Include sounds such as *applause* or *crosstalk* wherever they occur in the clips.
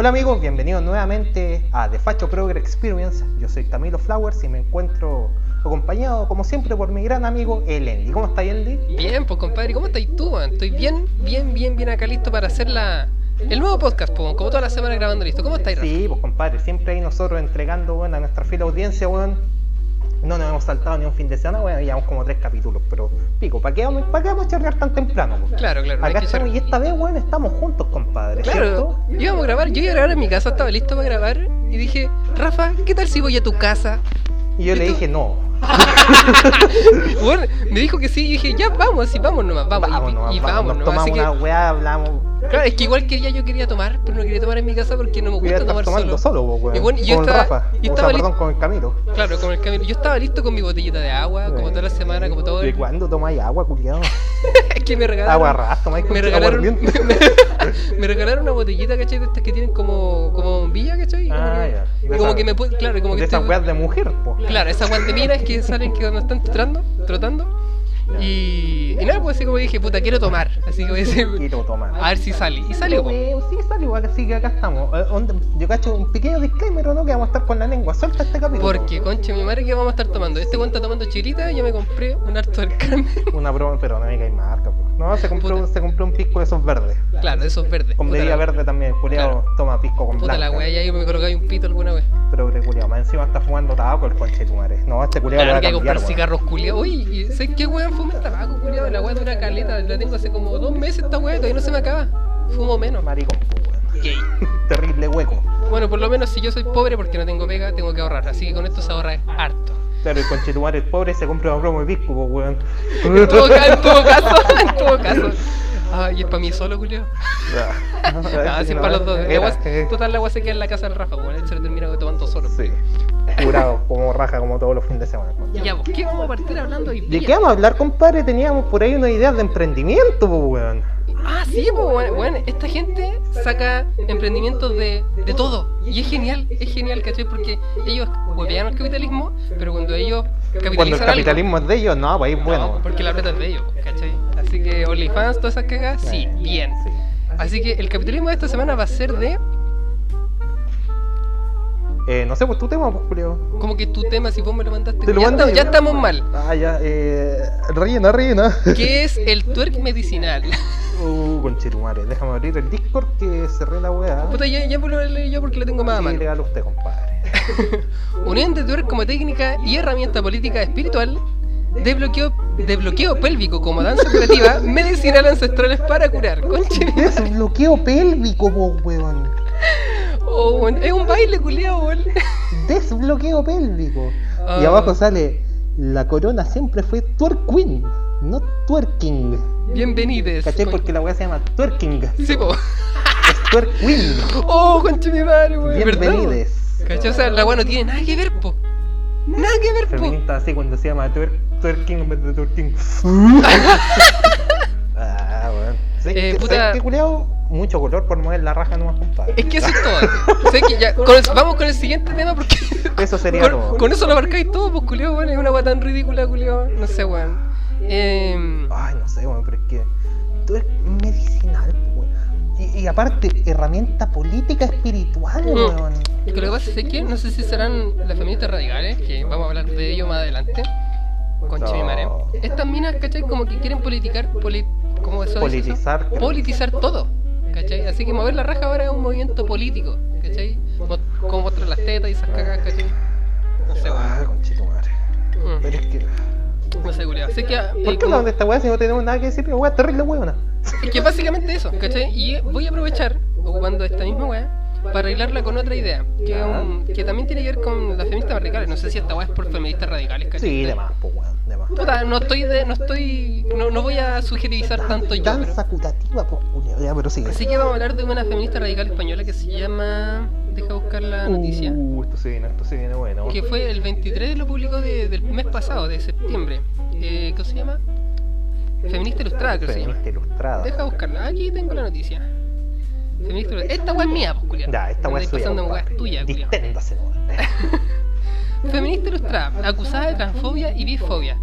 Hola amigos, bienvenidos nuevamente a The Facho Progress Experience. Yo soy Camilo Flowers y me encuentro acompañado, como siempre, por mi gran amigo El. ¿Cómo estás, Endy? Bien, pues compadre, ¿cómo estás tú? man? Estoy bien, bien, bien, bien acá listo para hacer la, el nuevo podcast, pues, como toda la semana grabando listo. ¿Cómo estáis? Sí, pues compadre, siempre ahí nosotros entregando bueno, a nuestra fiel audiencia, weón. No nos hemos saltado ni un fin de semana, weón, llevamos como tres capítulos, pero pico, ¿para qué vamos, para qué vamos a charlar tan temprano? po? Claro, claro. Acá estamos y esta vez, weón, estamos juntos, compadre, Claro, ¿cierto? íbamos a grabar, yo iba a grabar en mi casa, estaba listo para grabar y dije, Rafa, ¿qué tal si voy a tu casa? Y yo ¿Y le tú? dije, no, *laughs* Bueno, me dijo que sí y dije, ya vamos, y vamos nomás, vamos, y- vamos, nomás, y, vamos, nos nomás. Tomamos que, una weá, hablamos. Claro, es que igual quería, yo quería tomar, pero no quería tomar en mi casa porque no me gusta tomar tomando solo. solo, weón. Y bueno, yo con estaba- Rafa, y o sea, estaba perdón, con el Camilo. Claro, con el camino. Yo estaba listo con mi botellita de agua, como toda la semana, como todo. ¿De el- cuándo tomáis agua, culiado? *laughs* Es que me regalaron. Agua ras, tomáis me regalaron, *laughs* me, me regalaron una botellita, ¿cachai? De estas que tienen como, como bombilla, ¿cachai? Como Ah, que, ya. y De como esa- que me puede, claro, como que de esas estoy- weas de mujer, po. Claro, esas guanteminas que salen que cuando están trotando, trotando. Y, y nada, pues así como dije, puta, quiero tomar. Así que voy a decir, Quiero tomar. a ver si sale. Y salió, po. Eh, Sí, salió, así que acá estamos. Eh, Yo cacho un pequeño disclaimer, ¿o no? Que vamos a estar con la lengua suelta este capítulo. Porque, conche, mi madre, que vamos a estar tomando? Este weón está tomando chilita yo me compré un harto del Carmen. *laughs* Una broma, pero no me cae marca, po. No, se compró, se compró un pisco de esos verdes. Claro, de esos verdes. Con la- verde también, culiado toma pisco con Puta la wea, ya ahí me colocáis un pito alguna vez. Pero que culiado, más encima está fumando tabaco el conche de tu madre. No, este culiado le va Claro a cambiar, comprar cigarros culiados. Uy, ¿y ¿sabes qué weón fuma el tabaco culiado? La weá dura caleta, la tengo hace como dos meses esta weá, todavía no se me acaba. Fumo menos. Maricón. Gay. *laughs* Terrible hueco. Bueno, por lo menos si yo soy pobre porque no tengo pega, tengo que ahorrar. Así que con esto se ahorra harto. Claro, el conchetumare es pobre se compra una promo de pisco, po, weón. En todo, ca- en todo caso, en todo caso. Ay, es para mí solo, culiao. Ah, sí, *laughs* para los dos. La eh, total, la agua se queda en la casa del Rafa, weón. Él se lo termina tomando solo. Sí. Curado, como raja, como todos los fines de semana. Y ya, pues, ¿qué vamos a partir hablando hoy ¿De qué vamos a hablar, compadre? Teníamos por ahí una idea de emprendimiento, po, weón. Ah, sí, pues, bueno, bueno, esta gente saca emprendimientos de, de todo. Y es genial, es genial, ¿cachai? Porque ellos huevean el capitalismo, pero cuando ellos capitalizan Cuando el algo- capitalismo es de ellos, no, pues es bueno. No, porque la plata es de ellos, ¿cachai? Así que OnlyFans, todas esas cagas, sí, bien. sí. Así que el capitalismo de esta semana va a ser de, Eh, no sé, pues tu tema, pues, Julio. como que tu tema, si vos me lo mandaste, Te lo ya, mandé, estamos, ya estamos mal. Ah, ya, eh. Rellena, rellena. *laughs* ¿Qué es el twerk medicinal? *laughs* Uh, conchetumare, déjame abrir el Discord que cerré la weá. Puta, ya, ya lo leí yo porque lo tengo más a mano. legal usted, compadre. *laughs* Unión de twerk como técnica y herramienta política espiritual, desbloqueo, desbloqueo pélvico como danza creativa, medicinal ancestrales para curar. Conche. Desbloqueo pélvico, po, weón. Oh, es un baile culiao. *laughs* Desbloqueo pélvico. Y Ah. abajo sale: La corona siempre fue twerk queen, no twerking. Bienvenides. ¿Cachai? Con- Porque la weá se llama twerking. Sí, po. Es twerk queen. *laughs* Oh, conche mi madre, weón. ¿verdad, Bienvenides. ¿Cachai? O sea, la weá no tiene nada que ver, po. Nada que ver, po. Feminista así cuando se llama twer- twerking en vez de twerking. *laughs* ah, weón. ¿Sabes Eh, puta- ¿sabes qué, culiao? Mucho color por mover la raja nomás, compadre. Es que eso es *laughs* todo. Sé que ya, con el- vamos con el siguiente tema porque *laughs* Eso sería con, todo. con eso lo abarcáis todo, pues culiao, weón. Es una weá tan ridícula, culiao. No sé, weón. Eh, Ay, no sé, weón, pero es que tú eres medicinal. Y, y aparte, herramienta política espiritual, Mm. weón. Que lo que pasa es que no sé si serán las feministas radicales, que vamos a hablar de ello más adelante. Madre. No. Estas minas, ¿cachai? Como que quieren politicar, poli- ¿cómo eso? Politizar. Politizar todo, ¿cachai? Así que mover la raja ahora es un movimiento político, ¿cachai? Mo- Como mostrar las tetas y esas cagas, ¿cachai? No sé, Ah, weón. conchito madre. Mm, Pero es que. No sé, culiao. Así que, eh, ¿Por qué como- hablamos de esta weá si no tenemos nada que decir? Pero weá, terrible weona. Es que básicamente eso, ¿cachai? Y voy a aprovechar, ocupando esta misma weá, para arreglarla con otra idea, que, que también tiene que ver con las feministas radicales. No sé si esta weá es por feministas radicales, ¿cachai? Sí, de más, pues weón, de. Puta, no estoy de, no estoy, no, no voy a sugerizar tanto yo. pero- pues culiao. Ya, pero sigue. Así que vamos a hablar de una feminista radical española que se llama, deja buscar la noticia, Uh, esto se viene, esto se viene bueno. que fue el 23 lo publicó de- del mes pasado, de septiembre. Eh, ¿Qué se llama? Feminista ilustrada, creo que se llama. Feminista ilustrada. Deja buscarla. Aquí tengo la noticia. Feminista ilustrada. Esta weá es mía, pues, culiao. Ya, esta weá es suya. pasando weá compadre. tuya. Disténdase. *laughs* Feminista ilustrada, acusada de transfobia y bifobia.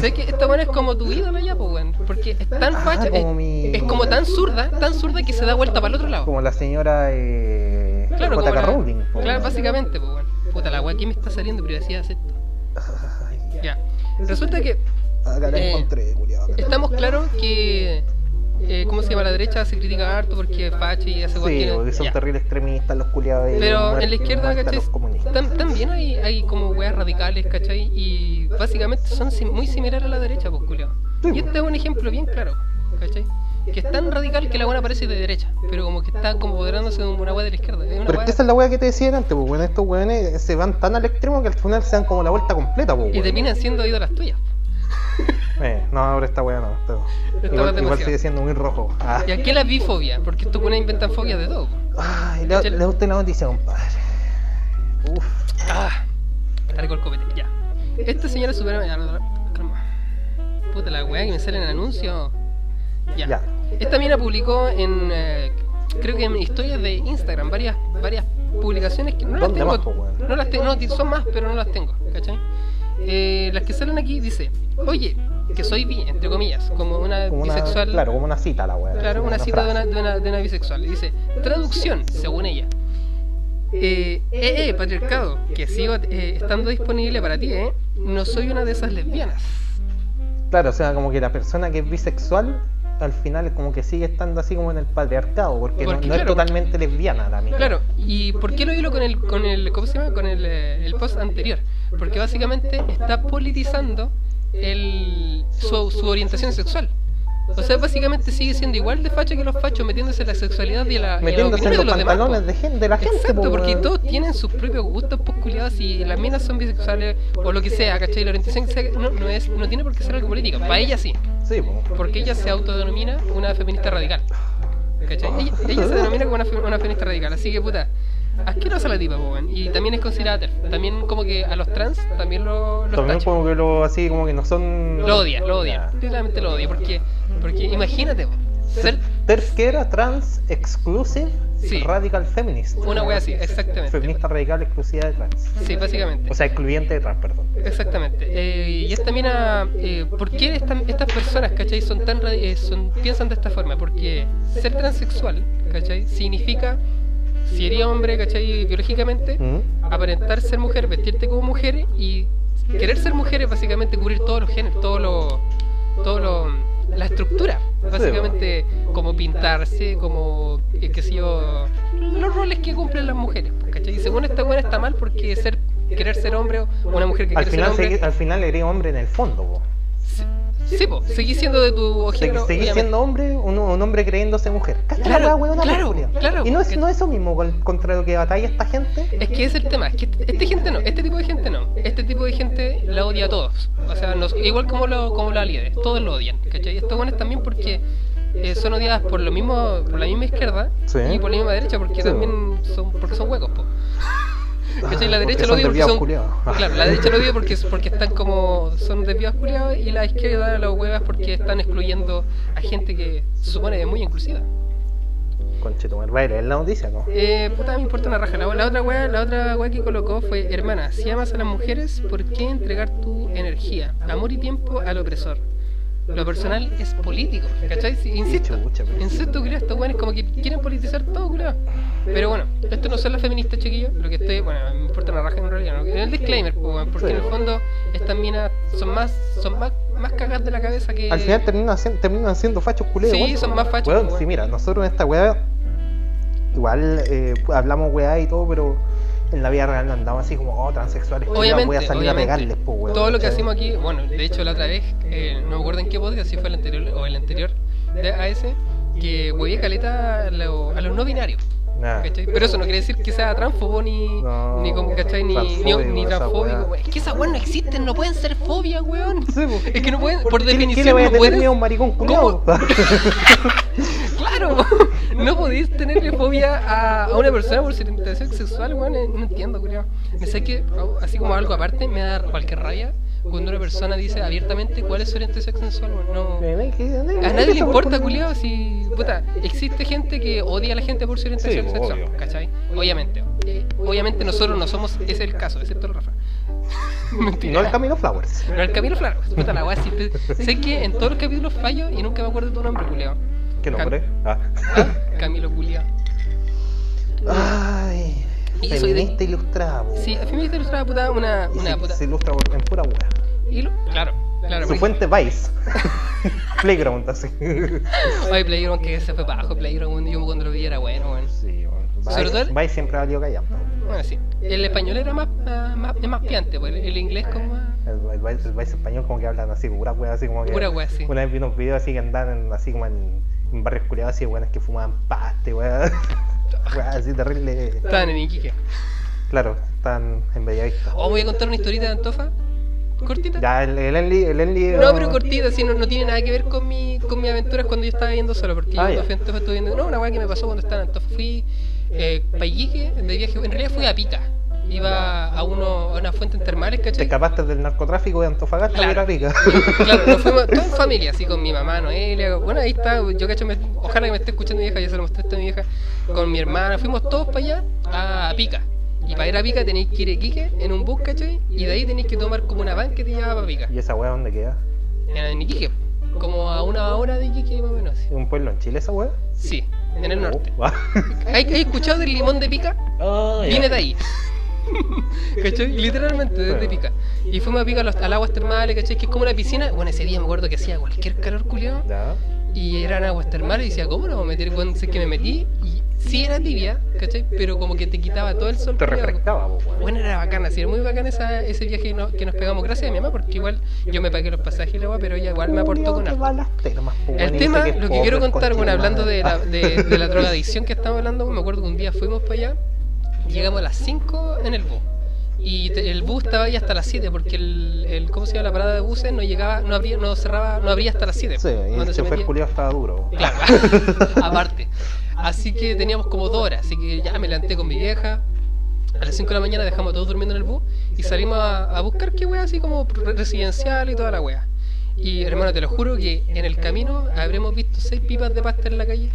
Sé que esta buena es como tu ídola ya, pues, weón. Porque es tan Ah, facha, como es, mi- es como tan zurda, tan zurda que se da vuelta para el otro lado. Como la señora. Eh... Claro, como la- Rowling, po, Claro, básicamente, pues, weón. Puta, la weá que me está saliendo privacidad es esto. Ay, Ya. Resulta que Acá la Eh, encontré, acá. estamos claros que. Eh, ¿Cómo se llama? La derecha se critica harto porque es facha y hace Sí, porque son terribles extremistas los culiados. Pero en la izquierda, ¿cachai? también hay, hay como weas radicales, ¿cachai? Y básicamente son sim- muy similares a la derecha, pues, culiao. Sí, Y este es un ejemplo bien claro, ¿cachai? Que es tan radical que la buena parece de derecha, pero como que está como apoderándose de una wea de la izquierda. Es una Pero esa es la weá que te decía antes, pues, weón. Estos weones se van tan al extremo que al final se dan como la vuelta completa, pues, Y terminan siendo ídolas tuyas. *laughs* Eh, no, ahora esta weá no. Esto- Esta igual, igual sigue siendo muy rojo. Ah. ¿Y a qué la bifobia? Porque estos buenos inventan fobias de todo. Ay, le, le gusta la noticia, compadre. Uf. Ah, largo el copete, ya. Esta señora supera. la- calma. Puta la weá que me sale en el anuncio. Ya. Ya. Esta mina publicó en. eh, creo que en historias de Instagram varias varias publicaciones que no las ¿Dónde tengo. más, po, weón? no las tengo, no, son más, pero no las tengo, ¿cachai? Eh, las que salen aquí dice, oye, que soy bi, entre comillas, como una Como una, bisexual. claro, como una cita la weá. Claro, una cita de una, de, una, de una bisexual. Dice, traducción, según ella. Eh, eh, eh, patriarcado, que sigo eh, estando disponible para ti, ¿eh? No soy una de esas lesbianas. Claro, o sea, como que la persona que es bisexual al final es como que sigue estando así como en el patriarcado, porque, no- Porque, no, es claro, totalmente lesbiana la mina. Claro, ¿y por qué lo hilo con el, con el, ¿cómo se llama? Con el, el post anterior? Porque básicamente está politizando el, su, su orientación sexual. O sea, básicamente sigue siendo igual de facha que los fachos, metiéndose en la sexualidad y en la, en Metiéndose en de los los demás. pantalones de, de la gente. Exacto, po, porque todos tienen sus propios gustos posculiados y las minas son bisexuales o lo que sea, ¿cachai? La orientación que sea, no, no, es, no tiene por qué ser algo político. Para ella sí, Sí, po. porque ella se autodenomina una feminista radical. ¿Cachai? Ella, ella se denomina como una, una feminista radical, así que puta. Asquerosa la tipa, po. Y también es considerada TERF. También como que a los trans también lo, los También tacha. como que lo así como que no son. Lo odia, lo odia. Ya. Literalmente lo odia. Porque, porque imagínate, po, ser TERF que era trans exclusive Sí. radical feminist. una wea así, exactamente. Feminista radical exclusiva de trans. Sí, básicamente. O sea, excluyente de trans, perdón. Exactamente. Eh, y esta mina, eh, ¿por qué estas, estas personas, cachai, son tan eh, son, piensan de esta forma? Porque ser transexual, cachai, significa, si eres hombre, cachai, biológicamente, ¿Mm? aparentar ser mujer, vestirte como mujer y querer ser mujer es básicamente cubrir todos los géneros, todo lo, todo lo, la estructura, básicamente como pintarse, como, eh, qué sé yo, los roles que cumplen las mujeres, ¿cachai? Y según esta buena está mal porque ser querer ser hombre o una mujer que Al quiere final, ser hombre, al final eres hombre en el fondo, po. sí, sí, po, seguís siendo de tu género, Seguís obviamente. siendo hombre, un, un hombre creyéndose mujer. Claro, la weona, claro, claro. Y no es, no es eso mismo con- contra lo que batalla esta gente. Es que es el tema, es que este gente no, este tipo de gente no, este tipo de gente la odia a todos, o sea, nos- igual como lo, como los líderes, todos lo odian, ¿cachai? Estos buenos también porque eh, son odiadas por lo mismo, por la misma izquierda Sí. y por la misma derecha porque Sí. también son, porque son huecos, po. ¿Cachai? La *laughs* derecha lo odia porque son, *laughs* claro, la derecha lo odia porque, porque están como, son desviados culiados y la izquierda los huevas porque están excluyendo a gente que se supone es muy inclusiva. Conchetumar, va a leer la noticia, ¿no? Eh, puta, me importa una raja. La, la otra wea, la otra wea que colocó fue, hermana, si amas a las mujeres, ¿por qué entregar tu energía, amor y tiempo al opresor? Lo personal es político, ¿cachai? Sí, insisto, insisto, creo, estos weones como que quieren politizar todo, creo. Pero bueno, esto no son las feministas, chiquillos. Lo que estoy, bueno, me importa una raja en realidad. ¿no? El disclaimer, pues, porque Sí. en el fondo estas minas son más, son más, más cagadas de la cabeza que. Al final terminan, terminan siendo fachos culeos. Sí, son más fachos, Weón, po, sí, mira, nosotros en esta weá, igual eh, hablamos weá y todo, pero en la vida real no andamos así como, oh, transexuales, Obviamente, voy a salir a pegarles, po, weón. Todo lo que hacemos aquí, bueno, de hecho la otra vez, eh, no me acuerdo en qué podcast, si fue el anterior o el anterior de a ese, que huevé caleta a, lo- a los no binarios. Pero eso no quiere decir que sea transfobo ni, No, ni como, ¿cachai? Ni, ni, transfóbico, ni transfóbico. weón. Es que esas weas no existen, no pueden ser fobia, weón. Sí. Es que no pueden, por ¿Qué- ¿Qué le definición voy a no un maricón? *laughs* *laughs* Claro, no podéis tenerle fobia a, a una persona por su orientación sexual, weón. eh, No entiendo, culiao. Me sé que, así como algo aparte, me da cualquier rabia cuando una persona dice abiertamente cuál es su orientación sexual, weón. No. A nadie le importa, culiao, si. Puta, existe gente que odia a la gente por su orientación Sí, sexual, obvio. ¿cachai? Obviamente. Obviamente nosotros no somos, ese es el caso, excepto el Rafa. *laughs* Mentira. No el Camino Flowers. No, el Camilo Flaro. Puta la weá, siempre- Sé que en todos los capítulos fallo y nunca me acuerdo de tu nombre, culiao. ¿Qué nombre? Ah. Ah, *laughs* Camilo Culiao. Ay. Y de- Feminista ilustrada, po, Sí, feminista ilustrada puta, una, Y una se, puta. se ilustra en pura weá. Y lo- claro, claro. Su fuente Vice. *laughs* Playground, así. *laughs* Ay, Playground que se fue abajo, Playground, yo cuando lo vi era bueno, weón. Sí, bueno. Sobre Vice, siempre valió callando. Bueno, sí. El español era más, más, más, piante, pues el, inglés como más... El, el, Vice, el Vice español como que hablan así, pura wea, así como que... Pura wea, sí. Una vez vi unos videos así que andaban en- así como en barrios culiados así, weones que fumaban paste, weá. *laughs* Weá, así terrible. Estaban en Iquique. Claro, están en Bellavista. Oh, voy a contar una historita de Antofa. Cortita. Ya, el, el Enli, el Enli... No, pero cortita, así no, no tiene nada que ver con mi, con mi aventuras cuando yo estaba viendo solo, porque Ah, yo Antofa estuve viendo. No, una weá que me pasó cuando estaba en Antofa. Fui eh, pa' Iquique, de viaje. En realidad fui a Pica. Iba a, uno, a unas fuentes termales, Te ¿cachai? escapaste del narcotráfico de Antofagasta Claro. y era rica. *laughs* Claro, nos fuimos *laughs* toda en familia, así con mi mamá, Noelia. Bueno, ahí está, yo cacho, me- ojalá que me esté escuchando mi vieja, ya se lo mostré a mi vieja. Con mi hermana, fuimos todos para allá a Pica. Y para ir a Pica tenéis que ir a Iquique en un bus, ¿cachai? Y de ahí tenéis que tomar como una van que te lleva para Pica. ¿Y esa weá dónde queda? En Iquique, como a una hora de Iquique más o menos. así. ¿Es un pueblo en Chile esa weá? Sí, en el norte. Oh, va. ¿Hay, hay escuchado del limón de Pica? Oh. Viene de ahí. *laughs* ¿Cachai? Literalmente, desde. Pica. Y fuimos a Pica los- al aguas termales, ¿cachai? Que es como una piscina. Bueno, ese día me acuerdo que hacía cualquier calor culiado. Y eran aguas termales y decía, ¿cómo no vamos a meter? Bueno, sé que me metí y sí era tibia, ¿cachai? Pero como que te quitaba todo el sol. Te refrescaba. Bueno, era bacana, sí, era muy bacán esa, ese viaje que nos, que nos pegamos. Gracias a mi mamá, porque igual yo me pagué los pasajes y la pero ella igual me aportó con algo. El tema, lo que quiero contar, bueno, hablando de la, de, de la drogadicción que estamos hablando, me acuerdo que un día fuimos para allá, llegamos a las 5 en el bus. Y te- el bus estaba ahí hasta las 7 porque el, el ¿cómo se llama? La parada de buses no llegaba, no abría, no cerraba, no abría hasta las 7. Sí, y el chofer estaba duro. Claro, *laughs* aparte. Así que teníamos como dos horas, así que ya me levanté con mi vieja. A las 5 de la mañana dejamos a todos durmiendo en el bus y salimos a, a buscar qué wea así como re- residencial y toda la wea. Y hermano, te lo juro que en el camino habremos visto seis pipas de pasta en la calle.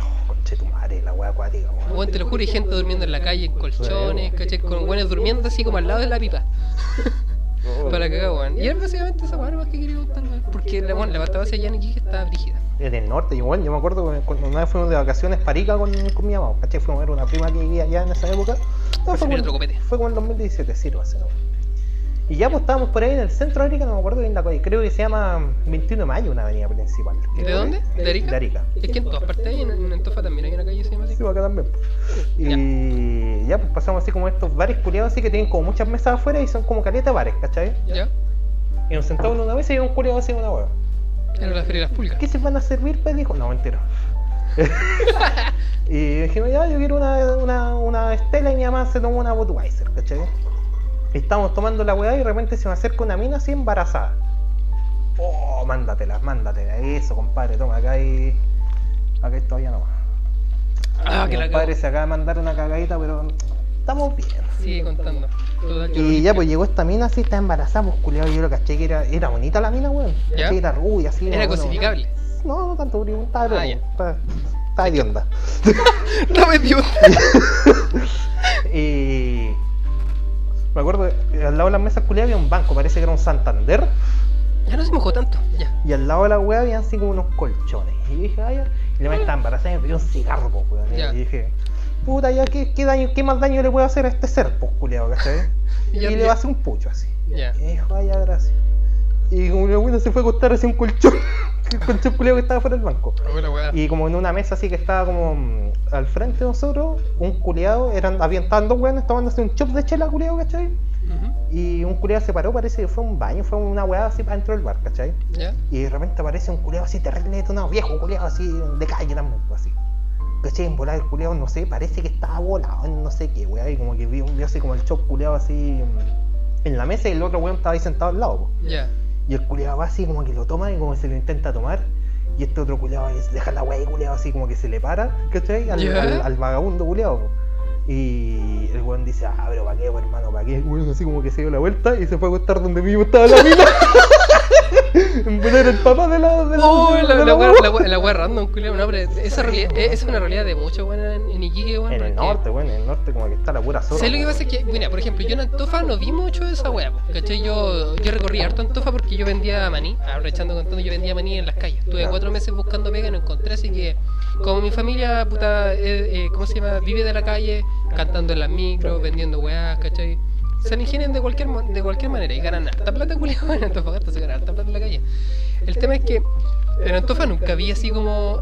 Conche tu madre, la wea acuática, weón. Bueno, te lo juro, hay gente durmiendo en la calle, en colchones, ¿cachai? Con buenos durmiendo así como al lado de la pipa. Oh. Para cagar, weón. Y era básicamente esa weá más que quería contar, weón. Porque la, bueno, la pasta base allá en Iquique estaba brígida. En el norte, igual, yo me acuerdo que cuando una vez fuimos de vacaciones para Ica con, con mi mamá, ¿cachai? Fuimos a ver una prima que vivía allá en esa época. No, Fue como, otro fue como en el 2017, sí, lo hace, ¿no? Y ya pues estábamos por ahí en el centro de Arica, no me acuerdo bien la calle, creo que se llama 21 de mayo, una avenida principal. ¿De dónde? ¿De Arica? De Arica. Es que en todas partes hay, en, en Antofa también hay una calle que se llama así. Sí, acá también. Y ya. pues pasamos así como estos bares culiados así que tienen como muchas mesas afuera y son como caleta bares, ¿cachai? ¿Ya? Y nos sentamos en una mesa y había un culiado así en una hueá. Era la feria de las pulgas. ¿Qué se van a servir? Pues dijo, no, mentira. *laughs* y dijimos, ya, yo quiero una, una, una Estela y mi mamá se tomó una Budweiser, ¿cachai? Estamos tomando la weá y de repente se me acerca una mina así embarazada. Oh, mándatela, mándatela. Eso, compadre, toma, acá hay. Acá hay todavía no. Ah, que Mi la compadre se acaba de mandar una cagadita, pero estamos bien. Sigue contando. Total, Y ya, pues llegó esta mina así, está embarazada, pues culiado. Yo lo caché que era, era bonita la mina, weón. ¿Ya? Sí, era rubia, así. Era cosificable. No, no tanto, pero estaba de Ah. Estaba estaba de onda. *laughs* No me dio. *laughs* Y. Me acuerdo que al lado de las mesas culiadas había un banco, parece que era un Santander. Ya no se mojó tanto. Ya. Y al lado de la weá había así como unos colchones. Y dije, ah, ya. Y la mina estaba embarazada y me pidió un cigarro, pues, weón. Ya. Y dije, puta, ya, ¿qué, qué, daño, ¿qué más daño le puedo hacer a este ser, pues, culiado, ¿cachai? *laughs* Y Y, ya- le ya- va a hacer un pucho así. Ya. Y dijo, vaya, gracias. Y como la buena se fue a acostar así un colchón, *laughs* *laughs* el colchón culiado que estaba fuera del banco. Weá. Y como en una mesa así que estaba como mm, al frente de nosotros, un culiado, eran, habían dos weones tomándose un chop de chela culiado, ¿cachai? Y un culiado se paró, parece que fue un baño, fue una weá así para dentro del bar, ¿cachai? Y de repente aparece un culiado así terrible detonado, viejo culiado así de calle también, pues, así. ¿Cachai? En volar el culiado, no sé, parece que estaba volado no sé qué, weá, y como que vio, vio así como el chop culiado así mm, en la mesa y el otro weón estaba ahí sentado al lado, pues. Ya. Y el culiado va así como que lo toma y como que se lo intenta tomar. Y este otro culiado deja la weá y culiado así como que se le para, ¿cachai? Al, al, al vagabundo culiado. Y el weón dice, ah, pero ¿para qué, hermano? ¿Para qué? El weón así como que se dio la vuelta y se fue a acostar donde mismo estaba la mina. *laughs* *laughs* De ser el papá de la. De la, Oh, la, de la, wea- wea. la, wea- la wea random, culiao. No, pero esa, realidad, eh, esa es una realidad de muchos, weón, en, en Iquique, weón. En el norte, weón, en el norte como que está la pura zorra. ¿Sabes lo que pasa? Es que, mira, por ejemplo, yo en Antofa no vi mucho de esa weá, po, ¿cachai? Yo, yo recorrí harto Antofa porque yo vendía maní, aprovechando contando, yo vendía maní en las calles. Estuve Ya. cuatro meses buscando pega y no encontré, así que, como mi familia, puta, eh, eh, ¿cómo se llama? Vive de la calle, cantando en las micros, vendiendo weás, ¿cachai? Se ingenian de cualquier, de cualquier manera y ganan harta plata, *laughs* culiao, en Antofagasta se gana harta plata en la calle. El tema es que en Antofa nunca vi así como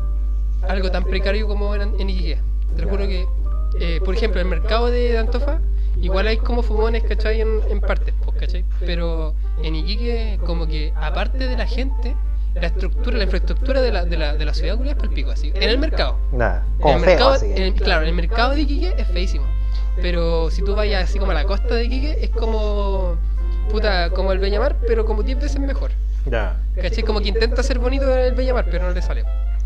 algo tan precario como en, en Iquique. Te lo juro que, eh, por ejemplo, el mercado de Antofa, igual hay como fumones, ¿cachai? En, en partes, pues, ¿cachai? Pero en Iquique, como que aparte de la gente, la estructura, la infraestructura de la, de la, de la ciudad culia es palpico, así. En el mercado. Nada, En el feo, mercado, así. en el- claro, en el mercado de Iquique es feísimo. Pero si tú vayas así como a la costa de Iquique, es como. Puta, como el Bellamar, pero como 10 veces mejor. Ya. ¿Cachai? Como que intenta ser bonito el Bellamar, pero no le sale.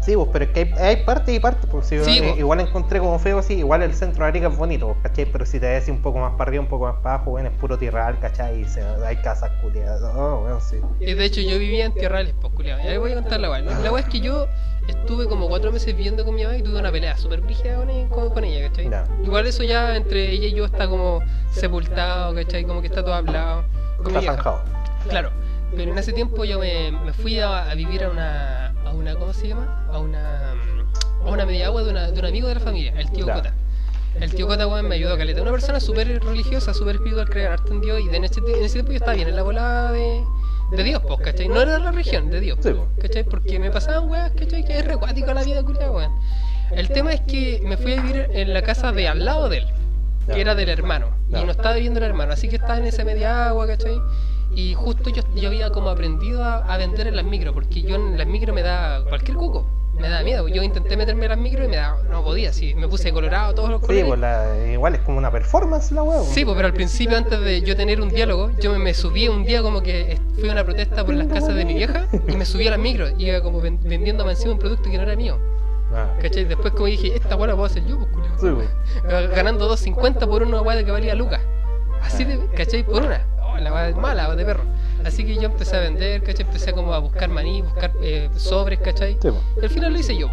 Sí, pues, pero es que hay, hay partes y partes. Pues, si Sí, eh, pues. igual encontré como feo así, igual el centro de Arica es bonito, pues, ¿cachai? Pero si te ves un poco más para arriba, un poco más para abajo, bueno, es puro tierral, ¿cachai? Y se- hay casas culiadas. Oh, bueno, sí. Y de hecho yo vivía en Tierrales, pues. Y ahí voy a contar la weá. La weá es que yo estuve como cuatro meses viviendo con mi mamá y tuve una pelea súper brígida con ella, con, ella, ¿cachai? Igual eso ya entre ella y yo está como sepultado, ¿cachai? Como que está todo hablado. Está zanjado. Claro, pero en ese tiempo yo me, me fui a, a vivir a una, a una, ¿cómo se llama? A una, a una media agua de, una, de un amigo de la familia, el tío. Cota. El tío Cota, weón, me ayudó a caleta. Una persona súper religiosa, súper espiritual, creer harto en Dios. Y en ese, en ese tiempo yo estaba bien en la volada de, de Dios, pues, ¿cachai? No era de la religión, de Dios. Sí, pues. ¿cachai? Porque me pasaban weas, ¿cachai? Que es recuático la vida, culiada, weón. El tema es que me fui a vivir en la casa de al lado de él, que era del hermano. Y no estaba viviendo el hermano, así que estaba en esa media agua, ¿cachai? Y justo yo, yo había como aprendido a, a vender en las micros, porque yo en las micros me da cualquier cuco, me da miedo. Yo intenté meterme en las micros y me da, no podía, sí, me puse colorado, todos los Sí, colores. pues la, igual es como una performance la hueá. Sí, pues, pero al principio, antes de yo tener un diálogo, yo me, me subí un día como que fui a una protesta por las casas de mi vieja y me subí a las micros y iba como ven- vendiéndome encima un producto que no era mío. Ah. ¿Cachai? Después como dije, esta weá la puedo hacer yo, pues culiao. Sí, pues. Ga- Ganando 2.50 por una weá que valía lucas. Así de, ¿cachai? Por una. La weá mala, de perro. Así que yo empecé a vender, ¿cachai? Empecé como a buscar maní, buscar eh, sobres, ¿cachai? Sí. Y al final lo hice yo.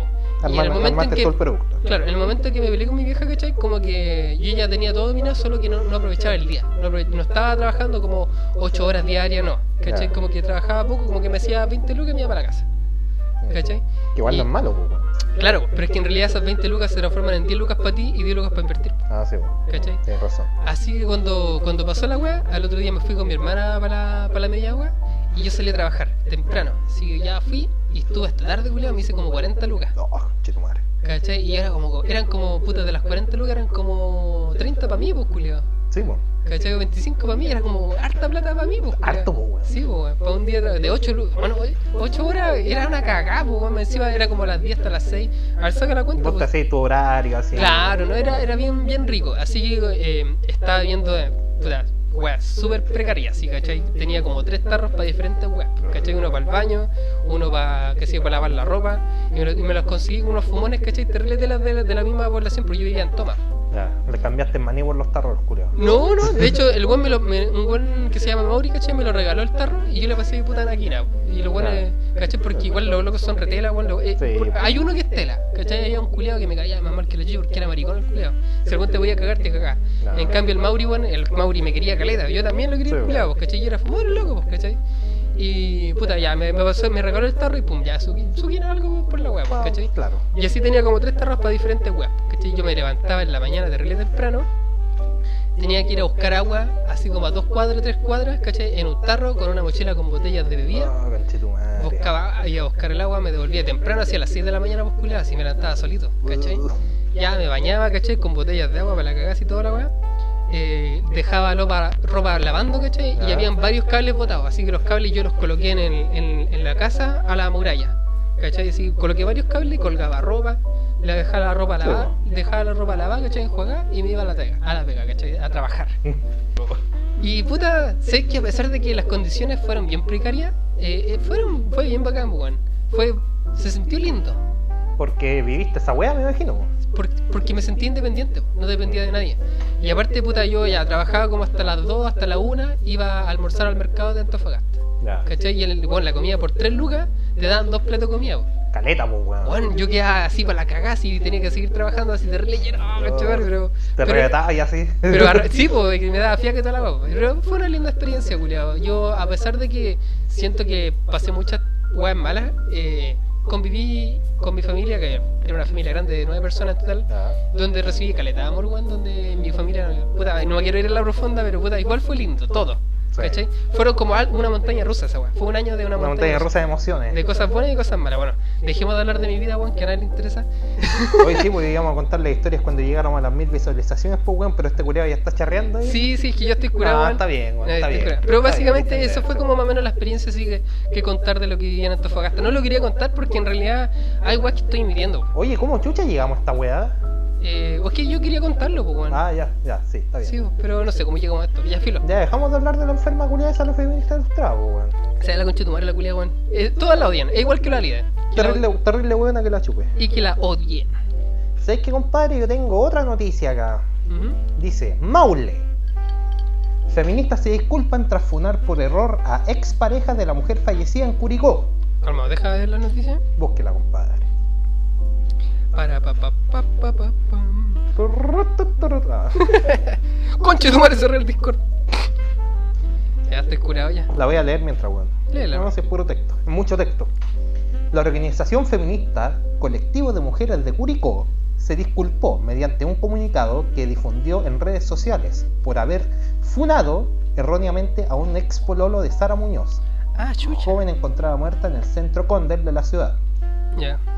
Y en el momento en que... el producto. Claro, en el momento que me peleé con mi vieja, ¿cachai? Como que yo ya tenía todo dominado, solo que no, no aprovechaba el día. No, no estaba trabajando como 8 horas diarias, no. ¿Cachai? Como que trabajaba poco, como que me hacía 20 lucas y me iba para la casa. ¿Cachai? Que igual Y- no es malo, pues. Claro, pero es que en realidad esas 20 lucas se transforman en 10 lucas para ti y 10 lucas para invertir. Ah, sí, pues. ¿Cachai? Tienes razón. Así que cuando, cuando pasó la weá, al otro día me fui con mi hermana para la, para la media agua y yo salí a trabajar temprano. Así que ya fui y estuve hasta tarde, culiao, me hice como 40 lucas. Oh, chito madre. ¿Cachai? Y era como, eran como, puta, de las 40 lucas eran como 30 para mí, pues, culiao. Sí, pues. ¿Cachai? 25 para mí era como harta plata para mí, pues. Harto, pues, weón. Sí, pues. Para un día de 8 lucas. Bueno, 8 horas era una cagada, pues, weón. Encima era como las 10 hasta las 6. A ver, saca la cuenta. Vos te tu horario así. Claro, no era, era bien, bien rico. Así que eh, estaba viendo, eh, puta, weas súper precarias, ¿sí? ¿cachai? Tenía como tres tarros para diferentes weas, ¿cachai? Uno para el baño, uno para, que sé, para lavar la ropa, y me, lo- y me los conseguí con unos fumones, ¿cachai? Terribles de la, de, la, de la misma población, porque yo vivía en Toma. Ya, le cambiaste el maní por los tarros, culiao. No, no, de hecho, el buen me lo, me- un buen que se llama Mauri, ¿cachai? Me lo regaló el tarro y yo le pasé de puta anaquina. Y los buenos, ¿cachai? Porque igual los locos son retela, lo- eh, Sí. por- hay uno que es tela, ¿cachai? Había un culiado que me caía más mal que la chica porque era maricón el culiado. Si algún te voy a cagar, te cagás. En cambio, el Mauri, weón, el Mauri me quería caleta. Yo también lo quería Sí, el culiado, ¿cachai? Yo era fumador loco, ¿cachai? Y puta, ya, me, me, pasó, me regaló el tarro y pum, ya, subí, subí algo por la pues, ¿cachai? Claro. Y así tenía como tres tarros para diferentes weas. ¿cachai? Yo me levantaba en la mañana terrible temprano. Tenía que ir a buscar agua, así como a dos cuadras, tres cuadras, ¿cachai? En un tarro con una mochila con botellas de bebida. Oh, conchetumadre. Buscaba, iba a buscar el agua, me devolvía temprano, hacia las 6 de la mañana, pues culiao, así me levantaba solito, ¿cachai? Uh, Ya me bañaba, ¿cachai? Con botellas de agua para la cagada y toda la weá. Eh, dejaba ropa, ropa lavando, ¿cachai? Y habían varios cables botados, así que los cables yo los coloqué en, el- en, en la casa a la muralla, ¿cachai? Así coloqué varios cables, colgaba ropa, le dejaba la ropa lavada, dejaba la ropa lavada, ¿cachai? Enjuagada y me iba a la pega, a la pega, ¿cachai? A trabajar. *laughs* Y puta, sé que a pesar de que las condiciones fueron bien precarias, eh, eh, fueron, fue bien bacán, weón. Fue, se sintió lindo. Porque viviste esa weá, me imagino. po. Por- porque me sentía independiente, no dependía de nadie. Y aparte, puta, yo ya trabajaba como hasta las 2, hasta la 1, iba a almorzar al mercado de Antofagasta. Ya. ¿cachai? Y el, bueno, la comida por 3 lucas te dan dos platos de comida, po. Caleta, pues, weón. Bueno, yo quedaba así para la cagada y tenía que seguir trabajando así terrible lleno, ¿cachai? Pero, Te pero, revetaba y así. pero sí, pues, *laughs* me daba fiaca toda la guapa. Pero fue una linda experiencia, culiado. Yo, a pesar de que siento que pasé muchas weas malas, eh, conviví con mi familia, que era una familia grande de nueve personas en total, donde recibí caleta de amor, weón, donde mi familia, puta, no me quiero ir a la profunda, pero puta, igual fue lindo, todo. ¿Cachai? Fueron como una montaña rusa esa weá. Fue un año de una, Una montaña rusa de emociones. De cosas buenas y cosas malas. Bueno, dejemos de hablar de mi vida, weón, que a nadie le interesa. *laughs* Hoy sí, pues íbamos a contar las historias cuando llegáramos a las mil visualizaciones, pues, weón, pero este culiado ya está charreando ahí. Sí, sí, es que yo estoy curado, weón. está bien, weón, Eh, está bien. curado. Pero básicamente bien, eso fue como más o menos la experiencia así que, que contar de lo que vivía en Antofagasta. No lo quería contar porque en realidad hay weas que estoy midiendo. Oye, ¿cómo chucha llegamos a esta weá? Eh, o es que yo quería contarlo, pues, weón. Ah, ya, ya, sí, está bien. Sí, pero no sé cómo llegamos a esto. Ya filo. Ya dejamos de hablar de la enferma culiada esa los feministas ilustrados, pues, weón. O sea, la concha de tu madre, la culia, weón. Eh, todas la odian, es igual que la líder. Que la- Terrible, terrible buena que la chupe. Y que la odien. ¿Sabes qué, compadre? Yo tengo otra noticia acá. Dice, Maule. Feministas se disculpan tras funar por error a expareja de la mujer fallecida en Curicó. Calma, deja de ver la noticia. Búsquela, compadre. Para pa pa pa pa pa pam. *laughs* Concha de tu madre, cerré el Discord. Ya estoy curado ya. La voy a leer mientras, weón. Léela. No, si es puro texto. Es mucho texto. La organización feminista Colectivo de Mujeres de Curicó se disculpó mediante un comunicado que difundió en redes sociales por haber funado erróneamente a un ex pololo de Sara Muñoz, Ah, chucha. joven encontrada muerta en el centro Condel de la ciudad. Ya. Código,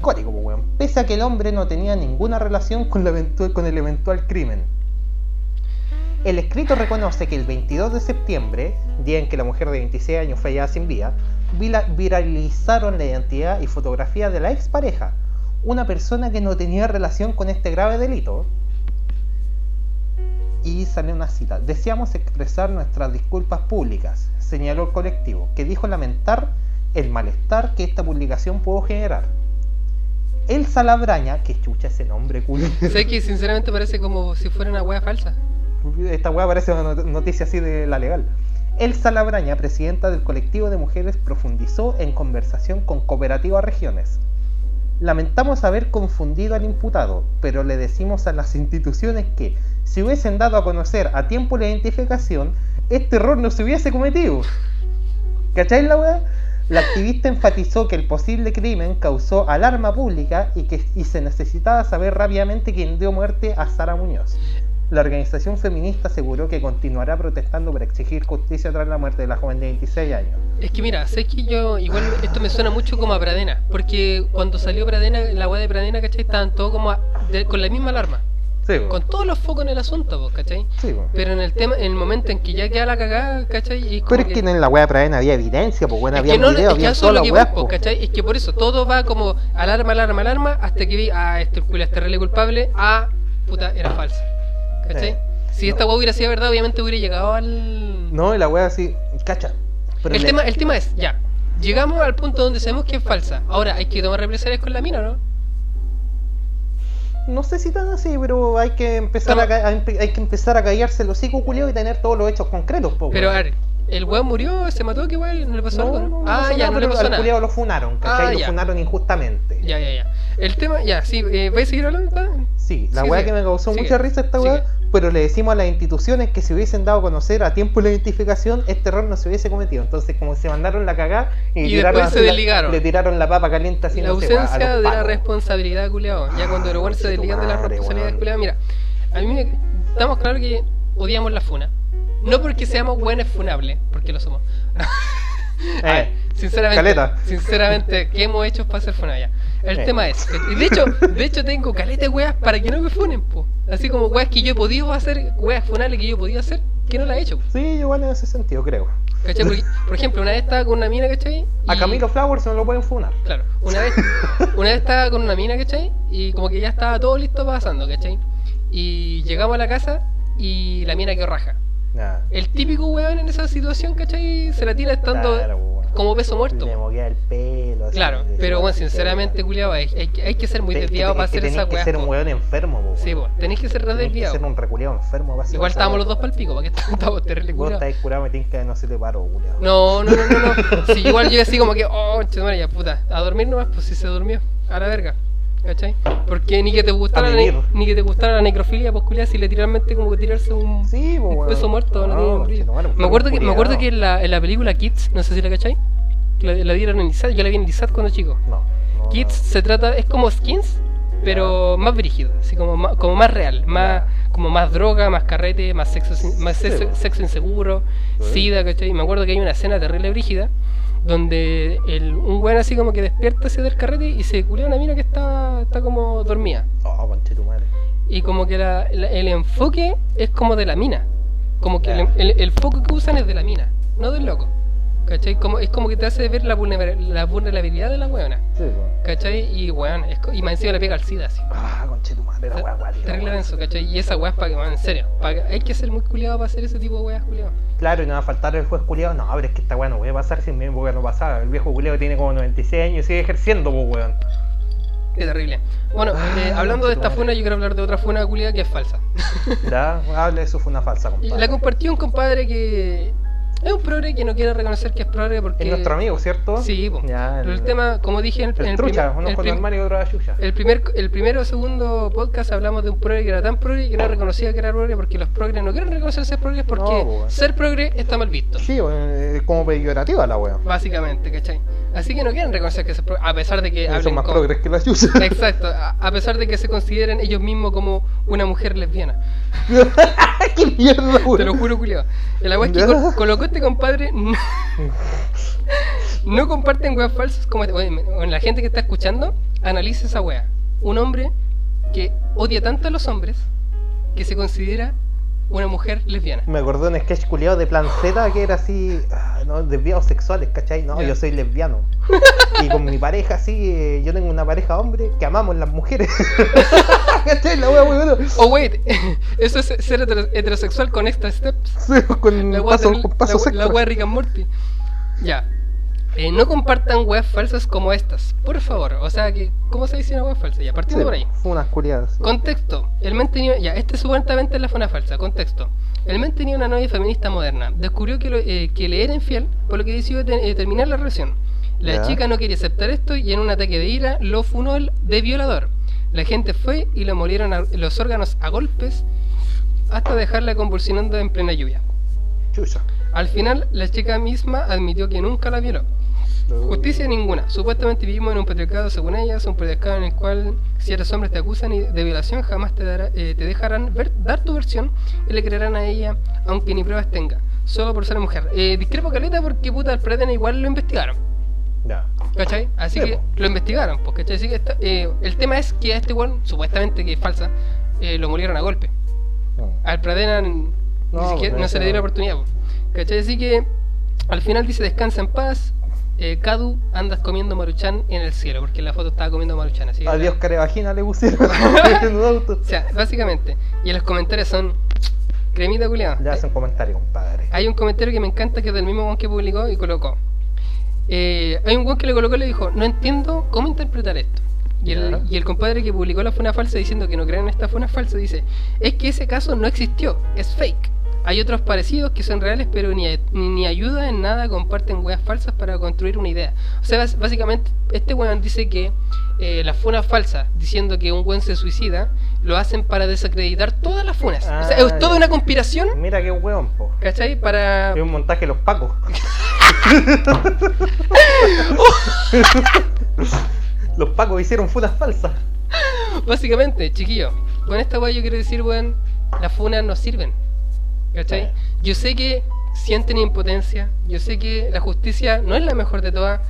pues, weón. Pese a que el hombre no tenía ninguna relación con, eventual- con el eventual crimen. El escrito reconoce que el 22 de septiembre, día en que la mujer de 26 años fue hallada sin vida, viralizaron la identidad y fotografía de la expareja, una persona que no tenía relación con este grave delito. Y salió una cita. Deseamos expresar nuestras disculpas públicas, señaló el colectivo, que dijo lamentar el malestar que esta publicación pudo generar. Elsa Labraña, que chucha ese nombre, culo. *laughs* Sé que sinceramente parece como si fuera una wea falsa. Esta weá parece una not- noticia así de la legal. Elsa Labraña, presidenta del colectivo de mujeres, profundizó en conversación con Cooperativa Regiones. Lamentamos haber confundido al imputado, pero le decimos a las instituciones que, si hubiesen dado a conocer a tiempo la identificación, este error no se hubiese cometido. ¿Cacháis la weá? La activista enfatizó que el posible crimen causó alarma pública y que y se necesitaba saber rápidamente quién dio muerte a Sara Muñoz. La organización feminista aseguró que continuará protestando para exigir justicia tras la muerte de la joven de 26 años. Es que mira, sé que yo, igual esto me suena mucho como a Pradena, porque cuando salió Pradena, la wea de Pradena, ¿cachai? Estaban todos como a- con la misma alarma, Sí, con todos los focos en el asunto, pues, ¿cachai? Sí. Pero en el tema, en el momento en que ya queda la cagada, ¿cachai? Es Pero es que en la wea de Pradena había evidencia, pues bueno, había no, es que había todas las que weas. Es que por eso todo va como alarma, alarma, alarma, hasta que vi, ah, este culo es terrible culpable, ah, puta, era falsa. ¿Cachai? Sí. Si esta wea hubiera sido verdad, obviamente hubiera llegado al. No, y la wea así, cacha. Pero el, le- tema, el tema es, ya, llegamos al punto donde sabemos que es falsa. Ahora, hay que tomar represalias con la mina, ¿no? No sé si tan así, pero hay que empezar Pero- a, a hay que empezar a callarse los hocico culiao y tener todos los hechos concretos, po, Pero a ver, ¿el weón murió? ¿Se mató? ¿Qué igual? ¿No le pasó no, algo? no, no ah, pasó ya, nada, no le pasó al nada. lo funaron, ¿cachai? Ah, lo ya. funaron injustamente. Ya, ya, ya. El tema, ya, sí, eh, ¿vais a seguir hablando? pa? Sí, la Sí, weá sí. que me causó Sigue, mucha risa esta weá, pero le decimos a las instituciones que si hubiesen dado a conocer a tiempo la identificación, este error no se hubiese cometido. Entonces, como se mandaron la cagá y, Y tiraron después se la- desligaron. le tiraron la papa caliente así la no sé, weá, a ausencia los de la responsabilidad, culiado. Ya cuando los buenos se desligan de la responsabilidad, weón. culiado. Mira, a mí me, estamos claros que odiamos la funa. No porque seamos buenos funables, porque lo somos. A *laughs* ver, Eh, sinceramente, caleta. sinceramente, ¿qué hemos hecho para ser funada ya? El Eh. tema es, y de hecho, de hecho tengo caleta de weas para que no me funen, po. Así como weas que yo he podido hacer, weas funables que yo he podido hacer, que no las he hecho. po. Sí, igual en ese sentido, creo. ¿Cachai? Porque, por ejemplo, una vez estaba con una mina, ¿cachai? A Y- Camilo Flowers no lo pueden funar. Claro, una vez, una vez estaba con una mina, ¿cachai? Y como que ya estaba todo listo pasando, ¿cachai? Y llegamos a la casa y la mina quedó raja. Nah. El típico weón en esa situación, ¿cachai? Se la tira estando Claro, como peso muerto. Le moquea el pelo. así, Claro, pero bueno, sinceramente, culiado, hay, hay, que- hay que ser muy Te- desviado para es que hacer tenés esa que weá. ser un weón enfermo, po, Sí, po, tenéis que ser re Tenés desviado. ser un reculeado enfermo hacer Igual esa estábamos weá. los dos para el pico, ¿para qué estábamos *laughs* terrible Vos culiado? estáis curado, me tinca que no se te paro, culiao. No, no, no, no, no. Si igual yo así como que, oh, chetumare, ya puta, a dormir nomás, pues si se durmió, a la verga. ¿Cachai? Porque ni que te gustara, la, ni que te gustara la necrofilia, pues si literalmente como que tirarse un, Sí, po, un weón. peso muerto, no, No, tiene conchetumare, Me acuerdo que, me acuerdo que en la, en la película Kids, no sé si la cachai, la, la dieron en ISAT, yo la vi en ISAT cuando chico. No. no, Kids no. se trata, es como skins, pero más brígido, así como más, como más real, más, como más droga, más carrete, más sexo, más sexo, sexo inseguro, sida, ¿cachai? Me acuerdo que hay una escena terrible brígida donde el, un weón así como que despierta así del carrete y se culea una mina que está, está como dormida. Oh, conche tu madre. Y como que la- la- el enfoque es como de la mina. Como que el- el foco que usan es de la mina, no del loco. ¿Cachai? Como, es como que te hace ver la, vulnera- la vulnerabilidad de la weona. Sí, po. ¿Cachai? Y weón, y más encima le pega al SIDA así. Ah, conche tu madre, la weá, Terrible denso, ¿cachai? Y esa weá es para que, weón, en serio. que- hay que ser muy culiado para hacer ese tipo de weas, culiado. Claro, y no va a faltar el juez culiado. No, pero es que esta weá no puede pasar si en mi época no pasaba. El viejo culiado tiene como 96 años y sigue ejerciendo, pues weón. Qué terrible. Bueno, Ah, eh, hablando de esta funa, yo quiero hablar de otra funa culiada que es falsa. Ya, hable, eso fue una falsa, *laughs* compadre. la compartió un compadre que es un progre que no quiere reconocer que es progre porque... Es nuestro amigo, ¿cierto? Sí, po. Ya, Pero el tema, como dije en, en El el, trucha, primer, uno el con el prim- y otro el primer, el primero o segundo podcast hablamos de un progre que era tan progre que no reconocía que era progre porque los progres no quieren reconocer ser progres porque No, ser progre está mal visto. Sí, es como peyorativa la weá. Básicamente, ¿cachai? Así que no quieren reconocer que se progre, a pesar de que Son hablen más con- progres que la chucha. *laughs* Exacto, a, pesar de que se consideren ellos mismos como una mujer lesbiana. *laughs* ¡Qué mierda, weón! Te lo juro, culiao. La weá es que *laughs* col- colocó este compadre. *laughs* No, comparten weas falsas como este. Oye, la gente que está escuchando, analice esa wea. Un hombre que odia tanto a los hombres que se considera una mujer lesbiana. Me acordé de un sketch culiado de Plan Z que era así, ah, no, desviados sexuales, ¿cachai? No, yo soy lesbiano. *laughs* y con mi pareja, así, eh, yo tengo una pareja hombre que amamos las mujeres. *laughs* ¿cachai? La wea, weón. Oh, wait, *laughs* eso es ser hetero- heterosexual con extra steps. Sí, con La wea pasos del- con pasos la, la wea de Rick and Morty. Ya. Eh, no compartan weas falsas como estas, por favor. O sea, que ¿cómo se dice una wea falsa? Ya, Sí, partiendo por ahí. unas culiadas. Contexto. El men tenía. Ya, este supuestamente es la funa falsa. Contexto. El men tenía una novia feminista moderna. Descubrió que, lo- eh, que le era infiel, por lo que decidió eh, terminar la relación. La chica no quería aceptar esto y en un ataque de ira lo funó el- de violador. La gente fue y lo molieron a- los órganos a golpes hasta dejarla convulsionando en plena lluvia. Chucha. Al final, la chica misma admitió que nunca la violó. Justicia ninguna. Supuestamente vivimos en un patriarcado, según ellas, un patriarcado en el cual si eres hombre te acusan de violación, jamás te, dará- eh, te dejarán ver- dar tu versión y le creerán a ella, aunque ni pruebas tenga, solo por ser mujer. Eh, discrepo caleta porque puta, al Pretena igual lo investigaron, Ya. ¿cachai? Así Sí, que lo investigaron, pues, ¿cachai? Así que esta- eh, el tema es que a este igual, supuestamente que es falsa, eh, lo murieron a golpe. Mm. Al Pradena ni No, siquiera- pues, no se le dio la oportunidad. po. ¿Cachai? Así que al final dice descansa en paz. Eh, Cadu, andas comiendo maruchan en el cielo, porque en la foto estaba comiendo maruchan. Así Adiós, carevagina le pusieron *laughs* *laughs* en un auto. O sea, básicamente. Y en los comentarios son cremita culiada. Ya hacen comentario, compadre. Hay un comentario que me encanta que es del mismo one que publicó y colocó. Eh, hay un one que le colocó y le dijo, no entiendo cómo interpretar esto. Y el, Ya. y el compadre que publicó la funa falsa diciendo que no creen en esta funa falsa dice, es que ese caso no existió, es fake. Hay otros parecidos que son reales pero ni, ni, ayuda en nada, comparten weas falsas para construir una idea. O sea, básicamente este weón dice que eh, las funas falsas, diciendo que un weón se suicida, lo hacen para desacreditar todas las funas. o sea, Ah, es toda ya. una conspiración, Mira qué hueón, po. ¿cachai? Para... Es un montaje de los pacos. *laughs* los pacos hicieron funas falsas. Básicamente, chiquillo, con esta weá yo quiero decir, weón, las funas no sirven. ¿Cachai? Yo sé que sienten impotencia, yo sé que la justicia no es la mejor de todas,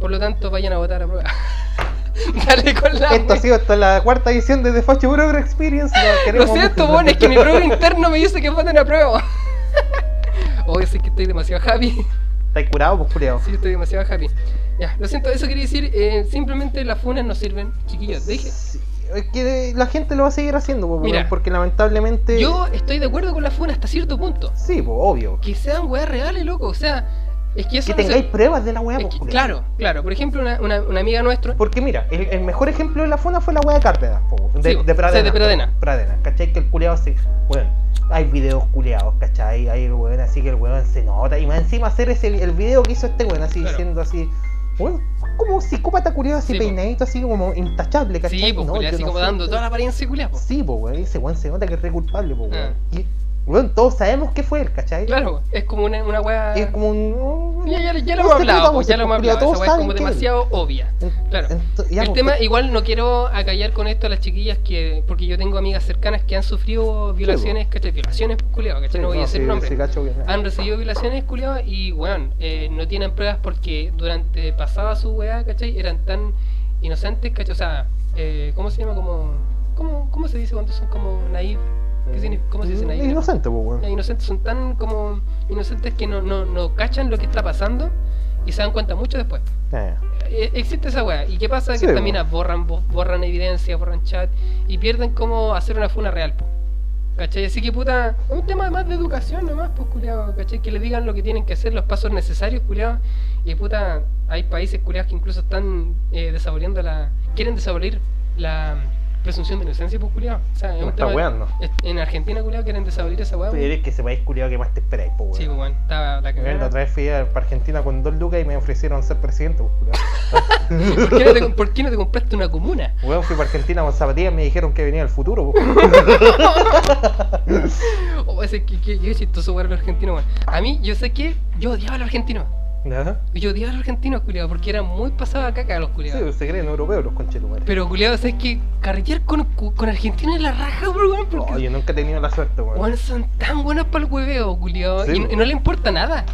por lo tanto vayan a votar a prueba. *laughs* Dale con la Esto ha sido hasta la cuarta edición de The Facho Broker Experience. Lo, siento, weón, es que mi prueba *laughs* interno me dice que voten a prueba. *laughs* Hoy sí que estoy demasiado happy. ¿Estáis curado, pues, culiao? Sí, estoy demasiado happy. Ya, lo siento, eso quería decir, eh, simplemente las funas no sirven, chiquillos. Deje, Sí, que la gente lo va a seguir haciendo, Mira, weón, porque lamentablemente. Yo estoy de acuerdo con las funas hasta cierto punto. Sí, pues, obvio. que sean weas reales, loco. O sea, Es que eso Que no se- tengáis pruebas de la weá, es que- claro, claro. Por ejemplo, una, una, una amiga nuestra. Porque mira, el, el mejor ejemplo de la funa fue la weá de Cárdenas, po, de, Sí, de Pradena. sí, de Pradena. Pradena, ¿cachai? Que el culeado se. Bueno, hay videos culeados, ¿cachai? Hay el weón así que el weón se nota. Y más encima hacer ese el video que hizo este weón así Claro. diciendo así. Bueno, como psicópata culeado así Sí, po. peinadito, así como intachable, ¿cachai? Sí, pues, No, así como dando toda la apariencia culia, po. Sí, pues weón, ese weón se nota que es re culpable, pues weón. Ah. Todos sabemos que fue él, ¿cachai? Claro, es como una, una weá. Es como un. Ya, ya, ya lo hemos hablado, pues, ya lo hemos hablado. todos Esa weá es como él. demasiado obvia. Claro. ya, el tema, igual no quiero acallar con esto a las chiquillas que. Porque yo tengo amigas cercanas que han sufrido violaciones, ¿cachai? Violaciones, culiao, ¿cachai? sí, no voy a decir sí, nombre. sí, cacho Han recibido violaciones, culiao, y weón, eh, no tienen pruebas porque durante pasada su weá, ¿cachai? Eran tan inocentes, ¿cachai? O sea, eh, ¿cómo se llama? Como. ¿cómo, ¿Cómo se dice cuando son como naive? ¿Qué significa? ¿Cómo se dice naive? Inocente, pues weón. Inocentes son tan como inocentes que no, no, no cachan lo que está pasando y se dan cuenta mucho después. Eh. Existe esa weá. ¿Y qué pasa? Sí, que estas minas borran, bo- borran evidencia, borran chat y pierden cómo hacer una funa real, po. ¿Cachai? Así que puta, es un tema más de educación nomás, pues culiado, ¿cachai? Que le digan lo que tienen que hacer, los pasos necesarios, culiado. Y puta, hay países culiados que incluso están eh, desabolir la. quieren desabolir la presunción de inocencia, pues culiado. O sea, es un tema. weando. En Argentina, culiado, quieren desabolir esa weá. Pero eres que ese país culiado que más te esperáis, pues weón. Sí, pues bueno, estaba la cagada. otra vez fui a Argentina con dos lucas y me ofrecieron ser presidente, pues culiao. *laughs* ¿Por qué, no por qué no te compraste una comuna? Weón, fui para Argentina con zapatillas y me dijeron que venía el futuro, pues. *laughs* Oh, ese que, que, que chistoso weón los argentinos, weón. A mí, yo sé que yo odiaba a los argentinos. ¿Ya? Yo odiaba a los argentinos, culiados, porque eran muy pasados a caca los Sí, culiados. pues, se creen europeos los conchetumares. Pero culiados, ¿sabes que Carretear con, con argentinos es la raja, bro, weón, porque No, yo nunca he tenido la suerte, weón. weón, son tan buenos para el hueveo, culiados. Sí, y, y no le importa nada.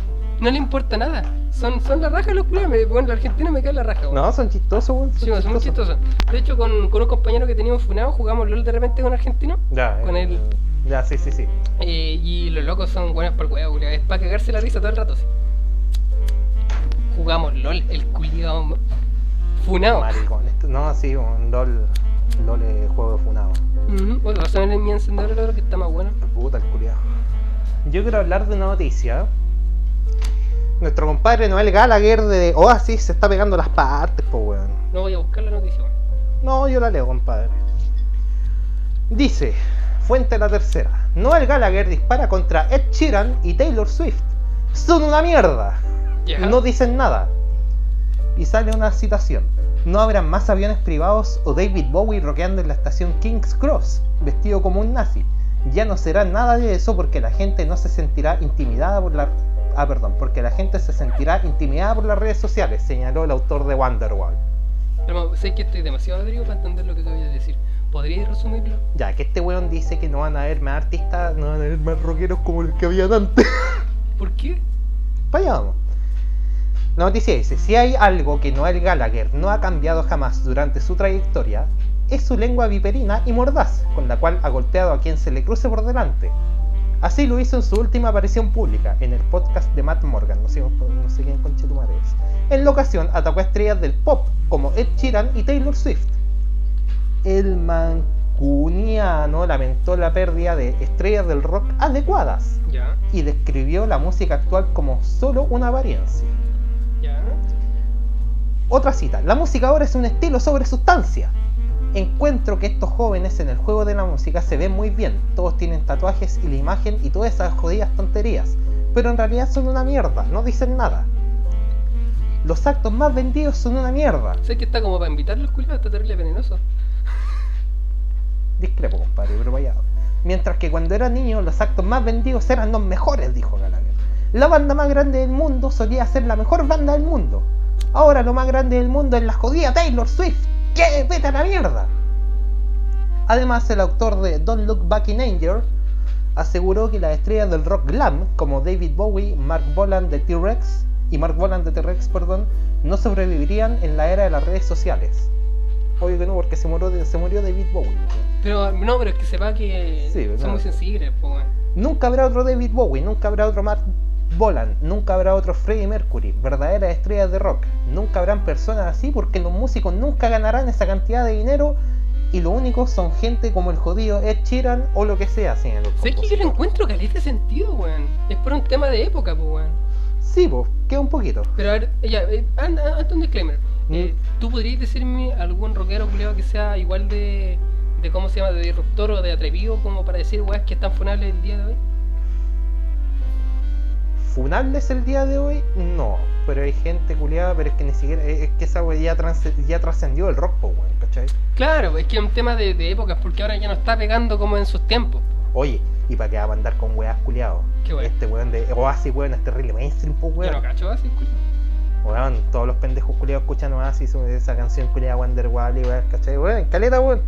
No le importa nada. Son, son la raja los culiados. Bueno, los argentinos me caen la raja, weón. No, son chistosos, weón. Sí, son muy chistosos. De hecho, con, con un compañero que teníamos funado, jugamos LOL de repente con argentinos. Ya, Con eh, el- Ya, sí, sí, sí. Eh, y los locos son buenos para el huevo, culiao. Es para cagarse la risa todo el rato. sí. Jugamos LOL, el culiao funado. Maricón. Esto- No, sí, un LOL. LOL es juego de funado. Ujú. Bueno, razón en mi encendedor el otro que está más bueno. Puta el culiao. Yo quiero hablar de una noticia. Nuestro compadre Noel Gallagher de Oasis se está pegando las partes, po weón. No voy a buscar la noticia, weón. No, yo la leo, compadre. Dice, fuente la tercera. Noel Gallagher dispara contra Ed Sheeran y Taylor Swift. Son una mierda. No dicen nada. Y sale una citación. No habrán más aviones privados o David Bowie rockeando en la estación King's Cross, vestido como un nazi. Ya no será nada de eso porque la gente no se sentirá intimidada por la... Ah, perdón, porque la gente se sentirá intimidada por las redes sociales, señaló el autor de Wonderwall. Pero sé que estoy demasiado adrigo para entender lo que te voy a decir. ¿Podrías resumirlo? Ya, que este weón dice que no van a haber más artistas, no van a haber más rockeros como los que habían antes. ¿Por qué? Para allá vamos. La noticia dice, si hay algo que Noel Gallagher no ha cambiado jamás durante su trayectoria, es su lengua viperina y mordaz, con la cual ha golpeado a quien se le cruce por delante. Así lo hizo en su última aparición pública, en el podcast de Matt Morgan, no sé, no sé quién concha tu madre es. En la ocasión atacó a estrellas del pop, como Ed Sheeran y Taylor Swift. El mancuniano lamentó la pérdida de estrellas del rock adecuadas Ya, y describió la música actual como solo una apariencia. Ya. Otra cita, la música ahora es un estilo sobre sustancia. Encuentro que estos jóvenes en el juego de la música se ven muy bien, todos tienen tatuajes y la imagen y todas esas jodidas tonterías, pero en realidad son una mierda, no dicen nada. Los actos más vendidos son una mierda. Sé que está como para invitar los culiados, está terrible venenoso. Discrepo, compadre, pero vaya. Mientras que cuando era niño, los actos más vendidos eran los mejores, dijo Gallagher. La banda más grande del mundo solía ser la mejor banda del mundo. Ahora lo más grande del mundo es la jodida Taylor Swift. ¡Qué vete a la mierda! Además, el autor de Don't Look Back in Anger aseguró que las estrellas del rock glam, como David Bowie, Mark Bolan de T-Rex y Mark Bolan de T-Rex, perdón, no sobrevivirían en la era de las redes sociales. Obvio que no, porque se murió, se murió David Bowie. Pero no, pero es que sepa que Sí, son no. muy sensibles, weón. Nunca habrá otro David Bowie, nunca habrá otro Mark Bolan, nunca habrá otro Freddie Mercury, verdaderas estrellas de rock. Nunca habrán personas así porque los músicos nunca ganarán esa cantidad de dinero y lo único son gente como el jodido Ed Sheeran o lo que sea. Sé que yo le encuentro caleta sentido, weón. Es por un tema de época, po, weón. Sí, pues, queda un poquito. Pero a ver, ya, eh, an- an- antes un disclaimer. Eh, Mm. ¿Tú podrías decirme algún rockero culiado que sea igual de, de cómo se llama, de disruptor o de atrevido como para decir weas que están funables el día de hoy? ¿Funables el día de hoy? No, pero hay gente culiada, pero es que ni siquiera. Es que esa wea ya, trascendió el rock, po, weón, ¿cachai? Claro, es que es un tema de, de épocas, porque ahora ya no está pegando como en sus tiempos. Oye, ¿y para qué va a andar con weas culiados? ¿Qué? Este weón de Oasis, weón, es terrible mainstream, Yo weón. no cacho así, culiao. Weón, todos los pendejos culiados escuchan Oasis, esa canción culiada Wonderwall, y weón, ¿cachai? Weón, caleta, weón.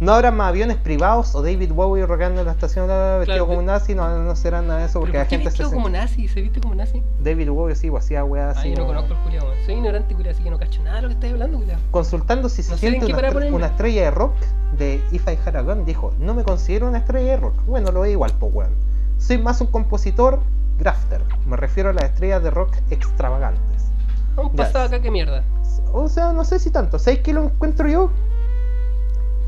No habrá más aviones privados o David Bowie rocando en la estación vestido Claro, como nazi, no, no será nada de eso porque ¿Pero la por qué gente se vestido como nazi? ¿Se viste como nazi? David Bowie sí, pues, hacía Ah, así. yo no conozco culiao, weón. Soy ignorante, culiao, así que no cacho nada de lo que estás hablando, culiao. Consultando si se No siente qué una, estrella de rock de If I Had a Gun, dijo, no me considero una estrella de rock. Bueno, lo es igual, pues weón. Soy más un compositor grafter. Me refiero a las estrellas de rock extravagantes. Un pasado acá que mierda. O sea, no sé si tanto. ¿Sabes qué lo encuentro yo?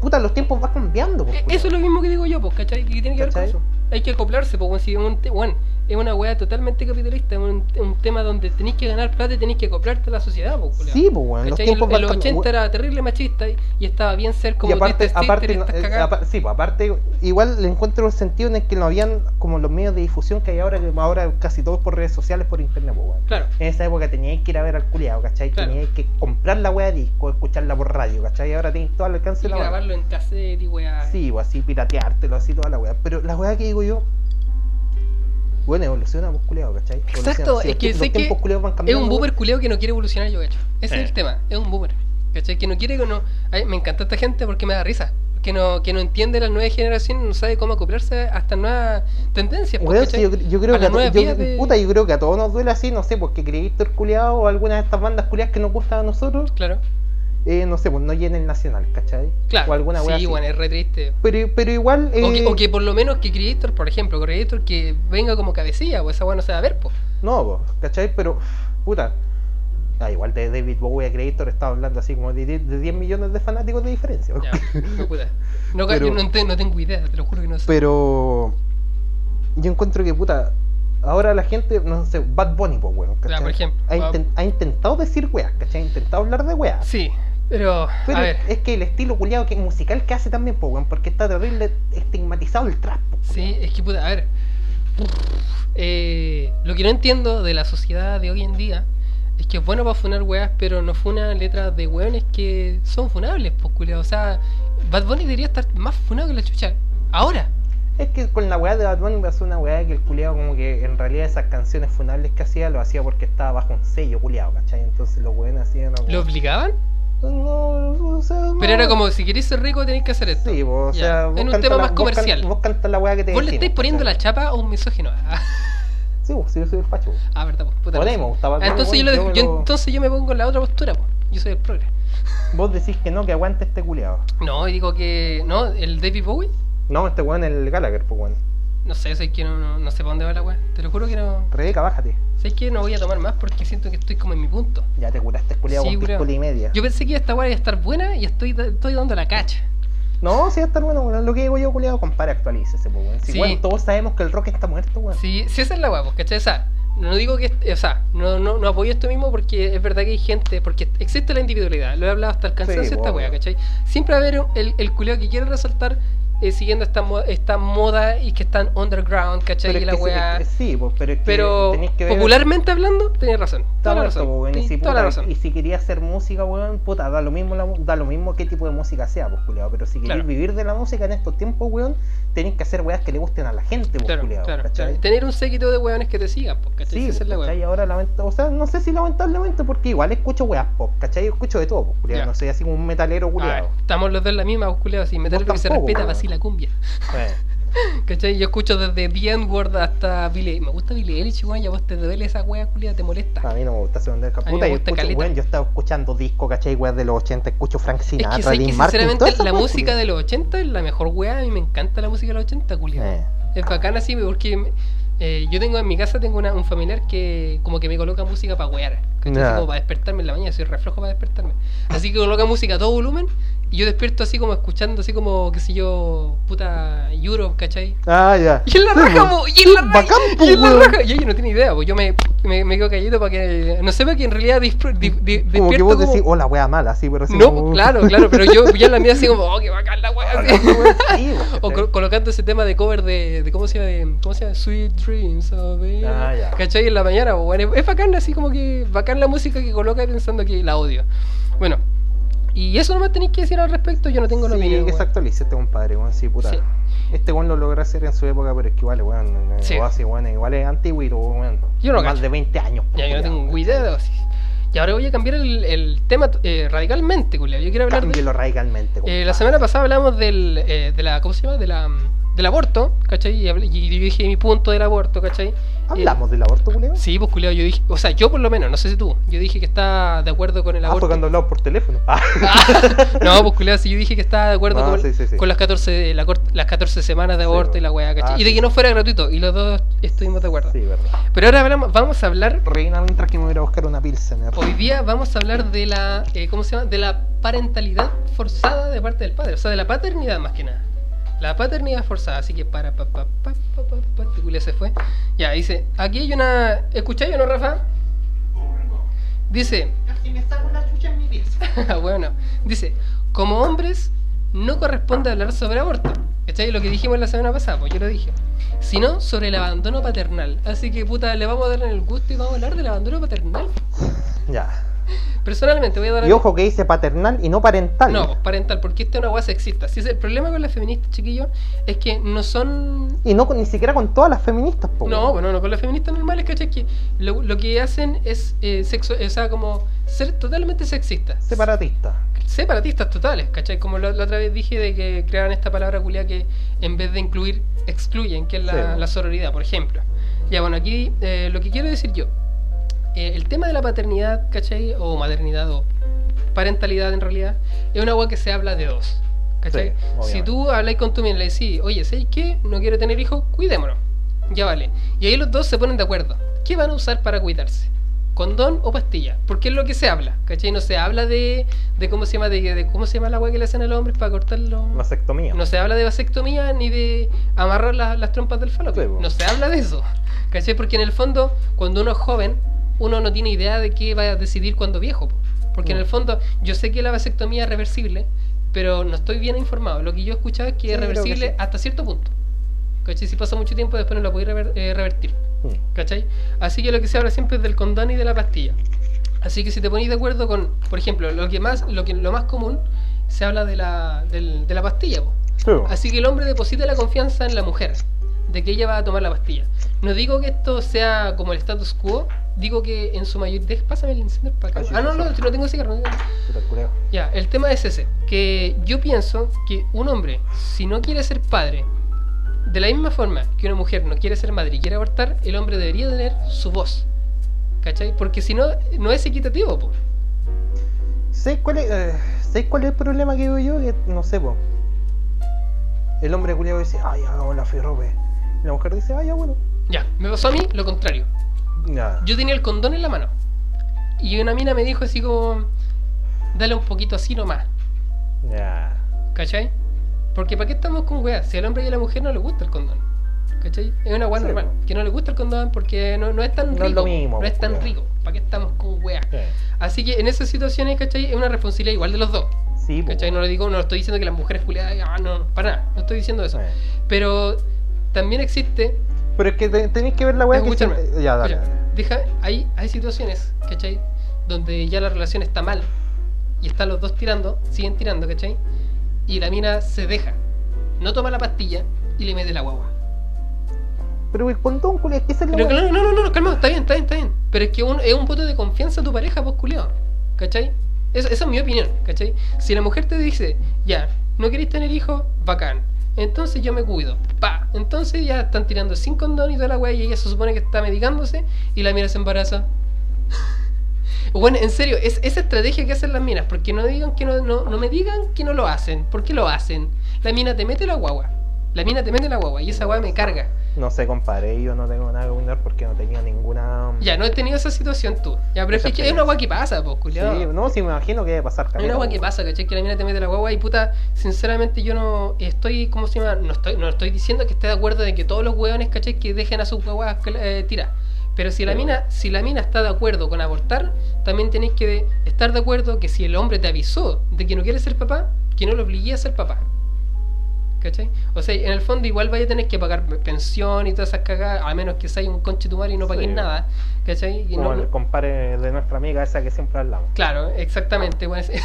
Puta, los tiempos van cambiando, pues, Eh. Eso es lo mismo que digo yo, pues, ¿cachai? Que tiene que ver con ¿Cachai? eso. Hay que acoplarse, pues, si un, weón, es una weá totalmente capitalista, es un, un tema donde tenéis que ganar plata y tenéis que acoplarte a la sociedad, pues, culiao. Sí, pues weón. Los tiempos en van los cambiando. 80 era terrible machista y, y estaba bien ser como y aparte, Sister aparte, no- eh, cagadas. apa- sí, pues aparte, igual le encuentro un sentido en el que no habían como los medios de difusión que hay ahora, que ahora casi todos por redes sociales, por internet, pues, weón. Claro. En esa época teníais que ir a ver al culiado, ¿cachai? Claro. Teníais que comprar la wea de disco, escucharla por radio, ¿cachai? Ahora tenéis todo al alcance de la mano. grabarlo en cassette y weá. Sí, o así pirateártelo, así toda la wea. Pero la wea que digo yo, bueno, evoluciona pues culiado, ¿cachai? Exacto, es que sé los que tiempos culiados van Es un boomer culiao que no quiere evolucionar yo, hecho. Ese Eh. es el tema, es un boomer. ¿Cachai? Que no quiere que no. Ay, me encanta esta gente porque me da risa. Que no, que no entiende las nuevas generaciones, no sabe cómo acoplarse a estas nuevas tendencias. pues, ¿cachai? sí, yo, yo creo A que a to- yo- vías de- puta, yo creo que a todos nos duele así, no sé, porque Creator culiado o alguna de estas bandas culiadas que nos gustan a nosotros, Claro, eh, no sé, pues no llenen el nacional, ¿cachai? claro. O alguna wea sí, bueno, es re triste. Pero, pero igual. O, que, eh, o que por lo menos que Creator, por ejemplo, Creator que venga como cabecilla, pues esa weá no se va a ver, pues. No, po, ¿cachai? Pero, puta. Ah, igual de David Bowie a Creator estaba hablando así como de, die- de 10 millones de fanáticos de diferencia. Ya, no puta. No, Pero- yo no, tengo idea, te lo juro que no sé. Pero. Yo encuentro que, puta. Ahora la gente, no sé, Bad Bunny, pues, weón. ¿cachai? por ejemplo. Ha, inten- ha intentado decir weas, ¿cachai? Ha intentado hablar de weas. Sí, pero. Pero a ver. es que el estilo culiado que musical que hace también, weón, porque está terrible estigmatizado el trap. Sí, es que puta, a ver. Eh, lo que no entiendo de la sociedad de hoy en día es que es bueno para funar weas, pero no funa letras de weones que son funables, pues culiao. O sea, Bad Bunny debería estar más funado que la chucha. Ahora. Es que con la weá de Bad Bunny pasó una weá que el culiado como que en realidad esas canciones funables que hacía lo hacía porque estaba bajo un sello culiado, ¿cachai? Entonces los weones hacían ¿Lo obligaban? No, o sea, no. Pero era como, si queréis ser rico tenéis que hacer esto. Sí, po, o Ya, sea, vos en un tema la- más vos can- comercial. Vos cantas la weá que te Vos le estáis poniendo la chapa a un misógino. *laughs* Sí, sí, yo soy el facho. ah, verdad, pues, puta. Ah, entonces, yo, lo- yo yo- entonces yo me pongo en la otra postura. Yo soy el progre. *laughs* Vos decís que no, que aguante este culiado. No, digo que. No, el David Bowie. No, este weón es el Gallagher, pues weón. No sé, sé que no, no, no sé para dónde va la weá. Te lo juro que no. Rebeca, bájate. Sé que no voy a tomar más porque siento que estoy como en mi punto. Ya te curaste culiado Sí, con y media. Yo pensé que esta weá iba a estar buena y estoy, estoy dando la cacha. No, sí va a estar bueno, weón. Lo que digo yo, culiado, compare, actualícese, pues weón. Si Sí. weón, todos sabemos que el rock está muerto, weón. Sí, sí, esa es la weá, pues, ¿cachai? O sea, no digo que. O sea, no, no, no apoyo esto mismo porque es verdad que hay gente. Porque existe la individualidad. Lo he hablado hasta el cansancio Sí, esta weá. ¿cachai? Siempre va a haber el, el culiao que quiere resaltar eh, siguiendo esta, mo- esta moda y que están underground, ¿cachai? Pero y la sí, weá. que sí, pues, pero es que Pero que ver. popularmente hablando, tenés razón. Toda la pues, y sí, si, toda la puta, razón. y si quería hacer música, weón, puta, da lo mismo la da lo mismo qué tipo de música sea, pues culiado. Pero si queréis Claro. vivir de la música en estos tiempos, weón, tenéis que hacer weas que le gusten a la gente, pues Claro, culiado. claro, ¿cachai? claro. Tener un séquito de weones que te sigan, pues, ¿cachai? Sí, la pues, weá. ¿cachai? Ahora lamento, o sea, no sé si lamentablemente, porque igual escucho weas pop, ¿cachai? Yo escucho de todo, pues, culiado. No soy así como un metalero culiado. estamos los dos en la misma, culiado. Si metal que se respeta, weón. La cumbia. Eh, ¿Cachai? Yo escucho desde The N-Word hasta Billy. Me gusta Billy Eilish, weón. Ya vos te duele esa wea, culia, te molesta. a mí no me gusta ese mí me puta. Yo, gusta escucho, weón, yo estaba escuchando disco, ¿cachai? Weas de los 80, escucho Frank Es Sinatra, que sé que Dean Martin, sinceramente la música de los 80 es la mejor wea. A mí me encanta la música de los 80, culia. Eh. Es bacana así porque eh, yo tengo en mi casa tengo una- un familiar que como que me coloca música para wear. ¿cachai? Así Ya. como para despertarme en la mañana, soy reflejo para despertarme. Así que coloca música a todo volumen Y yo despierto así como escuchando, así como, qué sé yo, puta Europe, ¿cachai? Ah, ya. Y en la raja, po. y en la raja, Bacán, po, y en la raja. Y ella no tiene idea, pues yo me, me, me quedo callado para que no sepa que en realidad dispr- di- di- Como despierto que vos como- decís, oh, la wea mala, así, pero así No, como- claro, claro, pero yo ya en la mía así como, oh, qué bacán la wea. así. *laughs* O colocando ese tema de cover de, de ¿cómo se llama? De, ¿Cómo se llama? Sweet Dreams Eve. Ah, ya. ¿Cachai? En la mañana, pues, bueno, es bacán así como que bacán la música que coloca pensando que la odio. Bueno, y eso nomás tenéis que decir al respecto, yo no tengo la Sí, opinión. que se actualice este compadre, weón, sí, puta. Sí. Este weón lo logró hacer en su época, pero es que igual, weón, Sí. así, weón, igual es antiguo, weón. Yo no Más cacho. de 20 años. Ya, yo no tengo idea de Oasis. Y ahora voy a cambiar el, el tema eh, radicalmente, culiao. Yo quiero hablar de... Cámbielo radicalmente, Eh, la semana pasada hablamos del, eh, de la, ¿cómo se llama? De la, mm, del aborto, ¿cachai? Y, hablé- y dije mi punto del aborto, ¿cachai? ¿Hablamos del aborto? Eh, sí, pues culiao, yo dije, o sea, yo por lo menos, no sé si tú, yo dije que está de acuerdo con el Ah, aborto. fue cuando hablamos por teléfono. Ah. Ah, *laughs* *laughs* no, pues culiao, si yo dije que estaba de acuerdo No, con, sí, sí, sí. con las 14 la las 14 semanas de Sí, aborto pues. y la weá, ¿cachai? Ah, y de sí. que no fuera gratuito, y los dos estuvimos de acuerdo. sí, verdad. Pero ahora hablamos, vamos a hablar Reina mientras que me voy a buscar una pilsener. Hoy día vamos a hablar de la, eh, ¿cómo se llama? De la parentalidad forzada de parte del padre, o sea, de la paternidad más que nada. La paternidad forzada, así que para, pa, pa, pa, pa, pa, pa, se fue. Ya, dice, aquí hay una, ¿escucháis o no, Rafa? Dice, Casi me saco la chucha en mi pieza. *laughs* bueno, dice, como hombres no corresponde hablar sobre aborto. ¿Cachai? Lo que dijimos la semana pasada, pues yo lo dije. Sino sobre el abandono paternal. Así que puta, le vamos a dar en el gusto y vamos a hablar del abandono paternal. Ya. *laughs* Personalmente voy a dar Y ojo que dice paternal y no parental. No, parental, porque esta es una weá sexista. Si es el problema con las feministas, chiquillos, es que no son. Y no ni siquiera con todas las feministas, po. No, bueno, no con las feministas normales, ¿cachai? Que lo, lo que hacen es eh, sexo, o sea, como ser totalmente sexistas. Separatista. Separatistas totales, ¿cachai? Como la, la otra vez dije de que creaban esta palabra culia que en vez de incluir, excluyen, que es la, Sí. la sororidad, por ejemplo. Ya, bueno, aquí eh, lo que quiero decir yo, eh, el tema de la paternidad, ¿cachai? O maternidad, o parentalidad en realidad, es una agua que se habla de dos, ¿cachai? Sí, si tú habláis con tu mina y le decís, oye, ¿sabes qué? No quiero tener hijos, cuidémonos. Ya vale. Y ahí los dos se ponen de acuerdo. ¿Qué van a usar para cuidarse? ¿Condón o pastilla? Porque es lo que se habla, ¿cachai? No se habla de, de cómo se llama, de, de cómo se llama la agua que le hacen a los hombres para cortarlo. Vasectomía. No se habla de vasectomía ni de amarrar la- las trompas del falopio. Sí, no se habla de eso. ¿Cachai? Porque en el fondo, cuando uno es joven, uno no tiene idea de qué va a decidir cuando viejo. po. Porque en el fondo, yo sé que la vasectomía es reversible, pero no estoy bien informado. Lo que yo he escuchado es que Sí, es que reversible sí. hasta cierto punto. ¿Cachai? Si pasa mucho tiempo, después no la podéis rever- eh, revertir. Mm. ¿Cachai? Así que lo que se habla siempre es del condón y de la pastilla. Así que si te ponéis de acuerdo con, por ejemplo, lo que más, lo que lo más común, se habla de la, del- de la pastilla. Sí. Así que el hombre deposita la confianza en la mujer, de que ella va a tomar la pastilla. No digo que esto sea como el status quo, digo que en su mayoría... Pásame el encender para acá. Ah, Ah, no, no, si no tengo cigarro. no tengo-. Ya, el tema es ese, que yo pienso que un hombre, si no quiere ser padre, de la misma forma que una mujer no quiere ser madre y quiere abortar, el hombre debería tener su voz. ¿Cachai? Porque si no, no es equitativo, po. ¿Sabes cuál, es, eh, ¿Sabes cuál es el problema que veo yo? Que no sé, po. El hombre culiado dice, ay, hagamos la ferrope. Y la mujer dice, ay, ya, bueno. Ya, me pasó a mí lo contrario. Yo tenía el condón en la mano. Y una mina me dijo así como, dale un poquito así nomás. Ya. ¿Cachai? Porque ¿para qué estamos con weas? Si al hombre y a la mujer no le gusta el condón. ¿Cachai? Es una wea Sí, normal. po. Que no le gusta el condón porque no, no es tan No rico. es lo mismo, no es tan rico. ¿Para qué estamos con weas? Sí. Así que en esas situaciones, ¿cachai? Es una responsabilidad igual de los dos. Sí, po. ¿Cachai? No lo digo, no lo estoy diciendo que las mujeres culiadas, ah, no, para nada. No estoy diciendo eso. Sí. Pero también existe Pero es que te- tenéis que ver la weá que Ya, dale. deja, hay, hay situaciones, ¿cachai? Donde ya la relación está mal y están los dos tirando, siguen tirando, ¿cachai? Y la mina se deja, no toma la pastilla y le mete la guagua. Pero el condón, culiao, es que es la Pero no, no, no, no, calma, está bien, está bien, está bien. Pero es que un- es un voto de confianza a tu pareja, pues culiao, ¿cachai? Eso- esa es mi opinión, ¿cachai? Si la mujer te dice, ya, no queréis tener hijos, bacán. Entonces yo me cuido. Pa. Entonces ya están tirando sin condón y toda la weá y ella se supone que está medicándose y la mira se embaraza. *laughs* Bueno, en serio, es esa estrategia que hacen las minas, porque no digan que no, no, no me digan que no lo hacen, ¿por qué lo hacen? La mina te mete la guagua, la mina te mete la guagua y esa guagua me carga. No sé, compadre, yo no tengo nada que opinar porque no tenía ninguna. Ya, no he tenido esa situación tú. Ya, pero es que es una agua que pasa, pues, culiado. Sí, no, sí, me imagino que debe pasar Hay caleta, una agua que pasa, ¿cachai? Que la mina te mete la guagua y puta, sinceramente yo no estoy, ¿cómo se llama? No estoy, no estoy diciendo que esté de acuerdo de que todos los hueones, ¿cachai? Que dejen a sus guaguas eh, tirar. Pero si la mina, si la mina está de acuerdo con abortar, también tenéis que estar de acuerdo que si el hombre te avisó de que no quiere ser papá, que no lo obligué a ser papá. ¿Cachai? O sea, en el fondo igual vaya a tener que pagar pensión y todas esas cagadas, a menos que seas un conche tu y no pagues Sí. nada. ¿Cachai? Y Como no- el compadre de nuestra amiga esa que siempre hablamos. Claro, exactamente. bueno, es-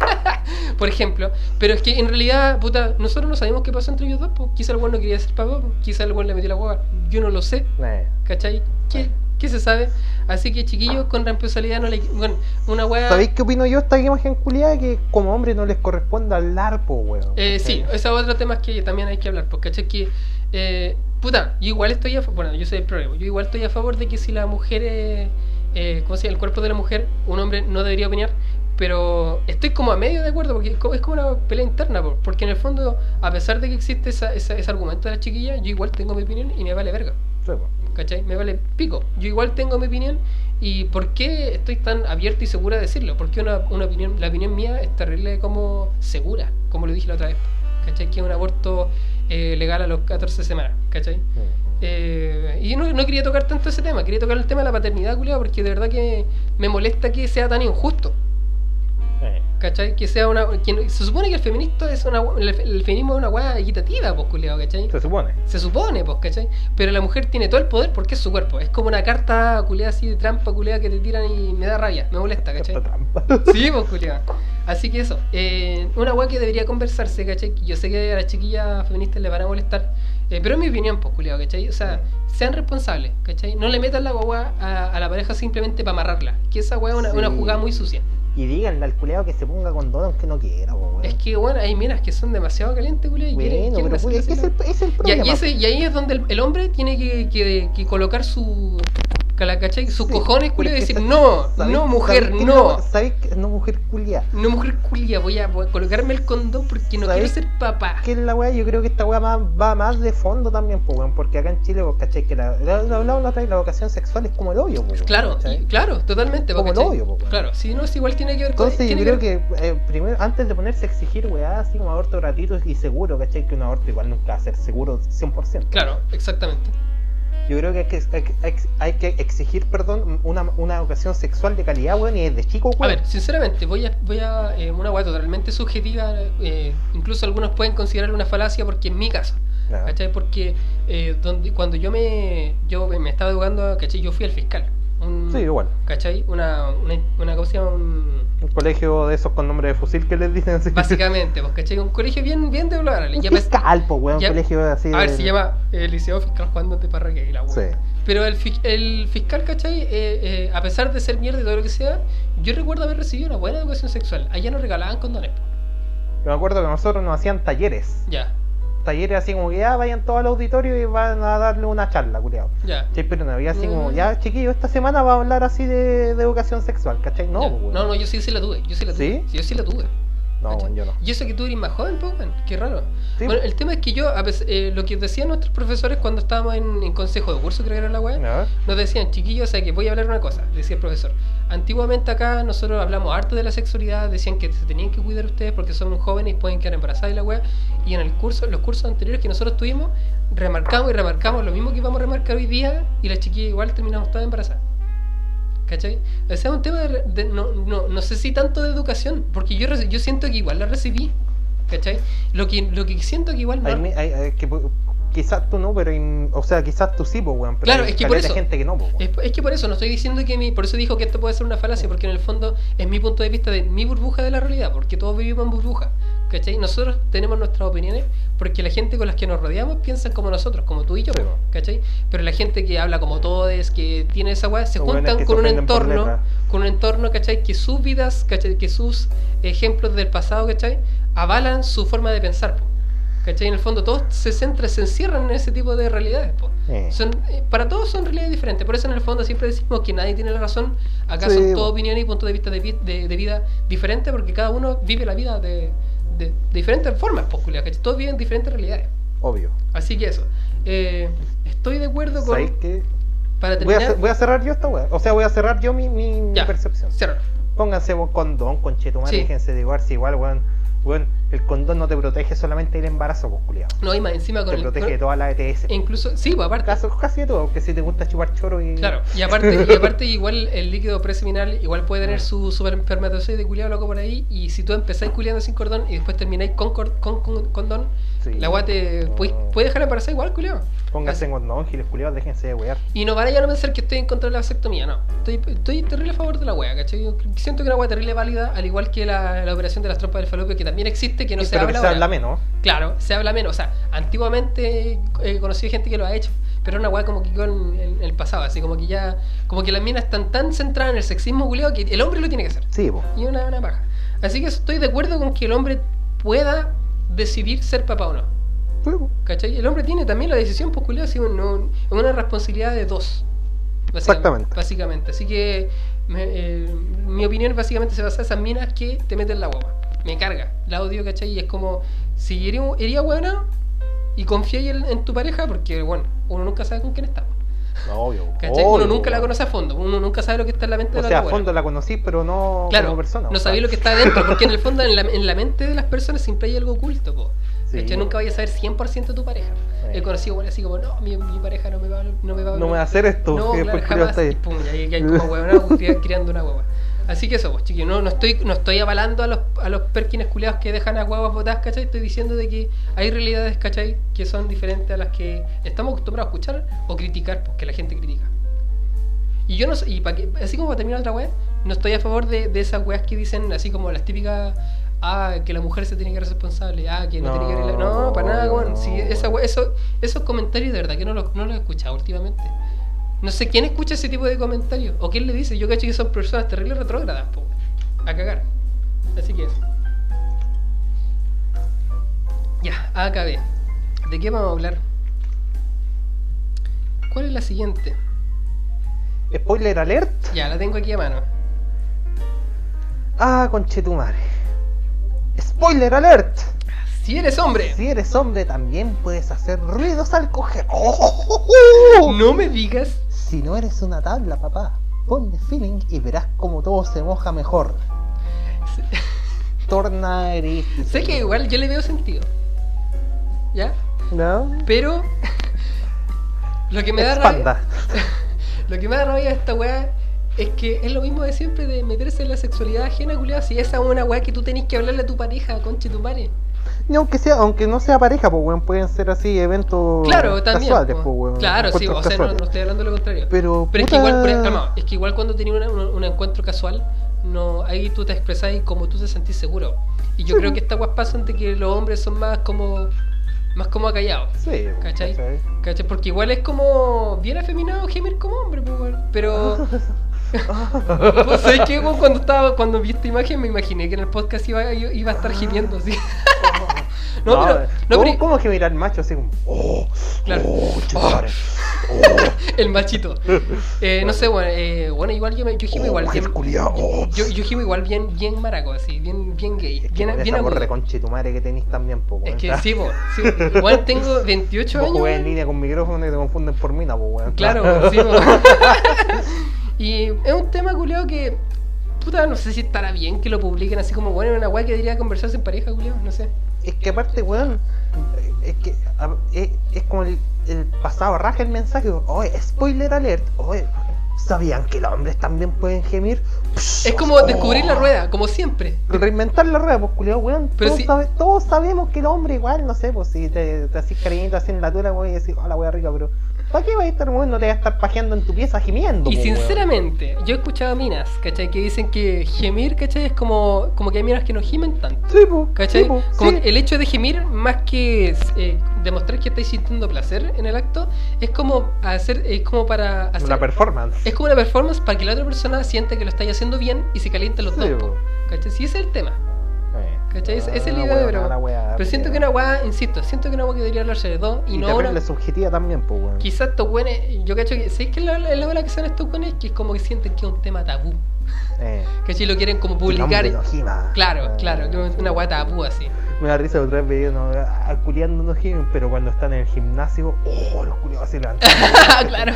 *laughs* Por ejemplo, pero es que en realidad, puta, nosotros no sabemos qué pasó entre ellos dos. Pues, quizá el weón no quería ser papá, quizá el weón le metió la hueá. Yo no lo sé, Eh. ¿cachai? ¿Qué, qué se sabe? Así que, chiquillos, con responsabilidad no le. Bueno, una hueá. ¿Sabéis qué opino yo esta imagen culiada? Que como hombre no les corresponde hablar, po, weón. Eh, sí, ese es otro tema que también hay que hablar, porque ¿cachai? Que, eh, puta, yo igual estoy a favor, bueno, yo soy el problema, yo igual estoy a favor de que si la mujer, eh, eh, ¿cómo se llama? El cuerpo de la mujer, un hombre no debería opinar, pero estoy como a medio de acuerdo, porque es co- es como una pelea interna, po, porque en el fondo, a pesar de que existe esa, esa- ese argumento de la chiquilla, yo igual tengo mi opinión y me vale verga. Sí. ¿Cachai? Me vale pico. Yo igual tengo mi opinión y ¿por qué estoy tan abierta y segura de decirlo? Porque una, una opinión, la opinión mía es terrible como segura, como lo dije la otra vez, ¿cachai? Que es un aborto eh, legal a los 14 semanas, ¿cachai? Mm. Eh, y no, no quería tocar tanto ese tema, quería tocar el tema de la paternidad, culiao, porque de verdad que me molesta que sea tan injusto. ¿Cachai? Que sea una. que- se supone que el feminista es una el, el feminismo es una weá equitativa, pues, culiao, ¿cachai? Se supone. Se supone, pues, ¿cachai? Pero la mujer tiene todo el poder porque es su cuerpo. Es como una carta culeada así de trampa culeada que te tiran y me da rabia, me molesta, ¿cachai? Trampa. *laughs* Sí, pues, culeada. Así que eso, eh, una weá que debería conversarse, ¿cachai? Yo sé que a las chiquillas feministas le van a molestar, eh, pero es mi opinión, pues, culeado, ¿cachai? O sea, sean responsables, ¿cachai? No le metan la guagua a, a la pareja simplemente para amarrarla. Que esa weá es una, Sí. una jugada muy sucia. Y díganle al culeado que se ponga condón aunque no quiera, po, weón. Es que, bueno, hay minas que son demasiado calientes, culeado, y quieren, Bueno, pero es que es así, el, ¿no? es el Y, problema. y ese- y ahí es donde el, el hombre tiene que, que- que colocar su. ¿Cachai? Sus Sí, cojones, porque decir: *laughs* No, ¿sabéis- no, mujer, sabéis no. ¿Sabéis que no, mujer culia? No, mujer culia, voy a, voy a colocarme el condón porque no quiero ¿Sabéis ser papá. que la weá? Yo creo que esta weá va más de fondo también, pues weón, porque acá en Chile, vos cachai que la, la, la, la, la, la vocación sexual es como el hoyo, pues, Claro, y- claro, totalmente. Como ¿cachai? el hoyo, weón. Claro, si no, es igual tiene que ver con. Entonces yo creo que eh, primero, antes de ponerse a exigir weá, así como aborto gratuito y seguro, ¿cachai? Que un aborto igual nunca va a ser seguro 100%. Claro, exactamente. Yo creo que hay que, hay que- hay exigir, perdón, una, una educación sexual de calidad, weón, y desde chico, A weón. ver, sinceramente, voy a, voy a eh, una weá totalmente subjetiva. eh, incluso algunos pueden considerarlo una falacia porque en mi caso. ¿Cachai? Porque eh, donde, cuando yo me yo me estaba educando, ¿cachai? Yo fui al fiscal. Un, Sí, igual. ¿Cachai? Una, una, una ¿cómo se llama? Un- Un colegio de esos con nombre de fusil que les dicen así. básicamente, pues, ¿cachai? Un colegio bien, bien de hablar. Un Ya me- fiscal, pues, weón, ya- un colegio así a ver, de- se llama eh, Liceo Fiscal Juan de Parraque y la Sí. Pero el, fi- el fiscal, ¿cachai? Eh, eh, a pesar de ser mierda y todo lo que sea, yo recuerdo haber recibido una buena educación sexual. Allá nos regalaban condones. Yo me acuerdo que nosotros nos hacían talleres. Ya, Talleres así como que ya vayan todos al auditorio y van a darle una charla, culiao. ya. Pero no había así como, Mm. ya chiquillo, esta semana va a hablar así de, de educación sexual, ¿cachai? No, pues, no, no, yo sí, sí la tuve. Yo sí la tuve. ¿Sí? yo sí la tuve. No, ¿cachai? weón, yo no. Y eso que tú eres más joven, pues, qué raro. Sí. Bueno, el tema es que yo, a pes- eh, lo que decían nuestros profesores cuando estábamos en, en consejo de curso, creo que era la ver. nos decían, chiquillos, o sea que voy a hablar una cosa, decía el profesor. Antiguamente acá nosotros hablamos harto de la sexualidad, decían que se tenían que cuidar ustedes porque son jóvenes y pueden quedar embarazadas y la web. Y en el curso, los cursos anteriores que nosotros tuvimos, remarcamos y remarcamos lo mismo que vamos a remarcar hoy día y las chiquillas igual terminamos todas embarazadas. ¿Cachai? O sea, es un tema de, de- no, no, no sé si tanto de educación, porque yo, yo siento que igual la recibí. ¿Cachai? Lo que, lo que siento que igual no... Hay hay- hay que, quizás tú no, pero hay- o sea, quizás tú sí, pues, weón. Pero Claro, hay es que por eso- gente que no, pues, weón. Es, es que por eso no estoy diciendo que mi, por eso dijo que esto puede ser una falacia, porque en el fondo es mi punto de vista de mi burbuja de la realidad, porque todos vivimos en burbuja, ¿cachai? Nosotros tenemos nuestras opiniones porque la gente con las que nos rodeamos piensan como nosotros, como tú y yo, Sí. ¿cachai? Pero la gente que habla como todos, que tiene esa weá, se weones juntan con un entorno, con un entorno, ¿cachai? Que sus vidas, ¿cachai? Que sus ejemplos del pasado, ¿cachai? Avalan su forma de pensar, ¿cachai? En el fondo todos se centran, se encierran en ese tipo de realidades, po. Eh. Son, para todos son realidades diferentes. Por eso en el fondo siempre decimos que nadie tiene la razón. Acá Sí, son todas opiniones y puntos de vista de, vi- de- de vida diferentes porque cada uno vive la vida de, de- de diferentes formas, pues. Todos viven diferentes realidades. Obvio. Así que eso. Eh, estoy de acuerdo con. Para Voy a, voy a cerrar yo esta weá. O sea, voy a cerrar yo mi, mi, mi Ya, percepción. ciérralo. Pónganse condón, conchetumare, Sí. déjense de igual, si igual, weón. Weón, el condón no te protege solamente del embarazo, pues, culiado. No, y más encima con Te el. protege de toda la ETS. incluso. Sí, pues aparte. Caso, casi de todo, aunque si te gusta chupar choro y. Claro, y aparte, y aparte igual el líquido preseminal igual puede tener su super espermatozoide culiado loco por ahí y si tú empezáis culiando sin cordón y después termináis con, con, con condón, Sí. la weá te puede, No. puede dejar embarazada igual culiado. Pónganse en condón, giles culiados, déjense de wear. Y no van a ya no pensar que estoy en contra de la vasectomía, no. Estoy, estoy terrible a favor de la wea, ¿cachai? Yo siento que una wea terrible válida, al igual que la, la operación de las trompas del falopio, que también existe, que no Y- se pero habla que se habla menos. Claro, se habla menos. O sea, antiguamente he conocido gente que lo ha hecho, pero era una weá como que quedó en, en el pasado, así como que ya. Como que las minas están tan centradas en el sexismo culiado que el hombre lo tiene que hacer. Sí, po. Y una, una paja. Así que estoy de acuerdo con que el hombre pueda decidir ser papá o no. ¿Cachai? El hombre tiene también la decisión, pues culiado, así, no- es una responsabilidad de dos. básicamente- Exactamente. Básicamente. Así que me- eh, mi opinión básicamente se basa en esas minas que te meten la guagua. Me carga, la odio, ¿cachai? Y es como, si iría, iría buena y confiáis en, en tu pareja, porque, bueno, uno nunca sabe con quién está. No, obvio. Obvio, uno nunca la conoce a fondo, uno nunca sabe lo que está en la mente O de la sea, a fondo la conocí, pero no Claro, como persona. no sabía lo que está adentro, porque en el fondo en la, en la mente de las personas siempre hay algo oculto, po. Sí. ¿Cachai? Nunca vayas a saber 100% de tu pareja. Sí. He conocido bueno, así como, no, mi, mi pareja no me va, no me va No me va a hacer esto, No, claro, jamás. Y pum, y ahí hay como huevonao cri- criando una hueva. Así que eso, pues, chiquillos, no, no, estoy, no estoy avalando a los, a los perkines culiados que dejan a huevas botadas, ¿cachai? Estoy diciendo de que hay realidades, ¿cachai? Que son diferentes a las que estamos acostumbrados a escuchar o criticar, porque la gente critica. Y yo no y pa que, así como para terminar otra wea, no estoy a favor de, esas weas que dicen así como las típicas, ah, que la mujer se tiene que ser responsable, ah, que no, tiene que No, No, para nada, no. Sí, esa eso, esos comentarios de verdad que no los no los he escuchado últimamente. No sé quién escucha ese tipo de comentarios o quién le dice. Yo cacho que son personas terribles retrógradas, po. A cagar. Así que eso. Ya, acabé. ¿De qué vamos a hablar? ¿Cuál es la siguiente? Spoiler alert. Ya, la tengo aquí a mano. Ah, conchetumare. Spoiler alert. Si eres hombre, Si eres hombre, también puedes hacer ruidos al coger. ¡Oh! no me digas. Si no eres una tabla, papá, ponle feeling y verás como todo se moja mejor. Torna eres. Sé que igual yo le veo sentido. ¿Ya? ¿No? Pero. Lo que me da rabia. *laughs* Lo que me da rabia de esta weá es que es lo mismo de siempre de meterse en la sexualidad ajena, culiado. Si esa es una weá que tú tenés que hablarle a tu pareja, conche tu madre. Y aunque sea, aunque no sea pareja, pues weón, pueden ser así eventos Claro, también. casuales, pues weón. claro, sí, o sea, no, estoy hablando de lo contrario. Pero, Pero es que igual, por ejemplo, no, es que igual cuando tenés una- un, un encuentro casual, no, ahí tú te expresás como tú te sentís seguro. Y yo Sí. creo que estas weas pasan de que los hombres son más como más como callados. Sí, ¿Cachai? ¿Cachai? Porque igual es como bien afeminado gemir como hombre, pues. Pero. pues, *laughs* *laughs* ¿sabes qué? Cuando estaba, cuando vi esta imagen me imaginé que en el podcast iba, iba a estar gimiendo así. *laughs* no, pero. No, ¿cómo, ¿Cómo que mirar macho así como, oh, Claro. oh, *laughs* chetumare, el machito. Eh, no sé, bueno, eh, bueno, igual yo, yo gimo oh, igual bien. oh. Yo, yo gimo igual bien, bien maraco, así, bien, bien gay. Es que bien, bien esa voz agudo. reconche tu madre que tenés también, po, Es que *laughs* sí, po, sí, po. igual tengo 28 Vos años. jugás en línea con micrófono y te confunden por mina, pues weón. Claro, *laughs* sí, po. Y es un tema culiao que. Puta, no sé si estará bien que lo publiquen así como, bueno, una weá que debería conversarse en pareja, culiao, no sé. Es que aparte, weón, es que a- es, es como el, el pasado raja el mensaje. Oye, spoiler alert. Oye, ¿sabían que los hombres también pueden gemir? Es como descubrir la rueda, como siempre. Reinventar la rueda, pues culiao, weón. Pero todos, si- sabe- todos sabemos que el hombre igual, no sé, pues si te, te haces cariñito así en la tula, weón, y decís, oh, la wea rica, pero ¿para qué vas a estar, weón? No te vas a estar pajeando en tu pieza gimiendo, Y po, weón. sinceramente, yo he escuchado minas, ¿cachai? Que dicen que gemir, ¿cachai? Es como, como que hay minas que no gimen tanto. Sí, pues, ¿Cachai? sí, po, Como sí. el hecho de gemir, más que eh, demostrar que estáis sintiendo placer en el acto, es como hacer, es como para hacer, Una performance. es como una performance para que la otra persona sienta que lo estáis haciendo bien y se calienten los Sí, dos. po. po. ¿Cachai? Sí, ese es el tema. ¿Cachai? Esa es la ah, idea, pero, la weá, pero siento que una weá, insisto, siento que una weá que debería hablarse de dos y, Y no terrible una... subjetiva también, pues, weón. Quizás estos weones, yo cacho que, ¿sabéis qué es la, la, la que son estos weones? Que es como que sienten que es un tema tabú. Eh. ¿Cachai? Lo quieren como El publicar. Claro, Eh, claro, que es una weá tabú así. Me da risa otra vez veía no, ah, culiando no gimen, pero cuando están en el gimnasio, oh, los culiados se levantan. *laughs* claro.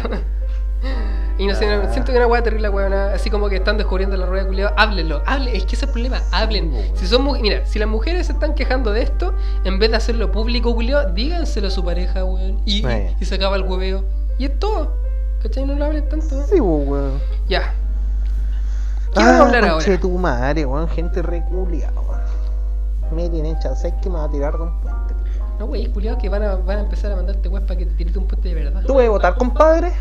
Y no sé, siento que una weá terrible, weón. Así como que están descubriendo la rueda culiada. Háblenlo, hablen. Es que ese es el problema. Hablen. Weón. Si son Mira, si las mujeres se están quejando de esto, en vez de hacerlo público, culiado, díganselo a su pareja, weón. Y, y- se acaba el hueveo. Y es todo. ¿Cachai? No lo hablen tanto. Sí, pues, weón. Ya. ¿Qué vamos a hablar ahora? conche tu madre, weón, gente reculiada, weón. Me tienen ¿sabes que me va a tirar de un puente? No, wey, culiado, que van a, van a empezar a mandarte weas para que te tires un puente de verdad. ¿Tú puedes votar, compadre?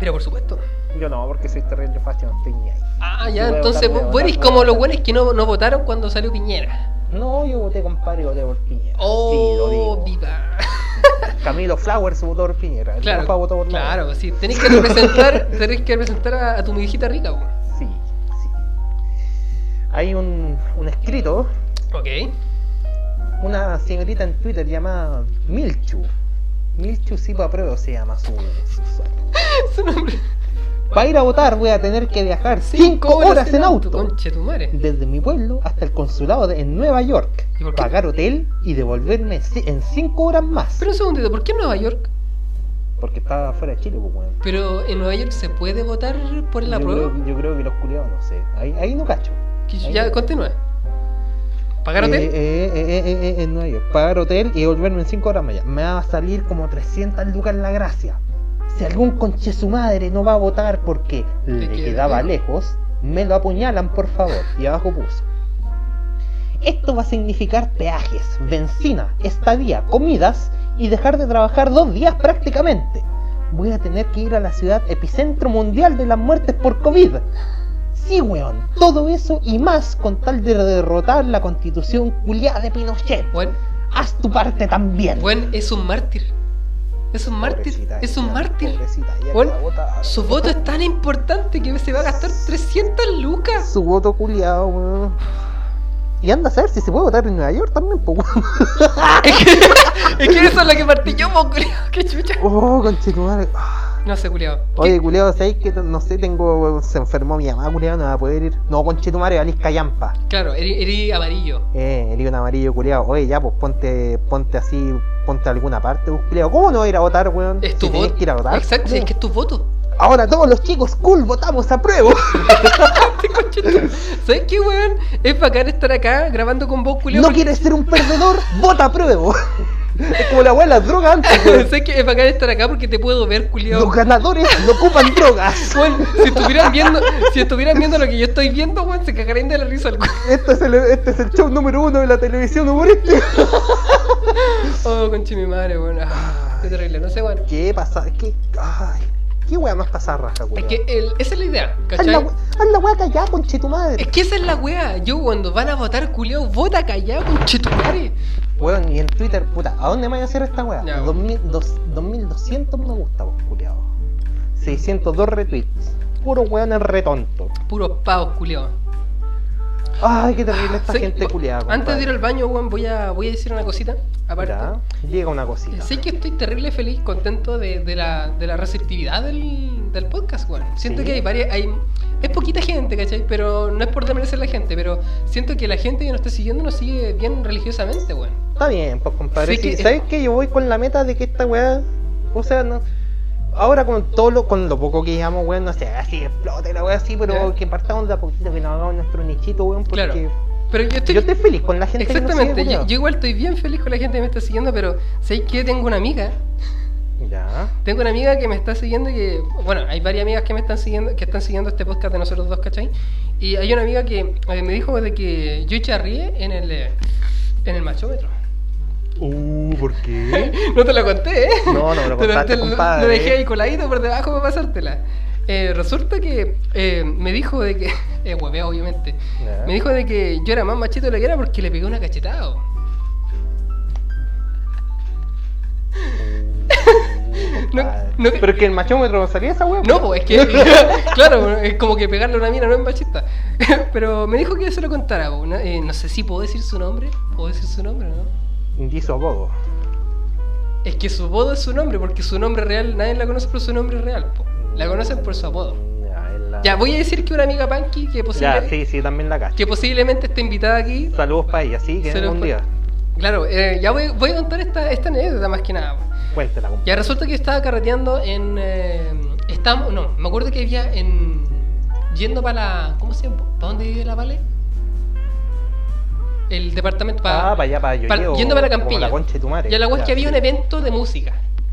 Pero por supuesto. Yo no, porque soy terrible fácil, no estoy ni ahí. Ah, ya, entonces votar, vos eres como los buenos que no, no votaron cuando salió Piñera. No, yo voté, compadre, y voté por Piñera. Oh, sí, viva. *laughs* Camilo Flowers votó por Piñera. El Claro, votó por claro, sí. Tenés que representar, *laughs* tenés que representar a, a tu mijita rica, weón. Sí, sí. Hay un, un escrito, Ok. una señorita en Twitter llamada Milchu. Milchu Sipa Pruebo se llama su, su usuario. *laughs* Su nombre. Para ir a votar voy a tener que viajar 5 horas en auto. Conche tu madre. Desde mi pueblo hasta el consulado de- en Nueva York. Pagar hotel y devolverme en 5 horas más. Pero un segundito, ¿por qué en Nueva York? Porque estaba fuera de Chile, pues, weón. Pero en Nueva York se puede votar por la yo, prueba. creo, yo creo que los culiados, no sé. Ahí, ahí no cacho. Ahí ya no. continúa. ¿Pagar Eh, hotel? eh, eh, eh, eh, eh, en Nueva York. Pagar hotel y devolverme en 5 horas más. Me va a salir como 300 lucas la gracia. Si algún conche su madre no va a votar porque le queda quedaba lejos. lejos, me lo apuñalan por favor. Y abajo puso. Esto va a significar peajes, benzina, estadía, comidas y dejar de trabajar dos días prácticamente. Voy a tener que ir a la ciudad epicentro mundial de las muertes por COVID. Sí, weón, todo eso y más con tal de derrotar la constitución culiada de Pinochet. Bueno, Haz tu parte también. bueno, es un mártir. Es un mártir. Es un mártir. Bueno. Su voto es tan importante que se va a gastar 300 lucas. Su voto culiado, weón. Y anda a saber si se puede votar en Nueva York también, weón. *laughs* Es que, es que eso es lo que partí yo, po, culiao. Qué chucha. Oh, conchetumare. No sé, culiao. Oye, culiado, ¿sabéis que no sé? Tengo. Se enfermó mi mamá, culiado, no va a poder ir. No, conchetumare, valís callampa. Claro, eres, eres amarillo. Eh, el un amarillo, culiado. Oye, ya, pues ponte, ponte así, ponte a alguna parte, pues, culiado. ¿Cómo no vas a ir a votar, weón? Es Si tu tenés voto. que ir a votar. Exacto, culiao. es que es tu voto. Ahora todos los chicos cool votamos a prueba. *laughs* ¿Sabes qué, weón? Es bacán estar acá grabando con vos, culiao. no porque- quieres ser un perdedor, vota a prueba. Es como la weá de las drogas antes, *laughs* weón. ¿Sabes qué? Es bacán estar acá porque te puedo ver, culiao. Los ganadores no ocupan drogas. *laughs* Weón, si estuvieran viendo, si estuvieran viendo lo que yo estoy viendo, weón, se cagarían de la risa al Este es, el, este es el show número uno de la televisión humorística. *laughs* Oh, conche mi madre, weón. Ah, qué terrible, no sé, weón. ¿Qué pasa? ¿Qué? Ay, ¿qué weá más pasa raja, Es que el- esa es la idea, ¿cachai? haz la weá callada, conche tu madre. Es que esa es la wea. Yo cuando van a votar, culiao, vota callado, conchetumare. Weón, y en Twitter, puta, ¿a dónde me voy a hacer esta weá? Ya, weón. 2000, dos- 2200 me gusta, vos, culiao. 602 retweets. Puro weón en retonto. Puros pavos, culiao. Ay, qué terrible esta Sí, gente culiada. Antes de ir al baño, weón, voy a, voy a decir una cosita. Aparte. Ya, llega una cosita. Sé que estoy terrible feliz, contento de, de la, de la receptividad del, del podcast, weón. Siento Sí. que hay varias. Hay, es poquita gente, ¿cachai? Pero no es por desmerecer la gente, pero siento que la gente que nos está siguiendo nos sigue bien religiosamente, weón. Está bien, pues compadre. Sí que- ¿Sabes qué? Yo voy con la meta de que esta weá. O sea, no. Ahora con todo lo, con lo poco que llevamos, weón, no sé, así explote la weá así, pero que partamos de a poquito, que nos hagamos nuestro nichito, weón, porque Claro. Pero yo estoy. yo estoy feliz con la gente Exactamente, que nos yo, sigue, yo igual estoy bien feliz con la gente que me está siguiendo, pero ¿sabes qué? Tengo una amiga. Ya. Tengo una amiga que me está siguiendo y que, bueno, hay varias amigas que me están siguiendo, que están siguiendo este podcast de nosotros dos, ¿cachai? Y hay una amiga que eh, me dijo de que yo charríe en el, eh, en el machómetro. Uh, ¿por qué? *laughs* No te lo conté, ¿eh? No, no me lo Te contaste, lo- compadre. Lo dejé ahí coladito por debajo para pasártela. Eh, resulta que eh, me dijo de que, *laughs* eh, hueveo obviamente, me dijo de que yo era más machito de lo que era porque le pegué una cachetada. bo. *laughs* No- no- Pero es que el machómetro no salía esa weá. No, pues es que, claro, es como que pegarle a una mina no es machista. Pero me dijo que yo se lo contara. No, eh, no sé si puedo decir su nombre. ¿Puedo decir su nombre o no? Indizo apodo. Es que su apodo es su nombre, porque su nombre real nadie la conoce por su nombre real. po. La conocen por su apodo. Ya, el la. Ya, voy a decir que una amiga Panky que, posible- Ya, sí, sí, también la cacho. que posiblemente esté invitada aquí. Saludos para ella, sí, que un día. Claro, eh, ya voy, voy a contar esta, esta anécdota más que nada. Cuéntela. Ya resulta que yo estaba carreteando en. Eh, estamos, no, me acuerdo que había en. Yendo para la. ¿Cómo se llama? ¿Para dónde vive la Vale? El departamento para. ah, para allá, para yo. para- yendo para la concha de tu madre. Y a la wea es que había un evento de música.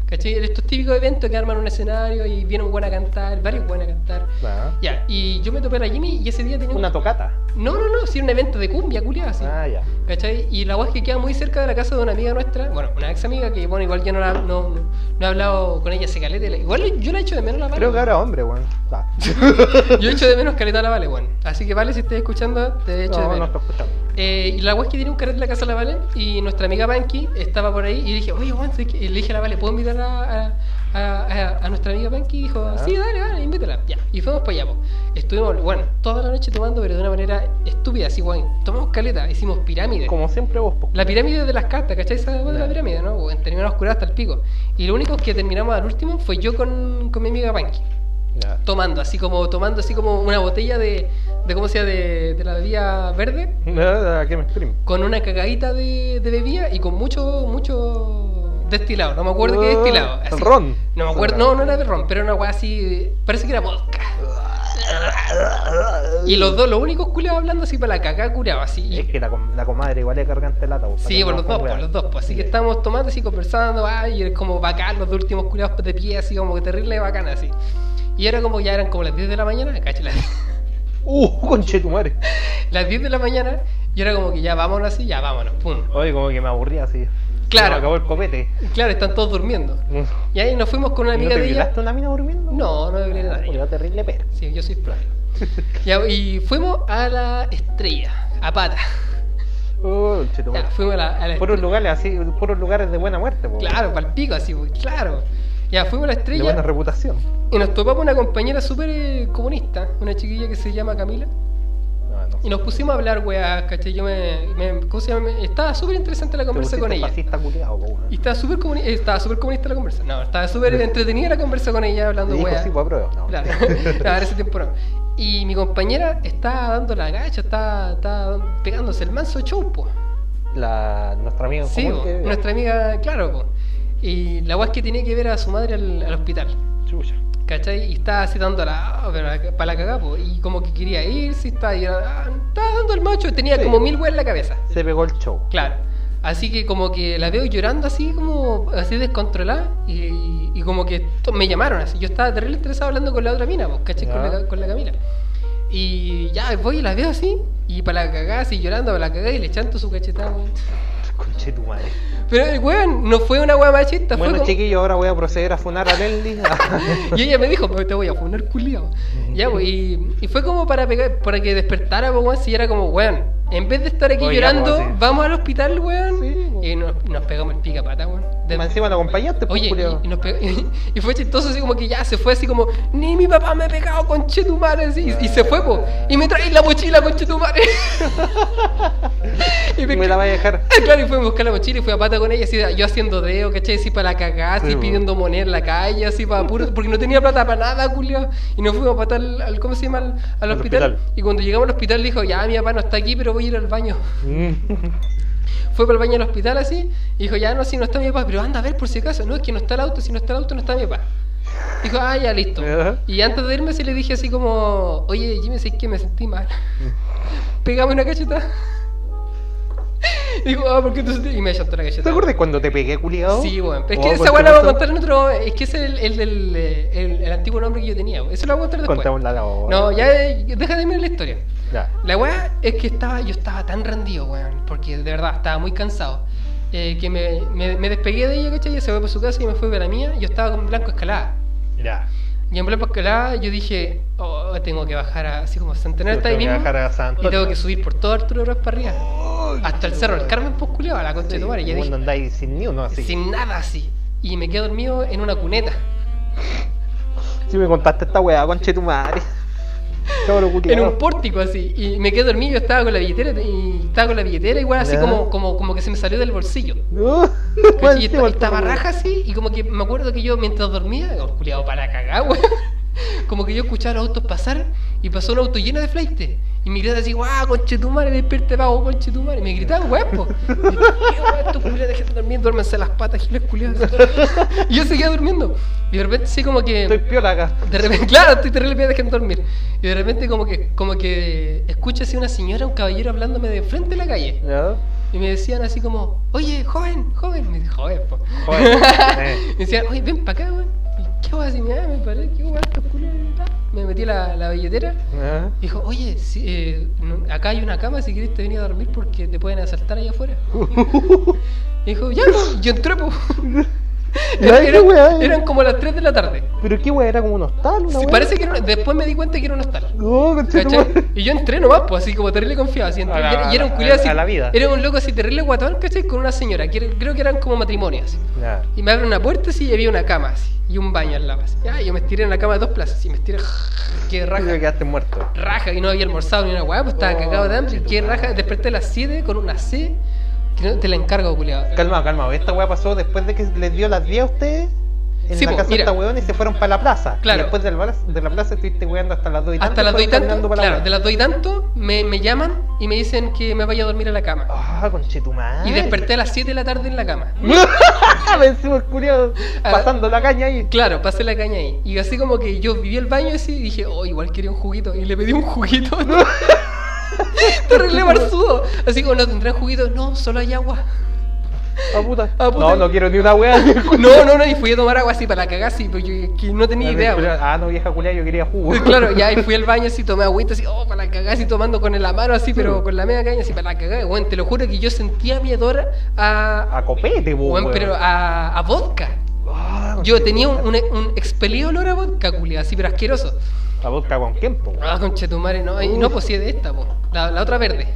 ¿Cachai? Estos típicos eventos que arman un escenario y viene un buen a cantar, varios buenos a cantar. Ah, Ya, y yo me topé a la Jimmy y ese día tenía un- Una tocata. No, no, no, sí, un evento de cumbia, culiada, así. Ah, ya. ¿Cachai? Y la es que queda muy cerca de la casa de una amiga nuestra, bueno, una ex amiga que, bueno, igual yo no, la- no, no, no he hablado con ella y la- Igual yo la echo de menos la Vale. Creo que ahora hombre, weón. Ah. *laughs* Yo echo de menos caleta a la Vale, bueno. Así que Vale, si estás escuchando, te echo de No, no menos. estoy escuchando. Eh, y la es que tiene un carrete en la casa de la Vale y nuestra amiga Panky estaba por ahí y dije, oye, weón, le dije a la Vale, ¿puedo invitar a, a, a- a- a nuestra amiga Panky? Y dijo, Ya. sí, dale, dale, invítala. Ya, y fuimos para allá, po. Estuvimos, bueno, toda la noche tomando, pero de una manera estúpida, así, weón. Tomamos caleta, hicimos pirámides. Como siempre vos, po. La pirámide de las cartas, ¿cachai? Esa de la pirámide, ¿no? Bueno, terminamos oscura hasta el pico. Y lo único que terminamos al último fue yo con, con mi amiga Panky tomando, así como tomando así como una botella de, de ¿cómo se llama? De, de la bebida verde, Nada, ¿Qué me exprime? con una cagadita de, de bebida y con mucho, mucho destilado. No me acuerdo qué destilado. así. Ron. No me acuerdo, no, no era de ron, pero era una weá así, parece que era vodka. Y los dos, los únicos culiados hablando así para la cagada curado, así. Y- Es que la, la comadre igual es cargante lata, po, Sí, por que los dos, por weá. los dos, pues. Así que estábamos tomando así, conversando, ay, y es como bacán, los dos últimos culiados de pie, así como que terrible bacán, así. Y era como, ya eran como las 10 de la mañana, cacho, las, *laughs* Uh, conche tu madre. las 10 de la mañana, y era como que ya vámonos así, ya vámonos, pum. Oye, como que me aburría así. Claro. Se me acabó el copete. Claro, están todos durmiendo. Y ahí nos fuimos con una ¿No amiga te de ella. violaste una mina durmiendo? No, no debería nadie. Yo terrible perro. Sí, yo soy plano. *laughs* Ya, y fuimos a la estrella, a pata. Tu Ya, fuimos a la, a la Puros lugares así, puros lugares de buena muerte, po. Claro, para el pico, así, pues, claro. Ya, fuimos a la De estrella. buena reputación. Y nos topamos una compañera súper eh, comunista, una chiquilla que se llama Camila. Y nos pusimos a hablar, weá, ¿cachai? Yo me. me- ¿Cómo se llama? Estaba súper interesante la conversa con ella. culiao. Y estaba súper comuni- comunista la conversa. No, estaba súper entretenida la conversa con ella hablando, weá. sí, pues. No. Claro, *laughs* no, en ese tiempo no. Y mi compañera estaba dando la gacha, estaba, estaba pegándose el manso show, po. La, nuestra amiga en Sí, común po, que- nuestra amiga, claro, po. Y la weá es que tenía que ver a su madre al, al hospital. Chucha. ¿Cachai? Y estaba así dando la. para la cagá, po. Y como que quería irse, estaba, estaba dando el macho, tenía Sí. como mil weas en la cabeza. Se pegó el show. Claro. Así que como que la veo llorando así como así descontrolada y, y como que me llamaron así. Yo estaba terrible interesado hablando con la otra mina, pues, ¿cachai? Con la, con la Camila. Y ya voy y la veo así y para la cagada así llorando para la cagada y le chanto su cachetada, weón. Conche tu madre. Pero el weón no fue una wea machista, fue Bueno, como... chiquillo, ahora voy a proceder a funar a Nelly. *laughs* Y ella me dijo, "Pero te voy a poner culiao. Ya, pues, y, y fue como para pegar, para que despertara, pues, weón, si era como, weón, en vez de estar aquí Oye, llorando, pues, vamos al hospital, weón. Sí. Y nos, nos pegamos el pica pata, weón. De- Más encima lo acompañaste, pues, Oye, y, y nos pegó- *laughs* y fue chistoso así como que ya se fue así como, ni mi papá me ha pegado con chetumare así, y, se fue, po, y me trae la mochila con chetumare. *laughs* y Me la va a dejar. *laughs* Claro, y fue a buscar la mochila y fui a pata con ella, así, yo haciendo dedo, ¿cachai? Así para la cagada, así Sí, pidiendo moneda en la calle, así para puro, porque no tenía plata para nada, Julio. Y nos fuimos a patar al, al- ¿cómo se llama? Al, al Al hospital. hospital. Y cuando llegamos al hospital dijo, ya mi papá no está aquí, pero voy a ir al baño. Fue para el baño del hospital así, y dijo, ya no, si no está mi papá, pero anda a ver por si acaso. No, es que no está el auto, si no está el auto, no está mi papá. Dijo, ah, ya listo. Y antes de irme, sí le dije así como, oye, Jimmy, sé que me sentí mal. *laughs* Pégame una cacheta. Dijo, ah, ¿por qué tú? Y me chantó la cacheta. ¿Te acuerdas cuando te pegué, culiado? Sí, weón. Pero es Oh, que esa ¿por weá la voy a contar en otro. Es que ese es el, el, el, el- el antiguo nombre que yo tenía. Eso lo voy a contar después. Contamos la la- No, ya, eh, deja de mirar la historia. Ya. La weá es que estaba, yo estaba tan rendido, weón, porque de verdad estaba muy cansado. eh, que me, me, me despegué de ella, ¿cachai? Ella se fue para su casa y me fui para la mía. Yo estaba con Blanco Escalada. Ya. Y en Blanco Escalada yo dije, oh, tengo que bajar a- así como a Centenario está ahí mismo. Y tengo que subir por todo Arturo Bros para arriba. Hasta el cerro del Carmen, pues culiao, a la concha de tu madre. Y yo Cuando dije, andáis sin ni uno así. sin nada así. Y me quedé dormido en una cuneta. Si me contaste esta weá, conche tu madre. En un pórtico así. Y me quedé dormido, yo estaba con la billetera y estaba con la billetera igual así como, como, como que se me salió del bolsillo. *laughs* Y estaba, raja así, y como que me acuerdo que yo mientras dormía, oh, culiado para cagar, weón. *laughs* como que yo escuchaba los autos pasar y pasó un auto lleno de flight. Y me gritaban así, guau, conche tu madre, despierte pago, conche tu madre. Y me gritaban, weón, po. Y yo, ¿Qué weón, estos culiados dormir, duérmense las patas, giles culiados. Y yo seguía durmiendo. Y de repente sí como que. Estoy piola acá. De repente, claro, estoy terrible bien, dejen dormir. Y de repente como que, como que escucho así una señora, un caballero hablándome de frente en la calle. ¿Ya? Y me decían así como, oye, joven, joven. Me dice, joven, po. Joven, *laughs* eh. me decían, oye, ven para acá, weón. ¿Y qué vas a decir? Mira, me paré, qué weón, estos. Me metí la, la billetera. Dijo, oye, si, eh, no- acá hay una cama, si quieres te venir a dormir porque te pueden asaltar allá afuera. *laughs* Dijo, ya, pues, yo entré, pues. *laughs* *laughs* Ya, qué weá. eran como las 3 de la tarde. ¿Pero qué weá? ¿Era como un hostal? Una Sí, parece que era una- después me di cuenta que era un hostal. No, conchetumare. ¿Cachai? Y yo entré nomás, pues así como terrible confiado. Así, entré, A la- y, era, y era un culiado así. a la vida. Era un loco así terrible guatón, ¿cachai? Con una señora, que era- creo que eran como matrimonios. Y me abre una puerta así y había una cama así. Y un baño al lado así. Ya, yo me estiré en la cama de dos plazas y me estiré. *laughs* Qué Y raja. te quedaste muerto. raja y no había almorzado ni una weá, pues estaba Oh, cagado de hambre. Qué raja, desperté a las 7 con una C. Te la encargo, culiado. Calma, calma. Esta weá pasó después de que les dio las 10 a ustedes en Sí, la po, casa de esta weón y se fueron para la plaza. Claro. Y después de la, plaza- de la plaza estuviste weando hasta las 2 y tanto. Hasta las 2 y tanto, la claro, de las 2 y tanto me, me llaman y me dicen que me vaya a dormir a la cama. Ah, conchetumare. Y desperté a las 7 de la tarde en la cama. *laughs* Vencimos curioso Ah. pasando la caña ahí. Claro, pasé la caña ahí. Y así como que yo viví el baño así y dije, oh, igual quería un juguito. Y le pedí un juguito. *laughs* *laughs* Terrible barzudo. Así como no tendrán juguito. No, solo hay agua. Ah, puta. Ah, puta. No, no quiero ni una weá. *laughs* No, no, no. Y fui a tomar agua así para la cagada así, porque yo que no tenía idea. weón. Ah, no, vieja culia, yo quería jugo. *laughs* Claro, ya y fui al baño así, tomé agüita así, oh, para la cagada, así tomando con la mano así, pero con la media caña así, para la cagada. Bueno, te lo juro que yo sentía mi a. A copete, weón, weón. pero a, a vodka. Ah, Yo tenía un, un, un expelido olor a vodka, culia, así, pero asqueroso. A vodka con quién, po. Ah, conchetumare, no, y no, pues sí, es de esta, po. La, la otra verde.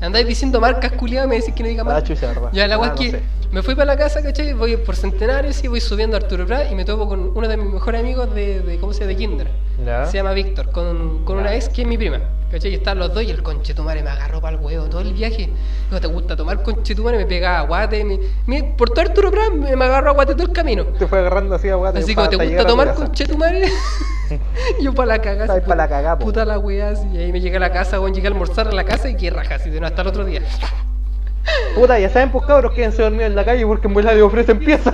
Andáis diciendo marcas culiadas, me decís que no diga Ah, chucha, verdad. Ya, la Ah, no es que sé. me fui para la casa, ¿cachai? Voy por Centenario, sí, voy subiendo a Arturo Prat y me topo con uno de mis mejores amigos de, de ¿cómo se llama? De Kinder. Ya. Se llama Víctor, con, con una ex que es mi prima. ¿Cachai? Y estaban los dos y el conchetumare me agarró para el huevo todo el viaje. No te gusta tomar conchetumare, me pegaba guate. Me, me- por todo Arturo Prat me, me agarró a guate todo el camino. Te fue agarrando así a weá. *laughs* *laughs* Así como te gusta tomar conchetumare. yo para la cagada. Estáis pa' la cagá, po. Puta la weá. Y ahí me llegué a la casa, weón, llegué a almorzar a la casa y qué raja, así de no hasta el otro día. *laughs* Puta, ya saben, pues cabros, quédense dormidos en la calle porque en vuela le ofrecen piezas.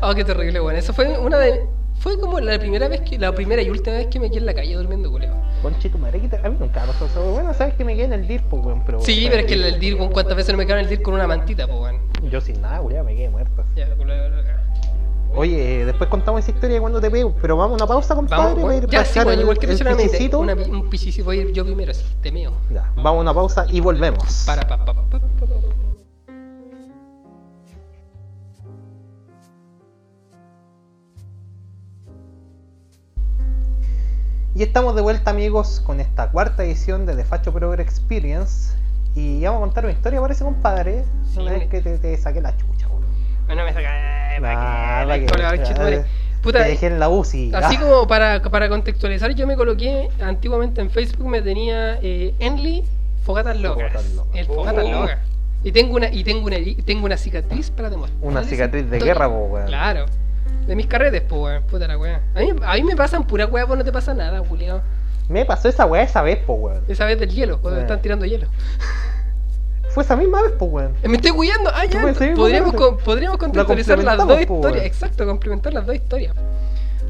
Oh, qué terrible, weón. Eso fue una de. Fue como la primera vez que. La primera y última vez que me quedé en la calle durmiendo, culeo. Conche tu madre, a mí nunca me pasó eso. Bueno, sabes que me quedé en el DIR, pues, weón, pero. Sí, pero es que el, DIR, weón, ¿cuántas veces no me quedaron en el DIR con una mantita, pues, weón? Yo sin nada, ya me quedé muerto. Ya, loca. Oye, después contamos esa historia de cuando te pego, pero vamos a una pausa, compadre. Vamos, ir. Ya, para sí, el- igual que el. Una, un pisicito, voy a ir yo primero, así, te meo. Ya, vamos a una pausa y volvemos. Para, pa, pa, pa, pa, Y estamos de vuelta, amigos, con esta cuarta edición de The Facho Progress Experience. Y vamos a contar una historia, parece, compadre. Sí, Una me- vez que te, te saqué la chucha, weón. Bueno, me saca. Ah, ¿para qué? pa' que- ah. Puta, te dejé en la UCI. Así Ah, como para, para contextualizar, yo me coloqué antiguamente en Facebook, me tenía eh, Enly Fogatas Locas. Fogatas Locas. El Fogatas Oh. Locas. Y tengo una, y tengo una, tengo una cicatriz para demostrar. Una cicatriz de guerra, po, weón. Claro. De mis carretes, pues, weón. Puta la weá. A mí, a mí me pasan pura weá, pues no te pasa nada, Julián. Me pasó esa weá esa vez, po, weón. Esa vez del hielo, cuando Eh. están tirando hielo. *laughs* Fue esa misma vez, po, weón. Eh, Me estoy huyendo. Ah, ya. Pues Podríamos, con- podríamos contextualizar las dos po, historias. Exacto, complementar las dos historias.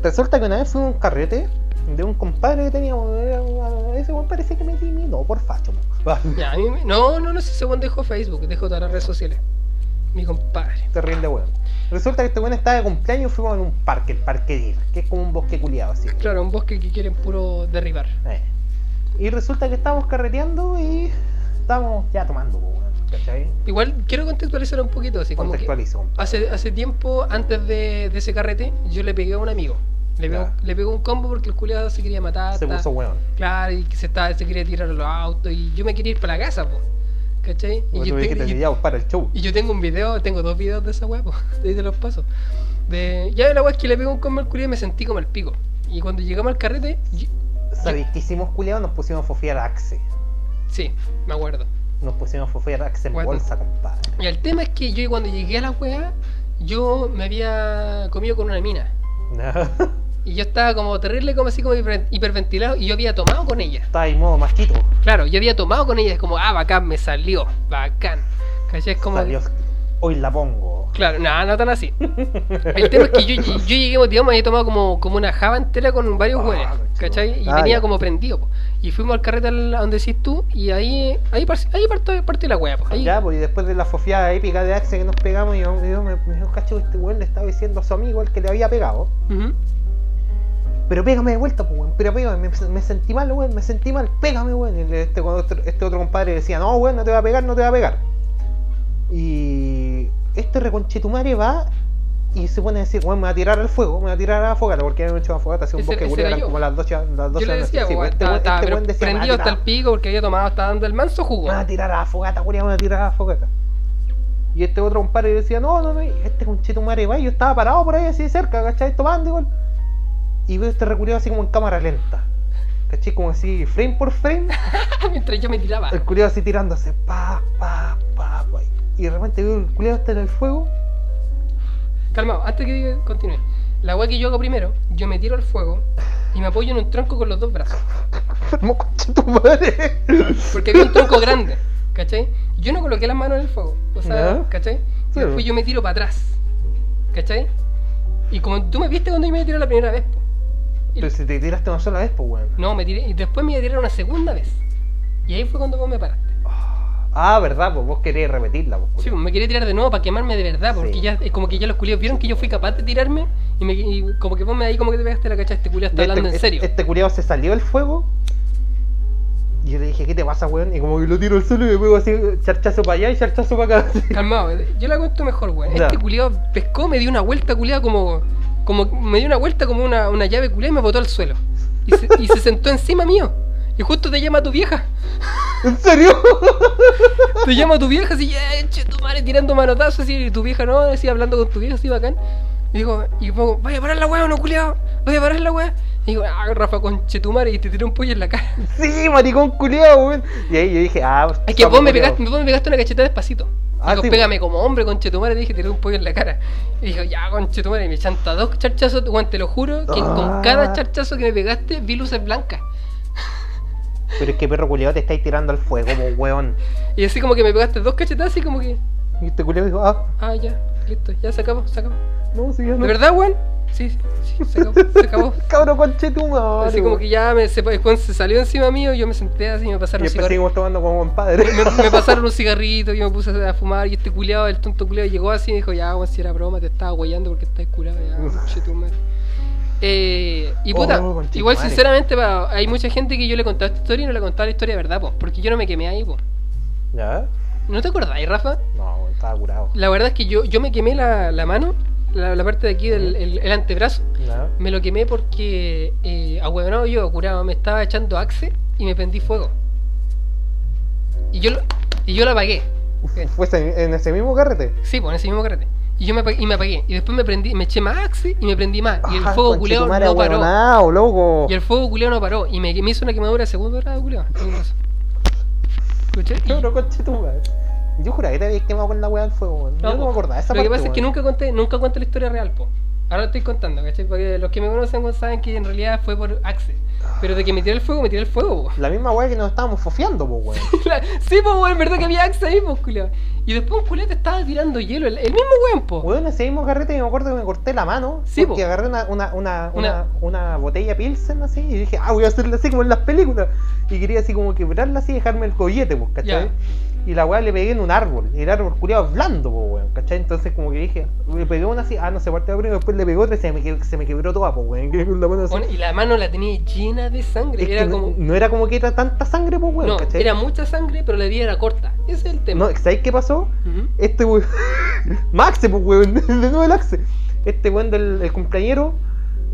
Resulta que una vez fue un carrete de un compadre que teníamos. una- Ese weón parece que me eliminó por facho. *laughs* Ya, a mí me- No, no, no sé, ese weón dejó Facebook, dejó todas las redes sociales. Mi compadre. Terrible, weón. Resulta que este weón estaba de cumpleaños y fuimos en un parque, el Parque Dir, que es como un bosque culiado así. Claro, un bosque que quieren puro derribar. Eh. Y resulta que estábamos carreteando y estábamos ya tomando, weón. ¿Cachai? Igual quiero contextualizar un poquito, así como que hace, hace tiempo, antes de, de ese carrete, yo le pegué a un amigo. Le pegó, le pegó un combo porque el culiado se quería matar. Se puso weón. Claro, y se, estaba, se quería tirar a los autos. Y yo me quería ir para la casa, po. ¿Cachai? Y yo, te- y- para el show. y yo tengo un video, tengo dos videos de esa weá, *laughs* de los pasos. De, ya la weá es que le pegó un combo al culiado y me sentí como el pico. Y cuando llegamos al carrete, yo- ¿Sabéis qué hicimos, culiado? Nos pusimos a fofiar a Axe. sí, me acuerdo. Nos pusimos a fofiar a Axe en bolsa, compadre. Y el tema es que yo cuando llegué a la weá, yo me había comido con una mina. *laughs* Y yo estaba como terrible, como así como hiper- hiperventilado. Y yo había tomado con ella. Está ahí modo masquito. Claro, yo había tomado con ella. Es como, ah, bacán, me salió. Bacán. ¿Cachai? Es como. Salió, Hoy la pongo. Claro, nada, no tan así. El tema es que yo, yo llegué me había tomado como, como una java entera con varios Ah, hueones, conchetumare. ¿cachai? Y Ah, venía ya. como prendido, po. Y fuimos al carrete donde decís tú, y ahí ahí, ahí partió, partió la wea, po. Ahí, Ya, pues y después de la fofiada épica de Axe que nos pegamos, yo, yo me, me dijo, cacho, este weón le estaba diciendo a su amigo el que le había pegado. Ujú. Pero pégame de vuelta, pues, weón. Pero pégame, me, me sentí mal, weón. Me sentí mal. Pégame, weón. Y este, otro, este otro compadre decía, no, weón, no te va a pegar, no te va a pegar. Y este reconchetumare va y se pone a decir, weón, me va a tirar al fuego, me va a tirar a la fogata, porque había hecho una fogata, así un bosque yo. como las 12 las 12 Yo le de la decía, noche. Sí, este weón- este pero weón decía, prendido hasta el pico porque había tomado, estaba dando el manso jugo. me va a tirar a la fogata, culiao, me va a tirar a la fogata. Y este otro compadre decía, no, no, no, este conchetumare va, y yo estaba parado por ahí así cerca, ¿cachai? Tomando igual. Y veo este reculeado así como en cámara lenta. ¿Cachai? Como así, frame por frame. *laughs* Mientras yo me tiraba. El culiado así tirándose, pa, pa, pa, pa. Y de repente veo el culiado está en el fuego. Calmado, antes que continúe. La wea que yo hago primero, yo me tiro al fuego y me apoyo en un tronco con los dos brazos. Enfermo conchetumare. Porque había un tronco grande, ¿cachai? Yo no coloqué las manos en el fuego, o sea, Ya. ¿cachai? Y después yo me tiro para atrás, ¿cachai? Y como tú me viste cuando yo me tiré la primera vez, po. Pero si te tiraste una sola vez, pues weón. no, me tiré, y después me iba a tirar una segunda vez. Y ahí fue cuando vos me paraste. Ah, verdad, pues vos querés repetirla, pues. Sí, pues, me quería tirar de nuevo para quemarme de verdad, porque Sí. ya es como que ya los culiados vieron que yo fui capaz de tirarme y, me, y como que vos me ahí como que te pegaste la cacha, este culiado está Este- hablando en este- serio. Este culiado se salió del fuego. Y yo le dije, ¿qué te pasa, weón? Y como que lo tiro al suelo y me pego así, charchazo para allá y charchazo para acá. Calmado, yo la cuento mejor, weón. Este culiado pescó, me dio una vuelta culiada como. Como me dio una vuelta como una, una llave culiada y me botó al suelo. Y se, y se sentó encima mío. Y justo te llama tu vieja. ¿En serio? Te llama tu vieja así, "Eh, che, tu madre tirando manotazos así, y tu vieja no, así hablando con tu vieja así bacán. Y digo, y pongo, vaya a parar la weá no culiado, vaya a parar la weá. Y digo, ah, Rafa con chetumare y te tiré un pollo en la cara. Sí, maricón culiado, weón. Y ahí yo dije, ah, Es que vos me pegaste, vos me pegaste una cachetada despacito. Ah, sí, pégame como hombre con chetumare, dije, tiré un pollo en la cara. Y dijo, ya con chetumare, y me chanta dos charchazos, weón, te lo juro, que Ah. con cada charchazo que me pegaste vi luces blancas. Pero es que perro culiado te estáis tirando al fuego, como weón. Y así como que me pegaste dos cachetadas y como que, Y este culiado dijo, ah, ah, ya, listo, ya se acabó, se acabó. no, sí, ya no. ¿De verdad, weón? Sí, sí, sí, se acabó, se acabó. *laughs* Cabro. Así como que ya me, se, Juan se salió encima mío, yo me senté así y me Y pasaron un después cigarro. seguimos tomando como compadre. Me, me *laughs* pasaron un cigarrito, yo me puse a fumar y este culiado, el tonto culiado llegó así y dijo, ya, weón, si era broma, te estaba guayando porque estás curado, ya, *laughs* conche tu madre". Eh, y Oh, puta, igual sinceramente pa, hay mucha gente que yo le he contado esta historia y no le he contado la historia de verdad, po, porque yo no me quemé ahí, po. ¿Ya? ¿No te acordáis, Rafa? No, estaba curado. La verdad es que yo, yo me quemé la, la mano, la, la parte de aquí del el, el antebrazo, me lo quemé porque, eh, ahueonado yo, curado, me estaba echando axe y me prendí fuego. Y yo lo, y yo lo apagué. ¿Fue en ese mismo carrete? Sí, pues en ese mismo carrete. Y yo me apagué, y me apagué. Y después me prendí, me eché más axe y me prendí más. Y el Ah, fuego culeado no paró. loco. Y el fuego culeado no paró. Y me, me hizo una quemadura de segundo grado, culeado. ¿Escuché? *laughs* Cabro conchetumare. Yo juraba que te habías quemado con la weá del fuego. Yo no po. me acordaba esa Lo que pasa es que nunca conté, nunca conté la historia real, po. Ahora lo estoy contando, ¿cachai? Porque los que me conocen weón, saben que en realidad fue por axe. Pero de que me tiré el fuego, me tiré el fuego, po. La misma weá que nos estábamos fofiando, pues, weón. *laughs* sí, pues, weón, verdad que había axe ahí, pues, culeado. Y después un culete estaba tirando hielo, el, el mismo weón, po. Weón, ese mismo carrete me acuerdo que me corté la mano. Sí, porque po. agarré una, una, una, Una- una, botella Pilsen así y dije, ah, voy a hacerla así como en las películas. Y quería así como quebrarla así y dejarme el collete, pues, ¿cachai? Ya. Y la weá le pegué en un árbol. Y el árbol culiado blando, pues, weón, ¿cachai? Entonces como que dije, le pegué una así, ah, no se partió primero, después le pegó otra y se me, se me quebró toda, pues, weón. *laughs* quedé con la mano así. Weón, y la mano la tenía llena de sangre. Es era no, como. no era como que era tanta sangre, pues, weón, No, ¿cachai? era mucha sangre, pero la herida era corta. Ese es el tema. No, ¿sabes qué pasó? Este weón. *laughs* Maxe, pues weón, *laughs* de nuevo el Axe. Este weón del el cumpleañero.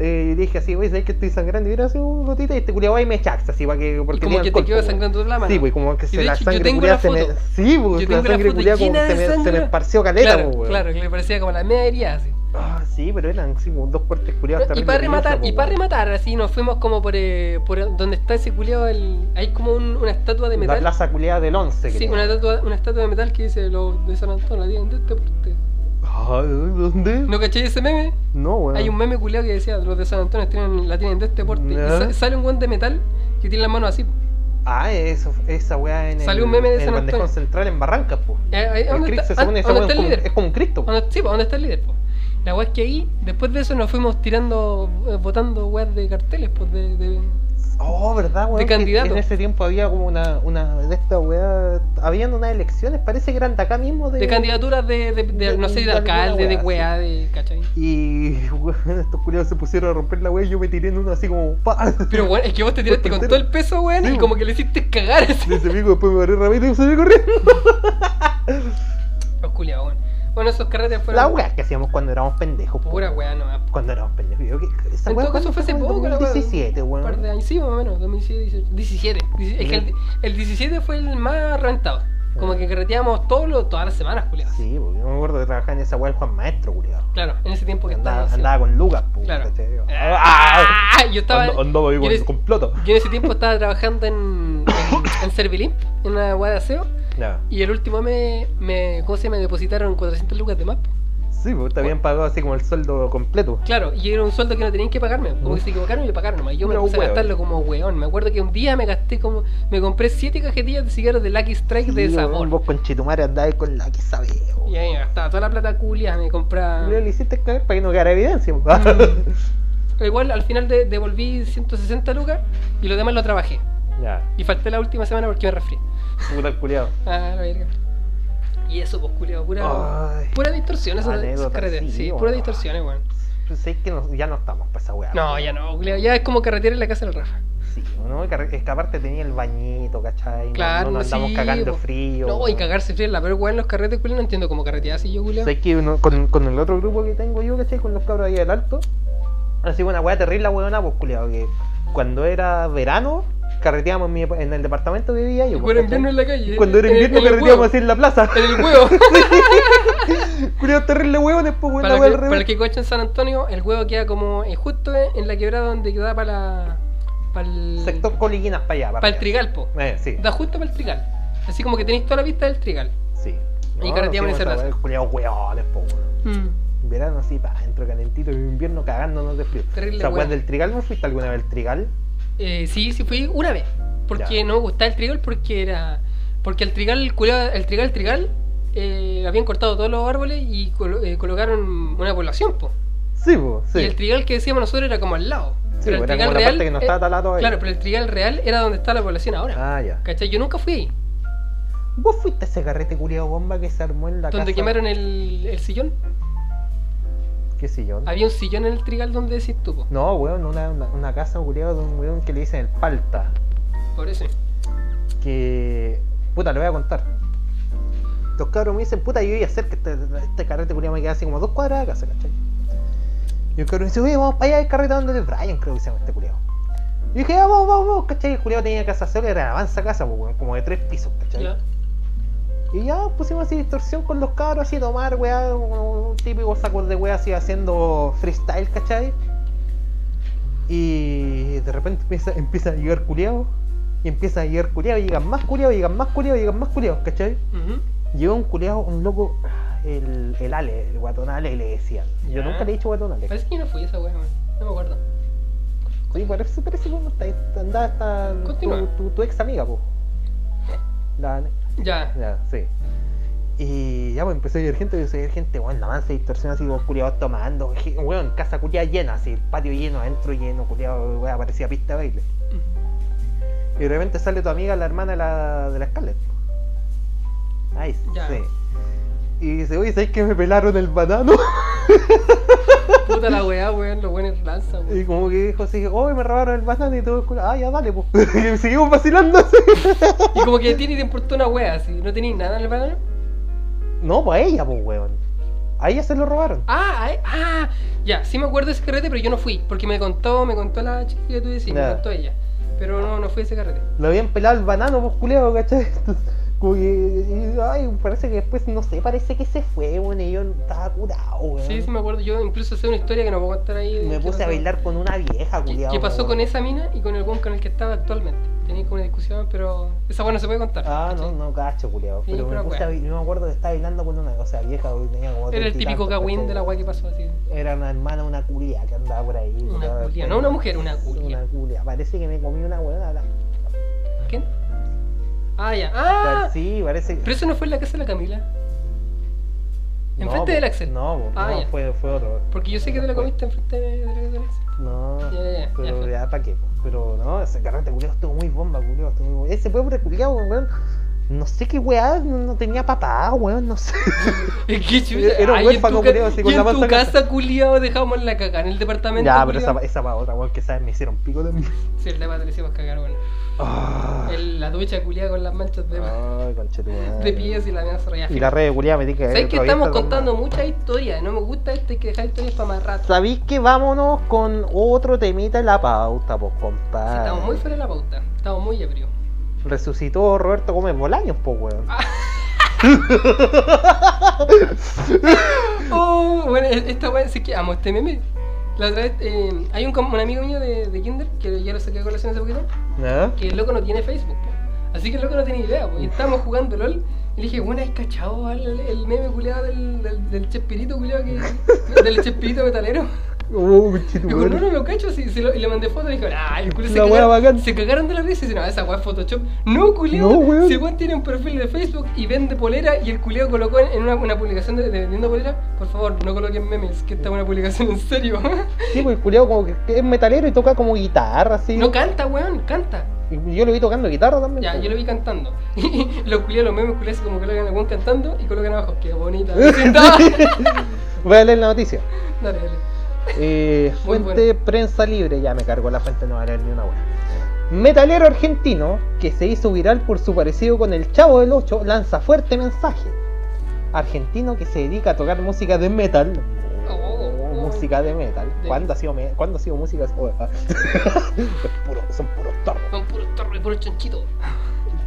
Eh, dije así, wey, ¿sabes que estoy sangrando? Y era así un gotita y este culiao va y me echa Axe, así para que. Porque Y como que te quedó pues, sangrando la mano. Sí, pues como que se la hecho, sangre la se me. Sí, pues Yo la la sangre culiao como se me, se me esparció caleta, claro, pues, weón. claro, que le parecía como la media herida así. Ah, sí, pero eran como dos cortes culiados y para rematar, pues, y para rematar, así nos fuimos como por, eh, por donde está ese culiado, el... hay como un- una estatua de La metal. plaza culiada del 11. Sí, una estatua, una estatua de metal que dice los de San Antonio, la tienen de este porte. Ay, ¿Dónde? ¿No caché ese meme? No, weón. Hay un meme culiado que decía, los de San Antonio tienen, la tienen de este porte. Y Ya. sa- sale un guante de metal que tiene las manos así. po. Ah, eso, esa weá en Salió el, un meme de en el San bandejón Antonio. central en Barrancas, po. Eh, eh, El ¿Dónde Cristo, está, ah, esa ¿dónde weá está el es como- líder? es como un Cristo. po. ¿Dónde, sí, po, ¿dónde está el líder? po? La weá es que ahí, después de eso, nos fuimos tirando, eh, botando weas de carteles, pues de, de- Oh, ¿verdad, weón? De candidato. En ese tiempo había como una, una de estas weas. Habían unas elecciones, parece que eran de acá mismo. De, de candidaturas de, de- de- de- no sé, de, de alguna alcalde, de weá, de. ¿cachai? Y *laughs* weón, estos culiados se pusieron a romper la wea y yo me tiré en uno así como. ¡pa! Pero weón, es que vos te tiraste con todo el peso, weón, Sí, y como que le hiciste cagar así. De ese pico después me barré rápido y salí corriendo. *laughs* Los culiados, weón. Bueno, esos carretes fueron. La wea que hacíamos cuando éramos pendejos. Pura weá, no. Cuando éramos pendejos. Yo, ¿qué- esa En todo caso fue hace poco, la wea. 2017, Un par de años, sí, más o menos, 2017, 17. 17. Es que el, el 17 fue el más reventado. Como que carreteábamos todos los- todas las semanas, culiados. Sí, porque yo me acuerdo que trabajaba en esa wea el Juan Maestro, culiado. Claro, en ese tiempo que Andaba, estaba. andaba con Lucas, po, Claro. ¿cachai? Ah, yo estaba. Andaba con comploto. Yo en ese tiempo estaba trabajando en, en, en Servilimp, en una weá de aseo. Y el último mes, me, ¿cómo se? Me depositaron 400 lucas de más. Sí, pues te habían pagado así como el sueldo completo. Claro, y era un sueldo que no tenían que pagarme. Como que se equivocaron y me pagaron nomás. Yo me puse a gastarlo como weón. Me acuerdo que un día me gasté como. Me compré 7 cajetillas de cigarros de Lucky Strike de Sí, sabor. weón, Vos con Chitumare andabas con la que sabe. Y ahí me gastaba toda la plata culia, me compraba. Le hiciste caer para que no quedara evidencia. *laughs* Pero igual al final de- devolví 160 lucas y lo demás lo trabajé. Ya, Y falté la última semana porque me resfrié. puta el culiado. *laughs* Ah, la verga. Y eso, pues, culiado, pura. Ay. Pura distorsión, eso carreteras. Sí, sí, pura weón. distorsiones, weón. Pues sé que no- ya no estamos para esa weá. No, ya no, culiao, ya es como carretera en la casa del Rafa. Sí, ¿no? Es que aparte tenía el bañito, ¿cachai? No- Claro, no, nos andamos sí, cagando po. frío. No, y cagarse frío, la peor weón en los carretes, culiao, no entiendo cómo carretear así yo, culiao. Sé que uno- con, con el otro grupo que tengo yo, ¿cachai? Con los cabros ahí del alto. Así una weá terrible, la weona, pues culiado. Que cuando era verano, carreteábamos en, mi- en el departamento que vivía yo. Y pues, cuando era invierno en la calle. Cuando era invierno, carreteábamos huevo, así en la plaza. En el huevo. *laughs* Culiado terrible huevo, después weón, para, la que, para el que coche en San Antonio, el huevo queda como eh, justo en la quebrada donde queda para la. Para el. Sector Coliquinas para allá. Para el trigal, po. Eh, sí. Da justo para el trigal. Así como que tenéis toda la vista del trigal. Sí. Y carreteamos en esa plaza. Culiado hueones, po, weón. Verano así, pa, dentro calentito y invierno cagándonos de frío. Terrible ¿Te acuerdas weón. del trigal? ¿No fuiste alguna vez al trigal? Eh, sí, sí fui una vez. Porque Ya. no me gustaba el trigal porque era. Porque el trigal, el, trigal, el trigal, eh, habían cortado todos los árboles y colo- eh, colocaron una población, po. Sí, po, sí. Y el trigal que decíamos nosotros era como al lado. Sí, pero el era trigal real. parte que no eh, estaba talado. Claro, pero el trigal real era donde está la población ahora. Ah, ya. ¿Cachai? Yo nunca fui ahí. ¿Vos fuiste a ese carrete culiado bomba que se armó en la donde casa? quemaron el, el sillón. ¿Qué sillón? Había un sillón en el trigal donde decís tú, po. No, weón, una, una, una casa culiado de un weón que le dicen el palta. Por eso. Que. Puta, le voy a contar. Los cabros me dicen, puta, yo iba a hacer que este, este carrete culiado me queda así como a dos cuadras de casa, ¿cachai? Y el cabrón me dice, oye, vamos para allá el carrete donde el Brian, creo que se llama este culiado. Y dije, ah, vamos, vamos, vamos, ¿cachai? El culiado tenía casa sola, era una avanza casa, weón, como de tres pisos, ¿cachai? Y ya pusimos así distorsión con los cabros, así tomar, weá, un, un típico saco de weá así haciendo freestyle, ¿cachai? Y de repente empieza, empieza a llegar culiados, y empieza a llegar culiados, y llegan más culiados, llegan más culiados, llegan más culiados, ¿cachai? Ujú. Llegó un culiado, un loco, el, el Ale, el guatón Ale, le decían. Yo nunca le he dicho guatón Ale. Parece que yo no fui esa man. No me acuerdo. Oye, parece, parece está, andaba hasta tu, tu, tu ex amiga, po. La, Ya. *laughs* Ya, sí. Y ya pues empezó a ir gente, empezó a ir gente, bueno, avance de distorsión así, como culiados tomando, weón, casa culiada llena, así, el patio lleno, adentro lleno, culiado, weón, parecía pista de baile. Y de repente sale tu amiga, la hermana de la, de la Scarlett. Ay, Ya. sí. Y dice, oye, ¿sabes que me pelaron el banano? *laughs* Puta la weá, weón. Los buenos lanzan, Y weón. como que dijo así, oye, me robaron el banano y todo el culo, ah, ya dale, pues. *laughs* y seguimos vacilando así. Y como que a ti ni te importó una wea, así. ¿No tenías nada en el banano? no, pues a ella, pues, weón. A ella se lo robaron. Ah, ah, ah, ya, sí me acuerdo de ese carrete, pero yo no fui, porque me contó, me contó la chica que tú decías, me Ya. contó ella. Pero no, no fui a ese carrete. Lo habían pelado el banano, pues culiado, ¿cachai? Como que, y- ay, parece que después, no sé, parece que se fue, weón, y yo estaba curado, weón. Sí, sí me acuerdo. Yo incluso sé una historia que no puedo contar ahí. Me puse a bailar con una vieja, ¿Qué, culiao. qué pasó weón. con esa mina y con el buen con el que estaba actualmente? Tenía como una discusión, pero esa bueno no se puede contar. Ah, no, ¿cachai? no cacho, culiao. Sí, Pero me puse a, weón. yo me acuerdo que estaba bailando con una, o sea, vieja, weón, tenía como Era el típico cagüín de la weá que pasó así. Era una hermana, una culia que andaba por ahí. Una culia, no una mujer, una culia. Una culia. Parece que me comí una weona. la- ¿Quién? Ah, ya. ¡Ah! Sí, parece. Pero eso no fue en la casa de la Camila. Enfrente del Axel. No, Ah, no, fue, fue otro. Porque yo sé que te la comiste enfrente de- de- del Axel. No, ya, ya, pero ya. ¿para qué? Pero no, ese carrete culiao estuvo muy bomba, culiao. Estuvo muy. Ese pobre culiao, weón. No sé qué weá, no, tenía papá, weón, no sé. *laughs* Es que chucha. Era un huérfano, culiao, así, con la en tu casa, culiao, dejamos la caga en el departamento. ya, pero esa, esa otra, weón, que sabes, me hicieron pico también. Sí, el de pata le hicimos cagar, bueno. Ah. La ducha culiada con las manchas de, de pies y la mía se. Y la red de culiao me dije que. ¿Sabes que estamos contando muchas historias? No me gusta este que dejar historias para más rato. ¿Sabéis que vámonos con otro temita en la pauta, pues, Sí, compadre? estamos muy fuera de la pauta. Estamos muy ebrios. Resucitó Roberto Gómez Bolaños, pues, weón. Ah. Oh, *laughs* bueno, esta weá, sí que amo este meme. La otra vez, eh, hay un, un amigo mío de, de Kinder, que ya lo saqué a colación hace poquito, ¿Ah? que el loco no tiene Facebook, po. Así que el loco no tiene idea, po. Y estábamos jugando LOL. Y le dije, bueno, ¿has cachado el, el meme culiado del, del, del Chespirito culiado que. *laughs* del Chespirito metalero? Oh, Digo, no, no lo cacho, lo- y le mandé foto y dije, ay, el culo se, cagaron, se cagaron de la risa y dicen, no, esa weá es Photoshop. No, culiao, No, weón. si weón tiene un perfil de Facebook y vende polera y el culiao colocó en una, una publicación de, de vendiendo polera, por favor, no coloquen memes, que esta es una publicación en serio. *laughs* Sí, pues el culiao como que es metalero y toca como guitarra, así. no canta, weón, canta. Yo lo vi tocando guitarra también. Ya, pues. yo lo vi cantando. *laughs* Y los culiados, los memes culiados, como colocan a weón cantando y colocan abajo, qué bonita. *laughs* vecindad". Voy a leer la noticia. dale, dale. Eh, fuente prensa libre, ya me cargo la fuente, no va a leer ni una wea. Metalero argentino que se hizo viral por su parecido con el Chavo del 8 lanza fuerte mensaje. Argentino que se dedica a tocar música de metal. Oh, oh. música de metal. De- ¿Cuándo ha sido, me- ¿cuándo ha sido música? Oh, ah. *laughs* Puro- son puros torros. Son puros torres, puros chanchitos.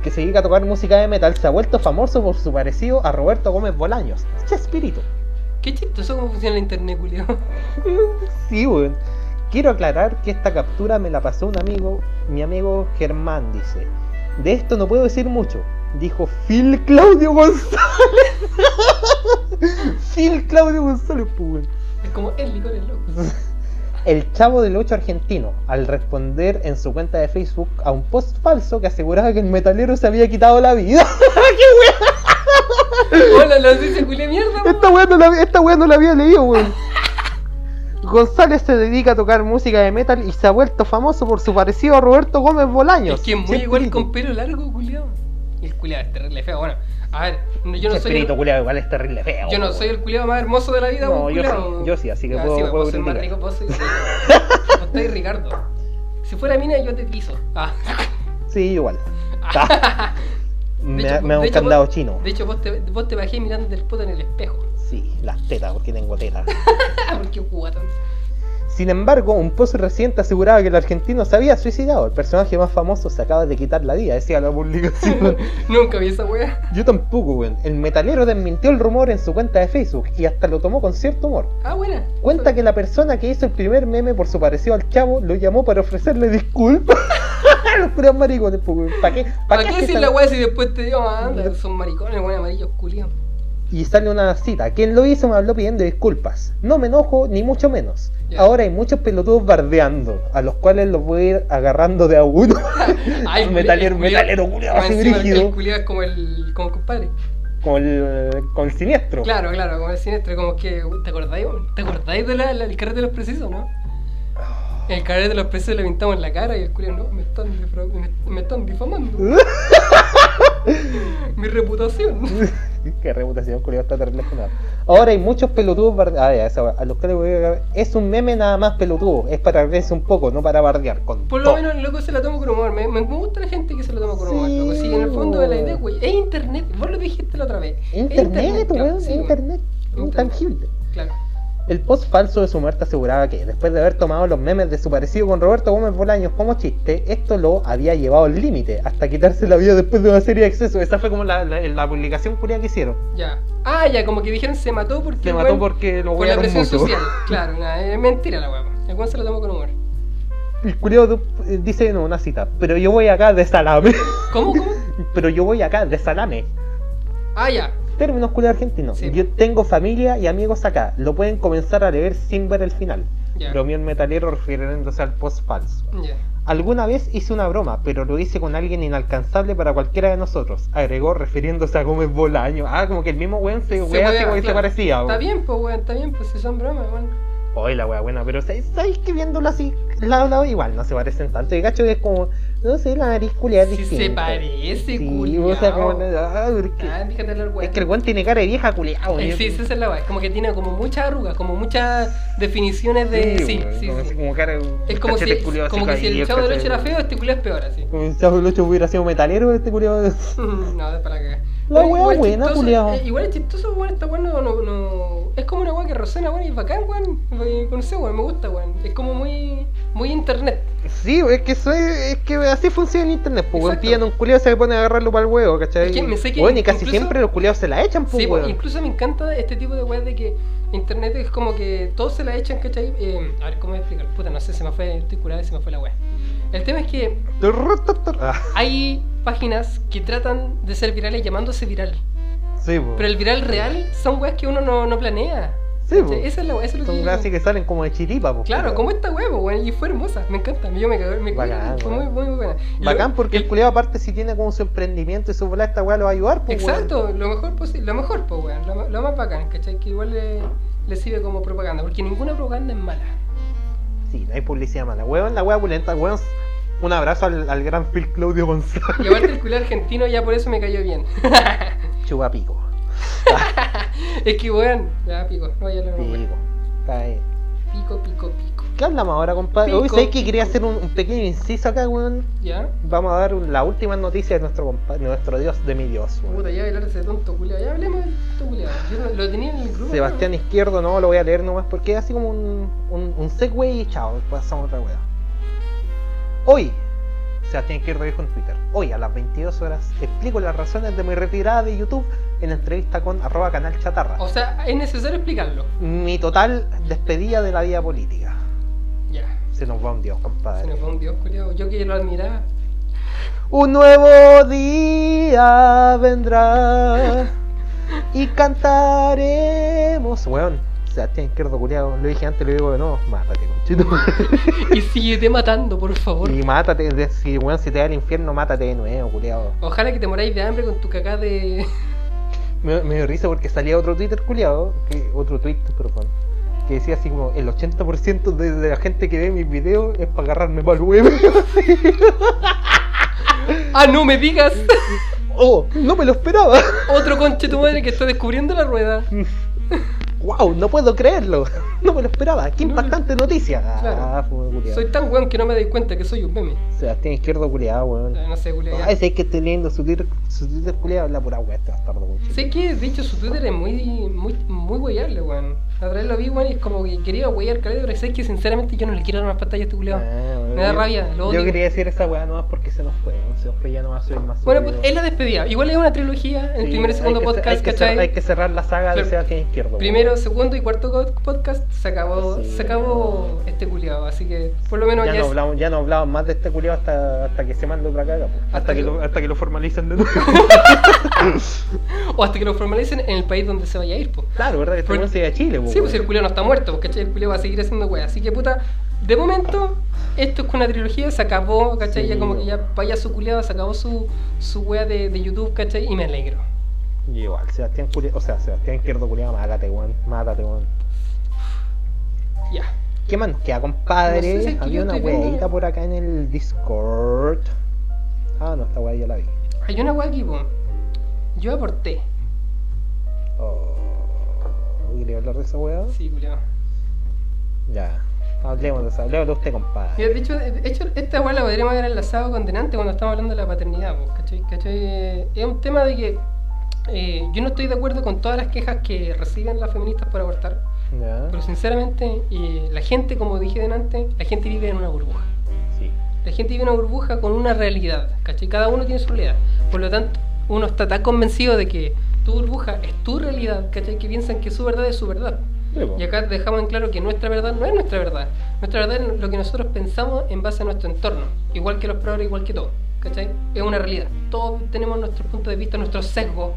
Que se dedica a tocar música de metal se ha vuelto famoso por su parecido a Roberto Gómez Bolaños. Chespirito. Qué chistoso cómo funciona el internet, culiao. *laughs* Sí, weón. Quiero aclarar que esta captura me la pasó un amigo, mi amigo Germán, dice. De esto no puedo decir mucho, dijo Phil Claudio González. *laughs* Phil Claudio González, pues, weón. Es como el licor es loco. *laughs* El chavo del 8 argentino, al responder en su cuenta de Facebook a un post falso que aseguraba que el metalero se había quitado la vida. Hola, la dice culia mierda. Esta weá no la, esta weá no la había leído, weón. González se dedica a tocar música de metal y se ha vuelto famoso por su parecido a Roberto Gómez Bolaños. Es que es muy Chespirito. igual con pelo largo, culiao. Y el culiao es terrible feo. Bueno, a ver, yo no soy el, culiao, igual es terrible feo. yo no soy el culiao más hermoso de la vida, No, yo sí, yo sí, así que Ah, puedo- sí, pues, puedo sois más rico, vos sois *laughs* Ricardo. Si fuera mina, yo te piso. Ah. Sí, igual. *laughs* Me, hecho, me da un hecho, candado vos- chino. De hecho, vos te, vos te bajé mirando el poto en el espejo. Sí, las tetas, porque tengo tetas. *laughs* Porque guatón. Sin embargo, un post reciente aseguraba que el argentino se había suicidado. El personaje más famoso se acaba de quitar la vida, decía la publicación. *laughs* Nunca vi esa wea. Yo tampoco, weón. El metalero desmintió el rumor en su cuenta de Facebook y hasta lo tomó con cierto humor. Ah, buena. Cuenta que la persona que hizo el primer meme por su parecido al chavo lo llamó para ofrecerle disculpas. *laughs* *laughs* Los puros maricones, pues. ¿Para qué? ¿Para qué que decir la wea si después te digo, ah, anda, son maricones, weón, amarillos culiados? Y sale una cita. Quien lo hizo me habló pidiendo disculpas. No me enojo, ni mucho menos. Ahora hay muchos pelotudos bardeando, a los cuales los voy a ir agarrando de a uno. *laughs* Ay, *laughs* metalero, metalero, culiao, más así brígido. El culiao es como el, como el compadre. Con el, con el siniestro. Claro, claro, como el siniestro, como que, ¿te acordáis? ¿Te acordáis del de la- el carrete de los precisos, no? El carrete de los precisos le pintamos en la cara y el culiao, no, me están, me, me están difamando. *laughs* Mi reputación. *laughs* Qué reputación, culiao, está terrible nada. Ahora hay muchos pelotudos. Ah, ya, esa a los que les voy a Es un meme nada más pelotudo. Es para reírse un poco, no para bardear. Con Por lo todo. menos loco se la toma con humor. Me, me gusta la gente que se la toma con humor. Sí, Loco. Sí, en el fondo de la idea, weón. güey. Es internet. Vos lo dijiste la otra vez. Es Internet, claro, weón, sí, weón. internet. Internet. Intangible. Claro. El post falso de su muerte aseguraba que, después de haber tomado los memes de su parecido con Roberto Gómez Bolaños como chiste, esto lo había llevado al límite, hasta quitarse la vida después de una serie de excesos. Esa fue como la, la, la publicación curia que hicieron. Ya. Ah, ya, como que dijeron se mató porque. Se el mató porque lo por la presión mucho. social. Claro, es mentira la weá. El se lo tomó con humor. El culiao eh, dice, no, una cita, pero yo voy acá de salame. ¿Cómo, cómo? *laughs* pero yo voy acá de salame. Ah, ya. Términos culiao argentinos. Sí. Yo tengo familia y amigos acá. Lo pueden comenzar a leer sin ver el final. Bromeó el metalero refiriéndose al post falso. Alguna vez hice una broma, pero lo hice con alguien inalcanzable para cualquiera de nosotros. Agregó refiriéndose a Gómez Bolaño. Ah, como que el mismo weón se wea como que se claro. parecía. Está bien, pues, weón, está bien, pues si son bromas, weón. Oye, la wea buena, pero ¿sabes que viéndolo así, lado a lado, igual no se parecen tanto. Y cacho que es como, no sé, la nariz culiada es distinta. se parece, Sí, culiao. o sea, como, ah, pero es que, Ah, hablar, weón. es que el weón tiene cara de vieja culiado. Eh, sí, esa es la weá. Es como que tiene como muchas arrugas, como muchas definiciones de. Sí, sí, como, sí. cara Es como si, culiao como que si el chavo del 8 cachete- era feo, este culo es peor, así. Como si el chavo del 8 hubiera sido metalero, este culiado. *laughs* no, es para cagar. La wea igual buena, chistoso, culiao. eh, igual es chistoso, weón, esta weá no, no, no- Es como una weá que resuena, weón, y es bacán, weón. No sé, weón, me gusta, weón. Es como muy. Muy internet. Sí, es que soy, es que así funciona el internet, pues weón, pillan un culiado y se pone a agarrarlo para el huevo, ¿cachai? Es que me sé que Bueno, y casi incluso- siempre los culiados se la echan, pues Sí, pues, weón. incluso me encanta este tipo de weas de que internet es como que todos se la echan, ¿cachai? Eh, a ver, ¿cómo explicar? Puta, no sé, se me fue, estoy curado y se me fue la wea. El tema es que Ah, hay páginas que tratan de ser virales llamándose viral. sí, pues. Pero el viral real son weas que uno no, no planea. Sí, po. Esa es la wea, eso es lo que Son así que salen como de chiripa. Claro, culiao. como esta huevo, weón, y fue hermosa, me encanta, yo me cagué, me Bacán, fue muy, muy, muy buena. Bacán lo- porque el y- culiado aparte si tiene como su emprendimiento y su bola esta weá lo va a ayudar. Exacto, lo mejor posible, lo mejor, pues, weón, lo, lo más bacán, ¿cachai? Que igual le, le sirve como propaganda, porque ninguna propaganda es mala. Sí, no hay publicidad mala. Weón, la weá pulenta, weón. Un abrazo al, al gran Phil Claudio González. Y aparte el culo argentino ya por eso me cayó bien. *laughs* Chupapico. *laughs* es que, weón, ya pico, no vaya a hablar más, weón. Pico. Cae. Pico, pico, pico. ¿Qué hablamos ahora, compadre? Hoy sé que quería hacer un, un pequeño inciso acá, weón. ¿Ya? Vamos a dar un- la última noticia de nuestro compa- de nuestro dios, de mi dios. weón. Puta, ya hablar de ese tonto culiao. Ya hablemos del tonto culiao. Yo lo tenía en el grupo. Sebastián. Izquierdo, no lo voy a leer nomás porque es así como un, un, un segue y chao, pasamos a otra weá. Hoy, Sebastián Izquierdo dijo en Twitter, hoy a las 22 horas explico las razones de mi retirada de YouTube en entrevista con arroba canal chatarra. O sea, es necesario explicarlo. Mi total despedida de la vida política. Ya. Se nos va un dios, Se compadre. nos fue un dios culiao. Yo que lo admiraba. Un nuevo día vendrá y cantaremos. Weón, Sebastián Izquierdo culiado, lo dije antes, lo digo de nuevo. Mátate, conchito. *laughs* y síguete matando, por favor. y mátate, de- si, weón, si te da el infierno, mátate de nuevo, culiado. Ojalá que te moráis de hambre con tu cacá de. *laughs* Me, me dio risa porque salía otro Twitter culiado, que, otro tweet, perdón, que decía así como: el 80% de, de la gente que ve mis videos es para agarrarme para el huevo. *laughs* ¡Ah, no me digas! ¡Oh! ¡No me lo esperaba! Otro conche tu madre que está descubriendo la rueda. ¡Wow! No puedo creerlo. *laughs* No me lo esperaba. ¡Qué No, impactante noticia! claro. Ah, fue culiado. Soy tan weón que no me doy cuenta que soy un meme. Sebastián Izquierdo culiado, weón. Ah, No sé, culiao. ya. Ay, sé que estoy leyendo su Twitter, su Twitter culiado, la pura weá, este bastardo, conchito. Sé que de hecho su Twitter es muy, muy, muy weyarle, weón. La otra vez lo vi, weón, y es como que quería weyar caleta, pero sé que sinceramente yo no le quiero dar más pantalla a este culiao. Ah, bueno, Me da yo- rabia, lo Yo quería decir esa weá nomás porque se nos fue, weón. se nos fue, ya no va a subir más. Bueno, pues es la despedida. Igual es una trilogía, el Sí, primer y segundo podcast, hay que, ¿cachai? hay que cerrar la saga de Claro. Sebastián Izquierdo. weón. Primero, segundo y cuarto podcast se acabó, Sí. se acabó este culiao, así que por lo menos ya, ya, no es- hablamos, ya no hablamos más de este culiado hasta, hasta que se mande otra caga. Hasta, Hasta que que- lo, hasta que lo formalicen de nuevo. *laughs* o hasta que lo formalicen en el país donde se vaya a ir, po. claro, ¿verdad? Que este Por- se a Chile, po, Sí, pues el culiao no está muerto, ¿cachai? El culiao va a seguir haciendo weas. Así que puta, de momento, esto es con una trilogía, se acabó, ¿cachai? Sí. Ya como que ya vaya su culiado, se acabó su, su wea de, de YouTube, ¿cachai? Y me alegro. Y igual, Sebastián culiado, o sea, Sebastián Izquierdo culiado, mátate, weón. Mátate, weón. Ya. ¿Qué más queda, compadre? No sé si es que Había una weadita por acá en el Discord. Ah, no, esta wea ya la vi. Hay una wea aquí, po. Yo aporté. Oh, ¿Quería hablar de esa wea? Sí, culiao. Ya. Hablemos de eso, hablemos de usted, compadre. De hecho, de hecho, esta weá la podríamos haber enlazado con Denante cuando estamos hablando de la paternidad, po, ¿cachai? ¿cachai? Es un tema de que eh, yo no estoy de acuerdo con todas las quejas que reciben las feministas por abortar. Ya. Pero sinceramente, eh, la gente, como dije delante, la gente vive en una burbuja. Sí. La gente vive en una burbuja con una realidad, ¿cachai? Cada uno tiene su realidad. Por lo tanto, uno está tan convencido de que tu burbuja es tu realidad, ¿cachai? Que piensan que su verdad es su verdad. Y acá dejamos en claro que nuestra verdad no es nuestra verdad. Nuestra verdad es lo que nosotros pensamos en base a nuestro entorno. Igual que los progres, igual que todo. ¿Cachai? Es una realidad. Todos tenemos nuestros puntos de vista, nuestros sesgos.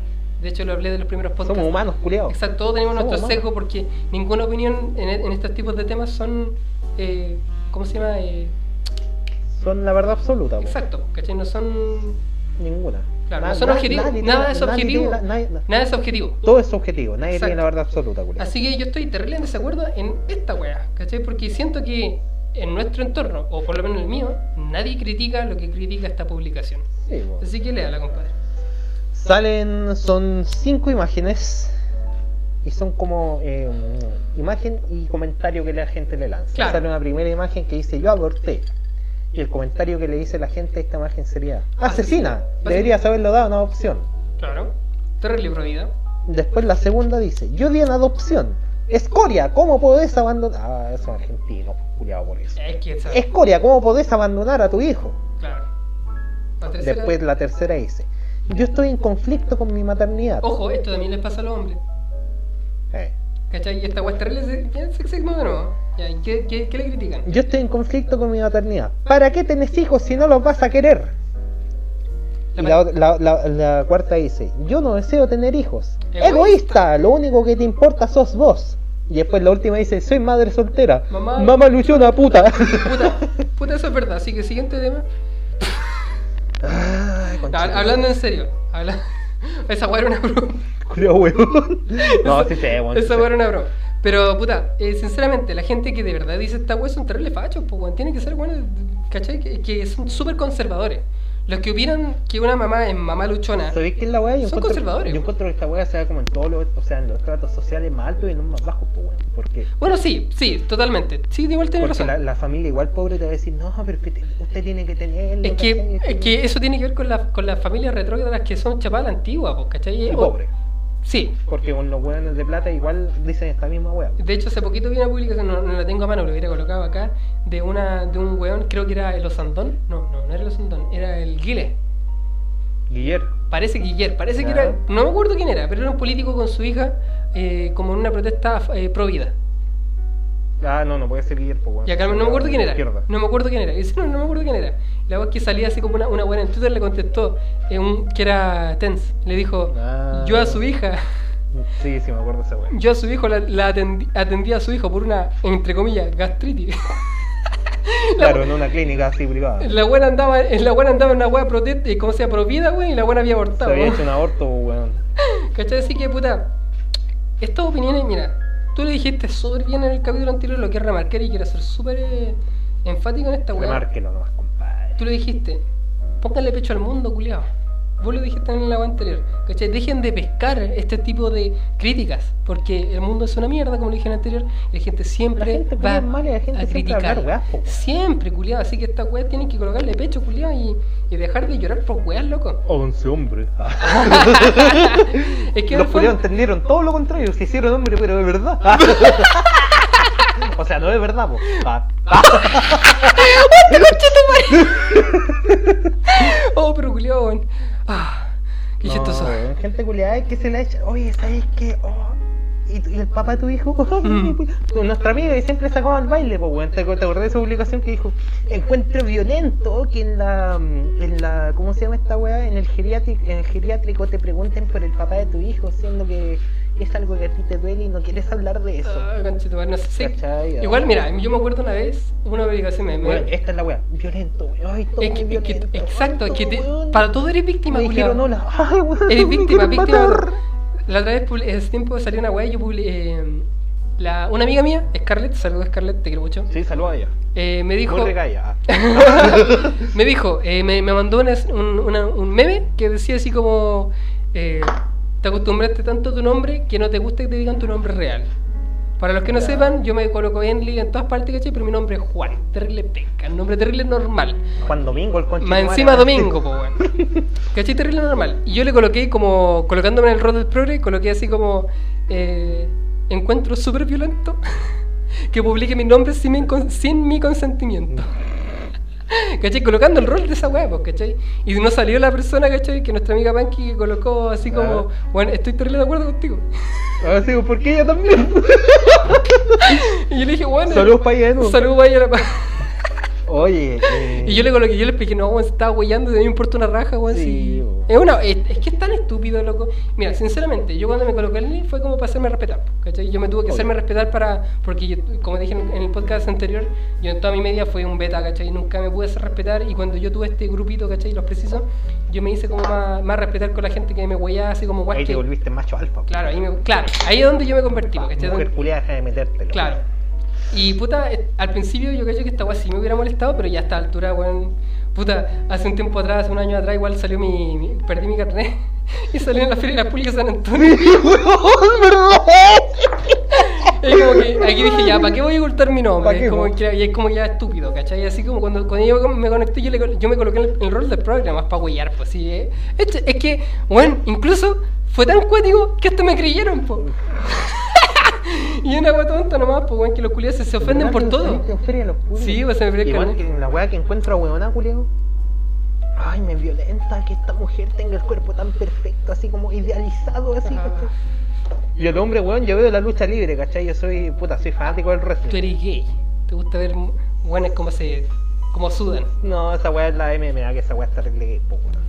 De hecho, lo hablé de los primeros podcasts. Somos humanos, culiados. Exacto, todos tenemos Somos nuestro sesgo porque ninguna opinión en, en estos tipos de temas son. eh, ¿Cómo se llama? Eh, Son la verdad absoluta. exacto, ¿cachai? No son. Ninguna. Claro, no son objetivos. nadie Nada es objetivo. nadie- na- Nada es objetivo. Todo es subjetivo. Nadie Exacto. tiene la verdad absoluta, culiao. Así que yo estoy terrible en desacuerdo en esta wea, ¿cachai? Porque siento que en nuestro entorno, o por lo menos el mío, nadie critica lo que critica esta publicación. Sí, po. Así que léala, compadre. Salen, son cinco imágenes y son como eh, imagen y comentario que la gente le lanza. Claro. Sale una primera imagen que dice yo aborté. Y el comentario que le dice la gente a esta imagen sería Asesina. Deberías haberlo dado en adopción. Claro. Terrible provida. Después la segunda dice yo di en adopción. Escoria, ¿cómo podés abandonar? Ah, es argentino, culiado por eso. Es que esa- Escoria, ¿cómo podés abandonar a tu hijo? Claro. La tercera- Después la tercera dice yo estoy en conflicto con mi maternidad. Ojo, esto también les pasa a los hombres. Eh. ¿Cachai? Y esta es terrible. se- ya se se- de nuevo. Ya, ¿y ¿qué, qué, qué le critican? Yo estoy en conflicto con mi maternidad. ¿Para qué tenés hijos si no los vas a querer? Y la, la- la- la cuarta dice, yo no deseo tener hijos. Egoísta. Egoísta, lo único que te importa sos vos. Y después la última dice, soy madre soltera. Mamá- Mamá luchona, puta. Puta, puta, eso es verdad. Así que siguiente tema. Ay, hablando en serio. habla- *laughs* Esa wea era una broma. *laughs* No, sí sé, Esa wea era una broma. Pero, puta, eh, sinceramente, la gente que de verdad dice esta wea son terribles fachos, pues, weón. Tienen que ser, weón, ¿cachai? Que, que son súper conservadores. Los que opinan que una mamá es mamá luchona. ¿Sabéis qué es la weá? Yo Son conservadores, Yo encuentro que esta weá se da como en todos los, o sea, en los tratos sociales más altos y en los más bajos, pues weón. Porque, Bueno, sí, sí, totalmente. Sí, igual tiene porque razón. la, la familia igual pobre te va a decir, no, pero que te- usted tiene que tenerlo. Es que, es que eso tiene que ver con, la, con las familias retrógradas que son chapadas antiguas, pues, ¿cachai? Y pobre. Sí. Porque con los weones de plata igual dicen esta misma weá. De hecho, hace poquito vi una publicación, no, no la tengo a mano, lo hubiera colocado acá, de una de un weón, creo que era el Osandón. No, no, no era el Osandón, era el Guile. Guiller. Parece Guiller, parece que era. No me acuerdo quién era, pero era un político con su hija, eh, como en una protesta eh, pro vida. Ah, no, no puede ser Guiller, pues weón. Y acá no me acuerdo quién era. Izquierda. No me acuerdo quién era. Y *laughs* dice, no, no me acuerdo quién era. La voz que salía así como una, una buena en Twitter le contestó eh, un, que era Tense. Le dijo, Ah. yo a su hija, *laughs* Sí, sí, me acuerdo esa weá. yo a su hijo la, la atendi- atendía a su hijo por una, entre comillas, gastritis. *laughs* La- Claro, en una clínica así privada. La buena andaba, la buena andaba en una wea protesta, como sea, pro vida, güey, y la buena había Se abortado. había weón. hecho un aborto, pues, weón. ¿Cachai? Así que, puta, estas opiniones, mira, tú le dijiste súper bien en el capítulo anterior lo que remarcar y quiero ser súper eh, enfático en esta weá. Remárquelo nomás, compadre. Tú le dijiste, pónganle pecho al mundo, culiao. Vos lo dijiste en la anterior, ¿cachai? Dejen de pescar este tipo de críticas, porque el mundo es una mierda, como le dije en el anterior, y la gente siempre La gente va culia es mala y la gente a siempre criticar. hablar weón. Siempre, culiao, así que estas weas tienen que colocarle pecho, culiao, y, y dejar de llorar por weas, loco. 11 hombres. *laughs* es que en Los fondo- entendieron todo lo contrario, se hicieron hombres, pero de verdad. *laughs* o sea, no de verdad, po. Ah. *laughs* Oh, pero culiao, weón. Ah, qué No, chistoso. gente culiada que se la echa. Oye, ¿sabes qué? Oh, ¿y, el papá de tu hijo? *laughs* Mm. Con Nuestra amiga que siempre sacaba al baile, pues, weón. ¿Te, te acordás de esa publicación que dijo? Encuentro violento que en la. mm, en la ¿Cómo se llama esta weá? En el, geriátrico, en el geriátrico te pregunten por el papá de tu hijo, siendo que es algo que a ti te duele y no quieres hablar de eso. Ah, conchetumare, no sé. sí. ¿Cachai? Igual, Ah. mira, yo me acuerdo una vez, una publicación me. me- Weón, esta es la weá. Violento, weón. Ay, todo es que, es que- violento. exacto, Ay, es que te- todo, weón. para todo eres víctima, Me dijeron hola. *laughs* Ay, weón. Eres víctima, víctima. matar. La otra vez, hace tiempo salió una weá y yo publiqué. la, una amiga mía, Scarlett, saludos Scarlett, te quiero mucho. Sí, saluda a ella. eh, me dijo. No regaya. *laughs* me dijo, eh, me, me mandó una- un, una- un meme que decía así como: eh, Te acostumbraste tanto a tu nombre que no te gusta que te digan tu nombre real. Para los que no sepan, yo me coloco Enly en todas partes, ¿cachai? Pero mi nombre es Juan, terrible penca, el nombre terrible normal. Juan Domingo, el concha. Más encima domingo, *laughs* po, weón. ¿Cachai? Terrible normal. Y yo le coloqué como, colocándome en el rol del progre, coloqué así como, eh, encuentro súper violento *laughs* que publique mi nombre sin mi, con- sin mi consentimiento. *laughs* ¿Cachai? Colocando el rol de esa weá, pues, ¿cachai? Y no salió la persona, ¿cachai? Que nuestra amiga Panky colocó así como, bueno, estoy terrible de acuerdo contigo. Ahora sí, ¿por qué ella también? *laughs* Y yo le dije, bueno, Saludos para ella nuevo. saludos para ella. Oye, eh, Y yo le coloqué, yo le expliqué, no, weón, se estaba a mí me importa una raja, weón. Sí. Es, una, es, es que es tan estúpido, loco. Mira, sinceramente, yo cuando me coloqué el link fue como para hacerme respetar, ¿cachai? Yo me tuve que hacerme respetar para. Porque, yo, como dije en, en el podcast anterior, yo en toda mi media fui un beta, ¿cachai? Nunca me pude hacer respetar. Y cuando yo tuve este grupito, ¿cachai? Los precisos, yo me hice como más, más respetar con la gente que me weyaba, así como, guay, ahí te volviste macho alfa. Claro, ahí, me- claro, ahí es donde yo me convertí, ¿cachai? Mujer Donde- de metértelo. Claro. Y puta, eh, al principio yo caché que esta weá sí me hubiera molestado, pero ya a esta altura, weón. Puta, hace un tiempo atrás, hace un año atrás, igual salió mi. mi- perdí mi carnet *laughs* y salió en la Feria de las Públicas de San Antonio. Y como que aquí dije, ya, ¿para qué voy a ocultar mi ¿Pa' nombre? Es como, que, y es como ya estúpido, ¿cachai? Así como cuando, cuando yo me conecté, yo, le yo me coloqué en el, en el rol del programa para huellar, pues sí. eh. Es, es que, bueno, incluso fue tan cuático que hasta me creyeron, pues. *laughs* y una weá tonta nomás, pues, weón, que los culiados se, se ofenden por todo. Sí, pues se me fría Igual que la weá que encuentro a weona, culiao. Ay, me violenta que esta mujer tenga el cuerpo tan perfecto, así como idealizado, así, Ah. ¿cachai? Y el hombre, weón, yo veo la lucha libre, ¿cachai? Yo soy, puta, soy fanático del Tú wrestling. eres gay. Te gusta ver weones como se. como sudan. No, esa weá es la MMA, que esa weá está terrible gay, po, weón.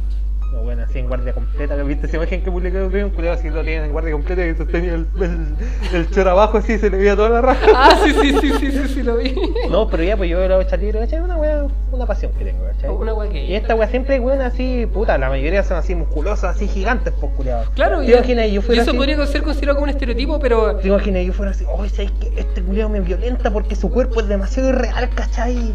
No, bueno, así en guardia completa, ¿lo ¿viste esa imagen que publicó que un culiao así lo tienen en guardia completa y sostenía el, el, el chor abajo así se le veía toda la raja? Ah, sí, sí, sí, sí, sí, sí, lo vi. No, pero ya, pues yo la lucha libre, ¿cachai? Una weá, una pasión que tengo, ¿cachai? Una weá gay. Y esta weá siempre hay weón así, puta, la mayoría son así musculosas, así gigantes, pues culiados. Claro, ¿Te y, imaginas? Yo y fuera eso así? podría ser considerado como un estereotipo, pero. ¿Te imaginas? Yo fuera así, oye, ¿sabes que Este culiado me violenta porque su cuerpo es demasiado irreal, ¿cachai?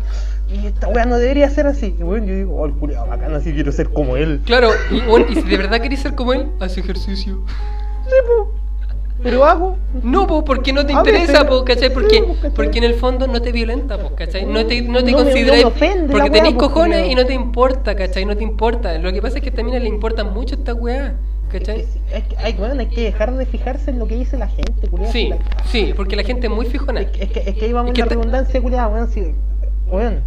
Y esta weá no debería ser así. Y bueno, yo digo, oh, el culiado bacán, así quiero ser como él. Claro, y, bueno, y si de verdad querés ser como él, haz ejercicio. Sí, po. Pero hago. No, po, porque no te A interesa, po, ¿cachai? Porque, porque en el fondo no te violenta, po, ¿cachai? No te, no te No consideráis. no la porque po, cojones y no te importa, ¿cachai? No te importa. Lo que pasa es que también le importan mucho esta weá, ¿cachai? Es que, es que- ay, weón, hay que dejar de fijarse en lo que dice la gente, culiado. Sí, sí, porque la gente es muy fijona. Es que, es que, es que ahí vamos en la redundancia, culiado, weón. Si, weón,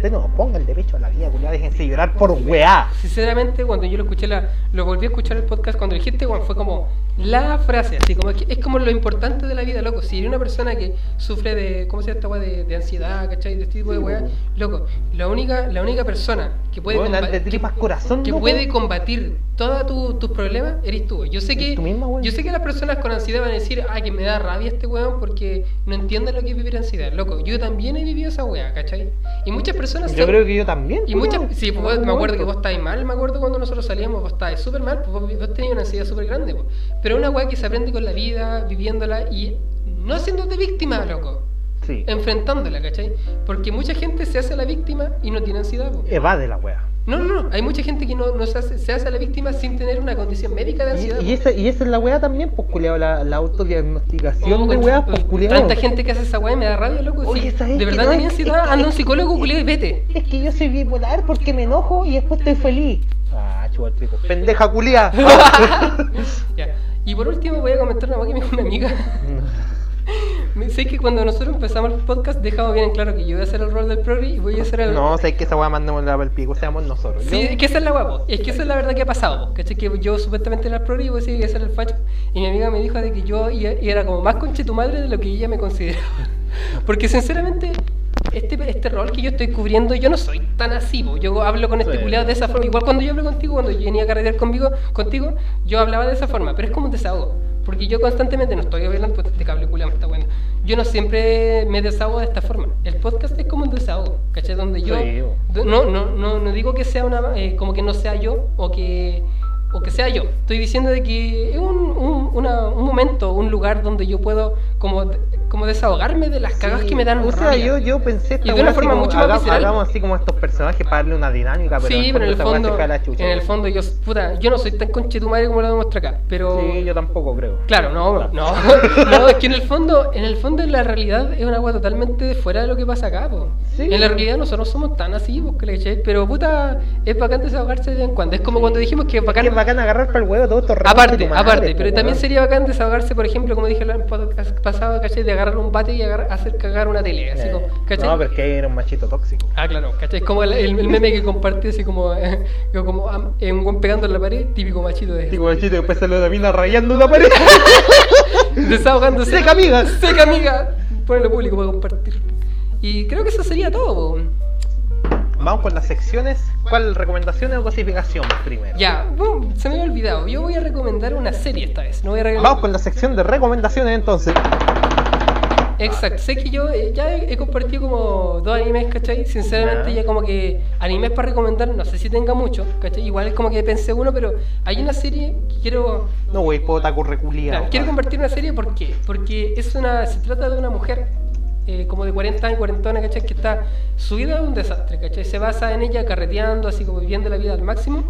ustedes no pongan de pecho a la vida, culiado. Déjense llorar por weá. Sinceramente, cuando yo lo escuché, la, lo volví a escuchar el podcast, cuando dijiste, weón, fue como la frase, así como que es como lo importante de la vida, loco. Si hay una persona que sufre de, ¿cómo se llama esta weá? De, de ansiedad, ¿cachai? De este tipo de weá, loco, la única, la única persona que puede, Weón, comba- de tripas corazón, que puede combatir todos tu- tus problemas, eres tú. Yo sé que misma, yo sé que las personas con ansiedad van a decir, ay, que me da rabia este weón porque no entienden lo que es vivir ansiedad. Loco, yo también he vivido esa weá, ¿cachai? Y muchas personas Yo creo que yo también. y muchas, sí, pues, me acuerdo que vos estabas mal, me acuerdo cuando nosotros salíamos, vos estabas súper mal, pues vos, vos tenías una ansiedad súper grande, pues. Pero es una weá que se aprende con la vida, viviéndola y no haciéndote víctima, loco, Sí. enfrentándola, ¿cachai? Porque mucha gente se hace la víctima y no tiene ansiedad, pues. Evade la weá. No, no, no, hay mucha gente que no, no se, hace, se hace la víctima sin tener una condición médica de Y, ansiedad. y pues. esa, y esa es la weá también, pues culiao, la, la autodiagnosticación Oh, de weá, pues culiao. Tanta gente que hace esa weá y me da rabia, loco. Oye. ¿sabes de verdad No, tenía ansiedad, anda un psicólogo, culiao, y vete. Es que yo soy bipolar porque me enojo y después estoy feliz. Ah, pico. Pendeja culia. *laughs* Ya. *laughs* Y por último voy a comentar una weá que me dijo una amiga. Sé que cuando nosotros empezamos el podcast dejamos bien en claro que yo voy a hacer el rol del progre y voy a hacer el... no, sé que esa weá mandémosla para el pico, seamos nosotros. Sí, Yo- es que esa es la guapo. Es que esa es la verdad que ha pasado. ¿Cachai? Que yo supuestamente era el progre y voy a decir que hacer el facho. Y mi amiga me dijo de que yo y era como más conche tu madre de lo que ella me consideraba. *laughs* Porque sinceramente, este, este rol que yo estoy cubriendo, yo no soy tan así. po. Yo hablo con este Sí. culiado de esa forma. Igual cuando yo hablo contigo, cuando yo venía a carretear conmigo, contigo, yo hablaba de esa forma. Pero es como un desahogo. Porque yo constantemente no estoy hablando, pues este cable culiado me está bueno. Yo no siempre me desahogo de esta forma. El podcast es como un desahogo, ¿cachai? Donde yo Sí, No, no, no, no digo que sea una, eh, como que no sea yo o que, o que sea yo. Estoy diciendo de que es un, un, una- un momento, un lugar donde yo puedo como como desahogarme de las cagas Sí, que me dan O sea, rabia. yo, yo pensé esta Y de una forma como, mucho más hagamos, así como estos personajes para darle una dinámica, pero sí, pero en el fondo, la chucha, en el fondo yo, puta, yo no soy tan conche tu madre como lo demuestra acá, pero Sí, yo tampoco creo. claro, no, no, *laughs* no, es que en el fondo, en el fondo la realidad es una agua totalmente fuera de lo que pasa acá, po. Sí. En la realidad nosotros somos tan así, ¿cachai? pero puta, es bacán desahogarse de vez en cuando, es como cuando dijimos que es bacán, bacán agarrar para el huevo todo esto aparte, aparte, pero también sería bacán desahogarse, por ejemplo, como dije el podcast pasado, ¿cachai? De agarrar un bate y agarrar- hacer cagar una tele, así como, ¿cachai? No, pero es que era un machito tóxico. Ah, claro, ¿cachai? Es como el, el- el meme que compartí así como, *laughs* eh, como eh, un buen pegando en la pared, típico machito de Digo, machito, después salió la mina rayando una pared. *laughs* desahogándose. Seca, amiga. Seca amiga. Ponelo público para compartir. Y creo que eso sería todo. po. Vamos con las secciones. ¿Cuál recomendación o cosificación primero? Ya, boom, se me había olvidado. Yo voy a recomendar una serie esta vez. No voy a recomendar. Vamos con la sección de recomendaciones entonces. Exacto, sé que yo eh, ya he, he compartido como dos animes, ¿cachai? Sinceramente Ya. como que animes para recomendar, no sé si tenga mucho, ¿cachai? Igual es como que pensé uno, pero hay una serie que quiero No, puta curriculia. Claro, quiero compartir una serie ¿por qué? Porque es una, se trata de una mujer eh, como de 40 años, 40 ¿cachai? Que está, su vida es un desastre, ¿cachai? Se basa en ella carreteando, así como viviendo la vida al máximo.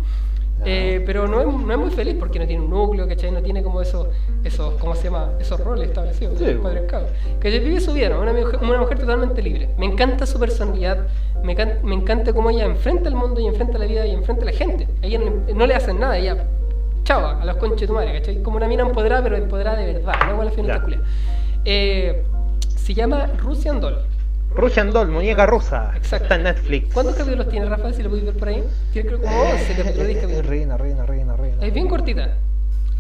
eh, pero no es, no es muy feliz porque no tiene un núcleo, ¿cachai? No tiene como esos, esos ¿cómo se llama? Esos roles establecidos, Sí. patriarcado. Que vive su vida, ¿no? Una mujer, una mujer totalmente libre. Me encanta su personalidad, me, can- me encanta cómo ella enfrenta el mundo y enfrenta la vida y enfrenta a la gente. A ella no, no le hacen nada, ella chao, a los conches de tu madre, ¿cachai? Como una mina empoderada, pero empoderada de verdad, no igual a final Ya. de culia. Eh, se llama Russian Doll. Russian Doll, muñeca rusa. Exacto. Está en Netflix. ¿Cuántos capítulos tiene Rafa? Si lo podéis ver por ahí. Tiene creo como 11 capítulos, 10 Es capítulos. reina, reina, reina, reina. Es bien cortita,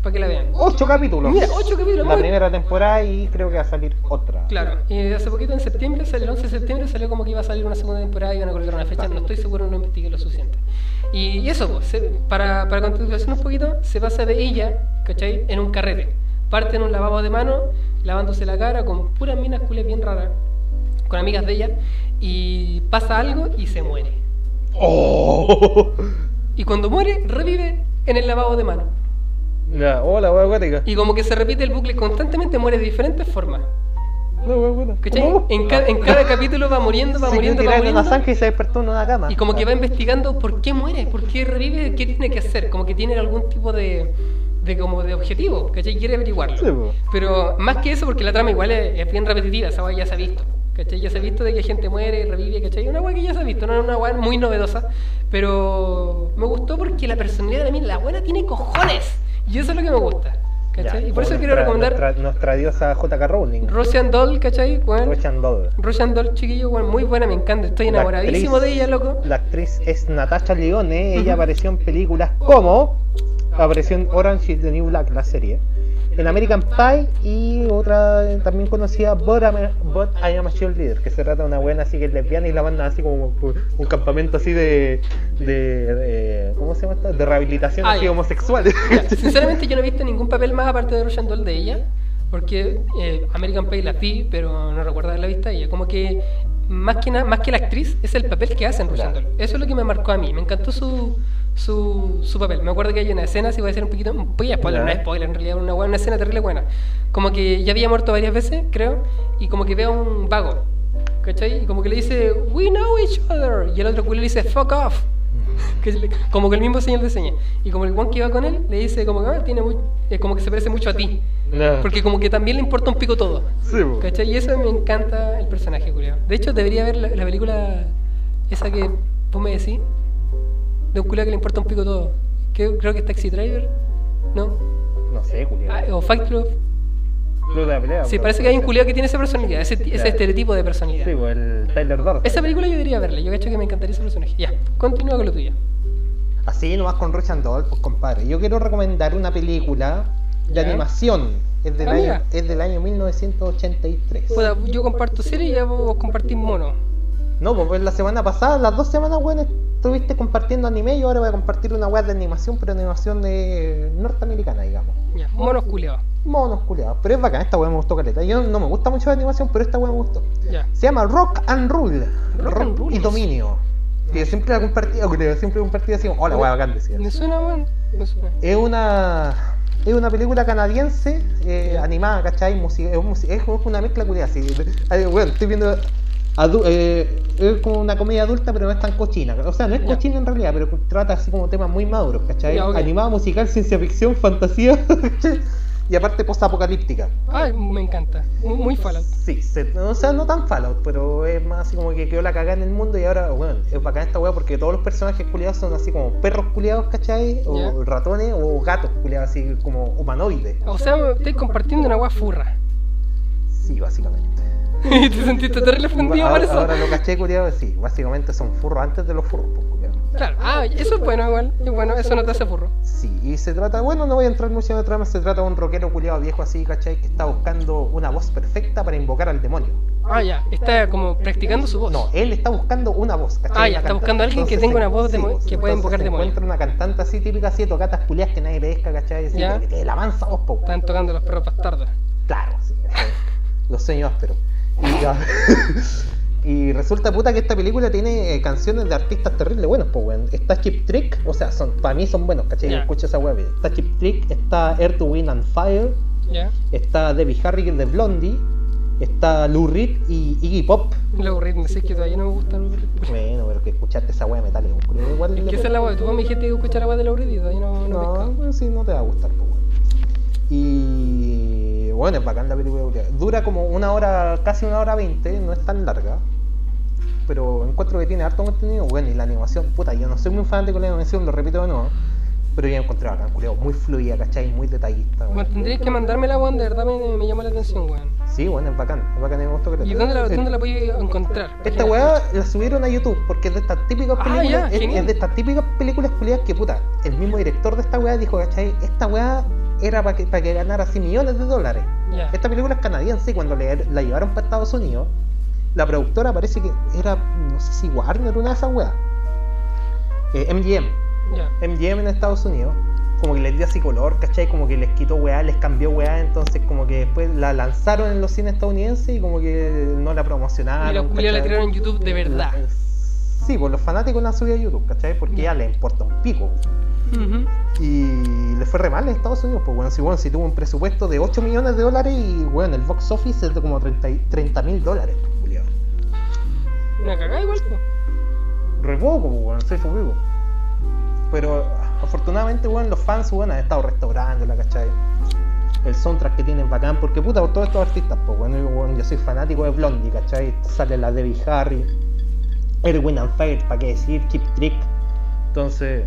para que la vean. Ocho capítulos. Mira, ocho capítulos, La muy- primera temporada y creo que va a salir otra. Claro, y hace poquito en septiembre, el 11 de septiembre salió como que iba a salir una segunda temporada y iban a colgar una fecha, no estoy seguro, no investigué lo suficiente. Y, eso, pues, para, para contextualizar un poquito, se basa de ella, ¿cachai? En un carrete. Parte en un lavabo de mano, lavándose la cara con puras minas culias bien raras, con amigas de ella, y pasa algo y se muere. ¡Oh! Y cuando muere, revive en el lavabo de mano. Ya, hola, wea acuática. Y como que se repite el bucle constantemente, muere de diferentes formas. No, acuática. ¿Cachai? ¿Cómo? En, ca- en cada capítulo va muriendo, va muriendo, va tirada en una muriendo. zanja y se despertó en una cama. Y como que va investigando por qué muere, por qué revive, qué tiene que hacer, como que tiene algún tipo de, de como de objetivo, ¿cachai? Quiere averiguarlo. Sí. Pero más que eso, porque la trama igual es, es bien repetitiva, esa weá ya se ha visto. ¿Cachai? Ya se ha visto de que gente muere, revive, ¿cachai? Una weá que ya se ha visto, no es una weá muy novedosa. Pero me gustó porque la personalidad de mí, la buena tiene cojones. Y eso es lo que me gusta. ¿Cachai? Ya, y por eso quiero recomendar Nuestra, nuestra diosa J.K. Rowling. Russian Doll, ¿cachai? Weón. Russian Doll. Russian Doll, chiquillo, weón, muy buena, me encanta. Estoy enamoradísimo actriz- de ella, loco. La actriz es Natasha Lyonne. Ella Ujú. apareció en películas como. Apareció en Orange is the New Black, la serie. En American Pie y otra también conocida, But, But I Am a Cheerleader, que se trata de una buena así que es lesbiana y la mandan así como un campamento así de. de, de- ¿Cómo se llama esto? De rehabilitación Ah, así homosexual. *laughs* Sinceramente yo no he visto ningún papel más aparte de Russian Doll de ella, porque eh, American Pie la vi, pero no recuerdo haberla vista ella. Como que más que, más que la actriz es el papel que hace en Russian. Doll. Eso es lo que me marcó a mí, me encantó su, su, su papel. Me acuerdo que hay una escena, si voy a decir un poquito, un poquito spoiler, no es spoiler, en realidad una, una escena terrible buena. Como que ya había muerto varias veces, creo, y como que ve a un vago, ¿cachai? Y como que le dice, we know each other, y el otro culo le dice, fuck off. *laughs* Como que el mismo señor de señas. Y como el guan que iba con él le dice como que ah, tiene muy- eh, como que se parece mucho a ti. No. Porque como que también le importa un pico todo. Sí. ¿Cachai? Y eso me encanta el personaje, culiao. De hecho, debería ver la, la película esa que vos me decís. De un culiao que le importa un pico todo. Que, creo que es Taxi Driver. ¿No? No sé, Julián. Ah, o Fight Club. Club de la pelea. Sí, parece que hay un culiao que tiene esa personalidad, ese, ese estereotipo de personalidad. Sí, pues el Tyler Durden. Esa película yo debería verla, yo cacho que me encantaría ese personaje. Ya, continúa con lo tuyo. Así nomás con Russian Doll, pues compadre. Yo quiero recomendar una película de Ya. animación. Es del, Ah, año, es del año 1983. Puta, yo comparto serie y ya vos compartís mono. No, pues la semana pasada, las dos semanas, weón, estuviste compartiendo anime y ahora voy a compartir una web de animación, pero animación de norteamericana, digamos. Ya, monos culiados. Monos. Pero es bacán, esta weá me gustó caleta. Yo no me gusta mucho la animación, pero esta weá me gustó. Ya. Se llama Rock and Rule. Rock and Rule. y Dominio. Que siempre la compartía, creo, siempre compartía así hola, weá, bacán decía. ¿Me suena, weón? Me suena. Es una Es una película canadiense, eh, animada, ¿cachai? Musi- es, es una mezcla. Ay, Bueno, estoy viendo. Eh, es como una comedia adulta, pero no es tan cochina. O sea, no es cochina en realidad, pero trata así como temas muy maduros, ¿cachai? Animada, musical, ciencia ficción, fantasía. *laughs* y aparte post-apocalíptica. Ay, me encanta. Muy, muy Fallout. Sí, se- o sea, no tan Fallout, pero es más así como que quedó la cagada en el mundo y ahora, bueno, es bacán esta weá porque todos los personajes culiados son así como perros culiados, ¿cachai? O ratones o gatos culiados así como humanoides. O sea, estoy compartiendo una weá furra. Sí, básicamente. *laughs* ¿Te sentiste terrible ofendido por ahora, eso? ahora lo caché culiado, sí, básicamente son furros antes de los furros, pues. Claro, ah, eso es bueno igual. Es bueno, eso no te hace furro. Sí, y se trata, bueno, no voy a entrar mucho en la trama, se trata de un rockero culiado viejo así, ¿cachai? Que está buscando una voz perfecta para invocar al demonio. Ah, ya, está como practicando su voz. No, él está buscando una voz, ¿cachai? Ah, ya, Una está buscando a alguien que tenga una voz demo- pues, que pueda entonces invocar demonios. encuentra una cantante así típica, así de tocatas culiadas que nadie pesca, ¿cachai? Así, Ya. que te la mansa voz, po, Están tocando los perros bastardos. Claro, sí, *laughs* los sueños ásperos. Y, ya. *laughs* y resulta puta que esta película tiene eh, canciones de artistas terribles buenos, pues weón. Está Chip Trick, o sea, son, para mí son buenos, ¿cachai? Ya. Escucha esa web. Está Chip Trick, está Air to Wind and Fire, está Debbie Harry de Blondie, está Lou Reed y Iggy Pop. Luego ritmo, sé que todavía no me gusta Lou Reed. Bueno, pero que escuchaste esa wea metálica, igual Es que esa es la weá, tú me dijiste que escuchar la weá de Lou Reed y todavía no, no, No, sí, no te va a gustar, pues bueno. Y bueno, es bacán la película. culiao. Dura como una hora, casi una hora veinte, no es tan larga. Pero encuentro que tiene harto contenido. Bueno, y la animación, puta, yo no soy muy fanático de la animación, lo repito de nuevo. Pero yo la encontré bacán, culiao, muy fluida, ¿cachai? Muy detallista. Bueno, weón. tendrías que mandarme la weá, de verdad me, me llama la atención, weón. Sí, bueno, es bacán, es bacán, me gustó que ¿Y dónde la, dónde la puedo encontrar? Esta weá la subieron a YouTube porque es de estas típicas Ah, películas. ya, es, genial. es de estas típicas películas culiadas que puta. El mismo director de esta weá dijo, ¿cachai? Esta weá era para que, para que ganara así millones de dólares. Ya. Esta película es canadiense y cuando le- la llevaron para Estados Unidos, la productora parece que era, no sé si Warner, una de esas weas. Eh, MGM. Ya. MGM en Estados Unidos, como que les dio así color, ¿cachai? Como que les quitó weá, les cambió weá, entonces como que después la lanzaron en los cines estadounidenses y como que no la promocionaron. Y los culiados la tiraron en YouTube de verdad. Sí, pues los fanáticos la han subido a YouTube, ¿cachai? Porque ya le importa un pico. Ujú. Y le fue re mal en Estados Unidos, pues bueno, si, bueno, si tuvo un presupuesto de 8 millones de dólares y bueno, el box office es de como 30 mil dólares, pues, culiao. Una cagada igual, pues. Re poco, pues bueno, soy poco. Pero afortunadamente, bueno, los fans, bueno, han estado restaurándola, ¿cachai? El soundtrack que tienen bacán, porque puta, por todos estos artistas, pues bueno, yo, bueno, yo soy fanático de Blondie, ¿cachai? Sale la Debbie Harry, Erwin and Fire, ¿para qué decir? Chip Trick. Entonces,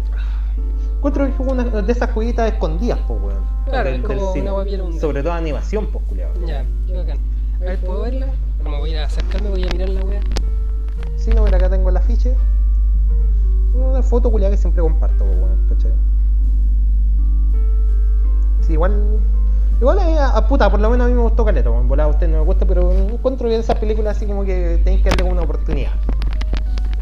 encuentro que es una de esas jueguitas escondidas, pues weón. Claro, del- es como una. Sobre todo animación, pues culiado. Ya, qué bacán. A ver, ¿puedo verla? No me voy a acercarme, voy a mirar la weá. Sí, no, mira, acá tengo el afiche. Una foto culiada que siempre comparto, pues, weón, ¿cachai? Sí, igual. Igual a, a puta, por lo menos a mí me gustó Caleta, weón. Volada a usted no me gusta, pero encuentro que esas películas así como que tenéis que darle una oportunidad.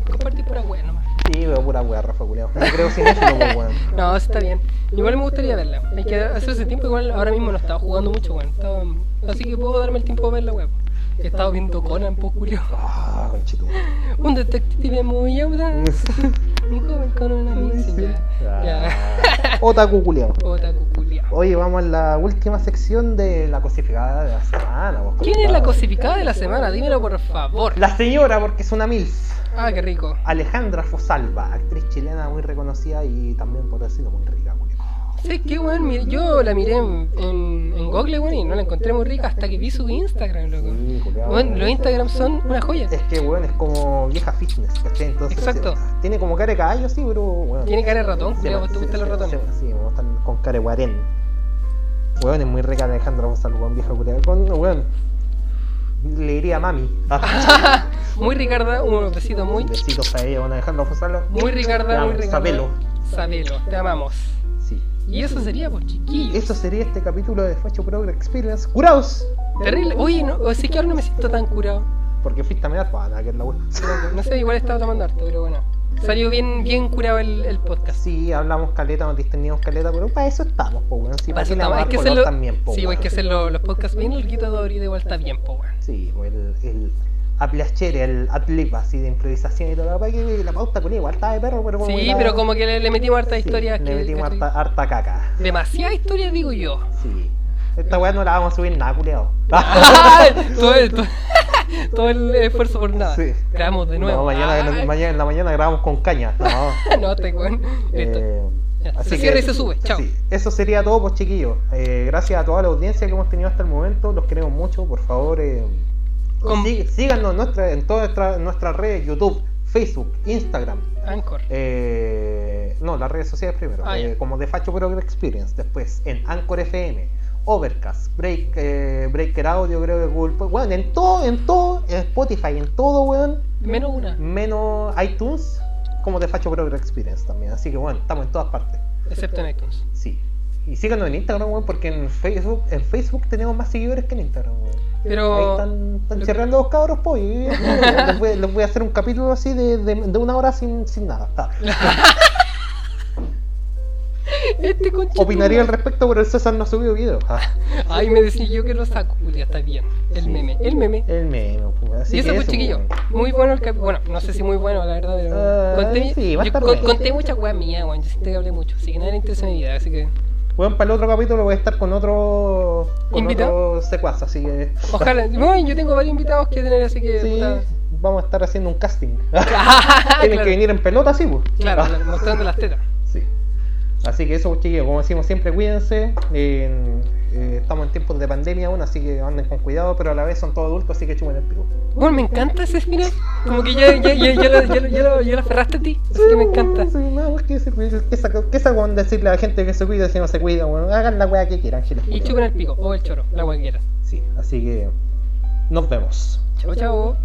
Compartir pura weá nomás. Sí, pero pura weá, Rafa culiado. No creo cinéfilo, pues, weón. No, está bien. Igual me gustaría verla. Hay que hacerse tiempo, igual ahora mismo no estaba jugando mucho, weón. Estaba... Así que puedo darme el tiempo de ver la weá. He estado viendo Conan, pues culiao. Ah, conchito. *laughs* Un detective muy audaz. *laughs* Un joven con una misión. Ya. Ya. *laughs* Ah, Otaku. Otaku culiao. Oye, vamos a la última sección de la cosificada de la semana. ¿Quién es la cosificada de la semana? Dímelo por favor. La señora, porque es una MILF. Ah, qué rico. Alejandra Fosalva, actriz chilena muy reconocida y también por decirlo muy rica, culiao. Sí, qué weón, yo la miré en, en, en Google, weón, y no la encontré muy rica hasta que vi su Instagram, loco. Sí. Weón, los Instagram son una joya. Es que, weón, es como vieja fitness, ¿cachai? Entonces, Exacto. eh, tiene como cara de caballo, sí, pero, weón. Tiene cara de ratón, culiao, ¿te gustan los ratones? Sí, sí, me gustan con cara de guarén. Weón, es muy rica Alejandra Fosalva, weón, vieja culiao. Con, weón, le diría mami. *laughs* *laughs* Muy Ricarda, un besito muy, Besitos a ella, weón, Alejandra Fosalva. muy Te Ricarda, muy Ricarda. Sabelo. Sabelo, te amamos. Sí. Y eso sería, pues, chiquillos. Eso sería este capítulo de Facho Progress Experience. ¡Curaos! Terrible. Oye, no, o sea que ahora no me siento tan curado. Porque fuiste a mirar, pues, nada, que es la No sé, igual estaba tomando harto, pero bueno. Salió bien, bien curado el, el podcast. Sí, hablamos caleta, nos distendimos caleta, pero para eso estamos, po, weón. Sí, Para para eso estamos, a hay que hacerlo. también, po, sí, hay weón. que hacer lo- los podcasts bien, el quito de igual está bien, po, weón. Sí, pues el, el a piacere, el adlib así de improvisación y todo. La, que la pauta con igual estaba de perro, pero como Sí, la- pero como que le, le metimos harta sí, historia. Le metimos harta, harta caca. Demasiada historia, digo yo. Sí. Esta weá no la vamos a subir nada, culiao. *laughs* todo, el, todo, *laughs* todo el esfuerzo por nada. Sí. Grabamos de nuevo. No, mañana, mañana, en la mañana grabamos con caña. No. *laughs* no, te. Eh, Ya, se cierra y se sube. Chao. sí, eso sería todo, pues chiquillos. Eh, gracias a toda la audiencia que hemos tenido hasta el momento. Los queremos mucho. Por favor, eh, Com- sí- síganos en, nuestra, en todas nuestra- nuestras redes: YouTube, Facebook, Instagram. Anchor. eh, no, las redes sociales primero. Ah, eh, como de Facho Pro Experience. Después en Anchor FM, Overcast, Break, eh, Breaker Audio, creo que Google. Bueno, en todo, en todo, en Spotify, en todo, weón Menos una. menos iTunes como de Facho Progress Experience también. Así que bueno, estamos en todas partes. Excepto en iTunes. Sí. Y síganos en Instagram, weón, porque en Facebook, en Facebook tenemos más seguidores que en Instagram, weón. Pero. Ahí están, están cerrando los cabros, pues. y- *laughs* les, voy, les voy a hacer un capítulo así de, de, de una hora sin, sin nada. Ah. *laughs* Este. Opinaría al respecto, pero el César no ha subido video. Ah. Ay, me decís yo que lo saco. Ya está bien. El meme. El meme. El meme, pues. Y eso, pues, chiquillo. weón. Muy bueno el capítulo. Bueno, no sé si muy bueno, la verdad, pero. Ah, conté, sí, yo conté mucha weá mía, weón. Yo siento que hablé mucho. Así que nadie le interesa mi vida. Así que. Bueno, para el otro capítulo voy a estar con otro. Con otro secuaz, así que. Ojalá. *laughs* Bueno, yo tengo varios invitados que tener, así que. Sí, vamos a estar haciendo un casting. *laughs* Tienen claro. que venir en pelota, sí, pues. Claro, *laughs* mostrando las tetas. Sí. Así que eso, pues, chiquillos, como decimos siempre, cuídense. En- eh, estamos en tiempos de pandemia aún, así que anden con cuidado, pero a la vez son todos adultos, así que chupen el pico. Bueno, me encanta ese final. Como que ya, ya, ya, ya, lo, ya, lo, ya, lo, aferraste a ti. Así que me encanta. Sí, que decir, ¿qué qué saca con decirle a la gente que se cuida si no se cuida? Bueno, hagan la weá que quieran, Ángeles. Y chupen el pico, o el choro, la cualquiera. Sí, así que nos vemos. Chao, chao.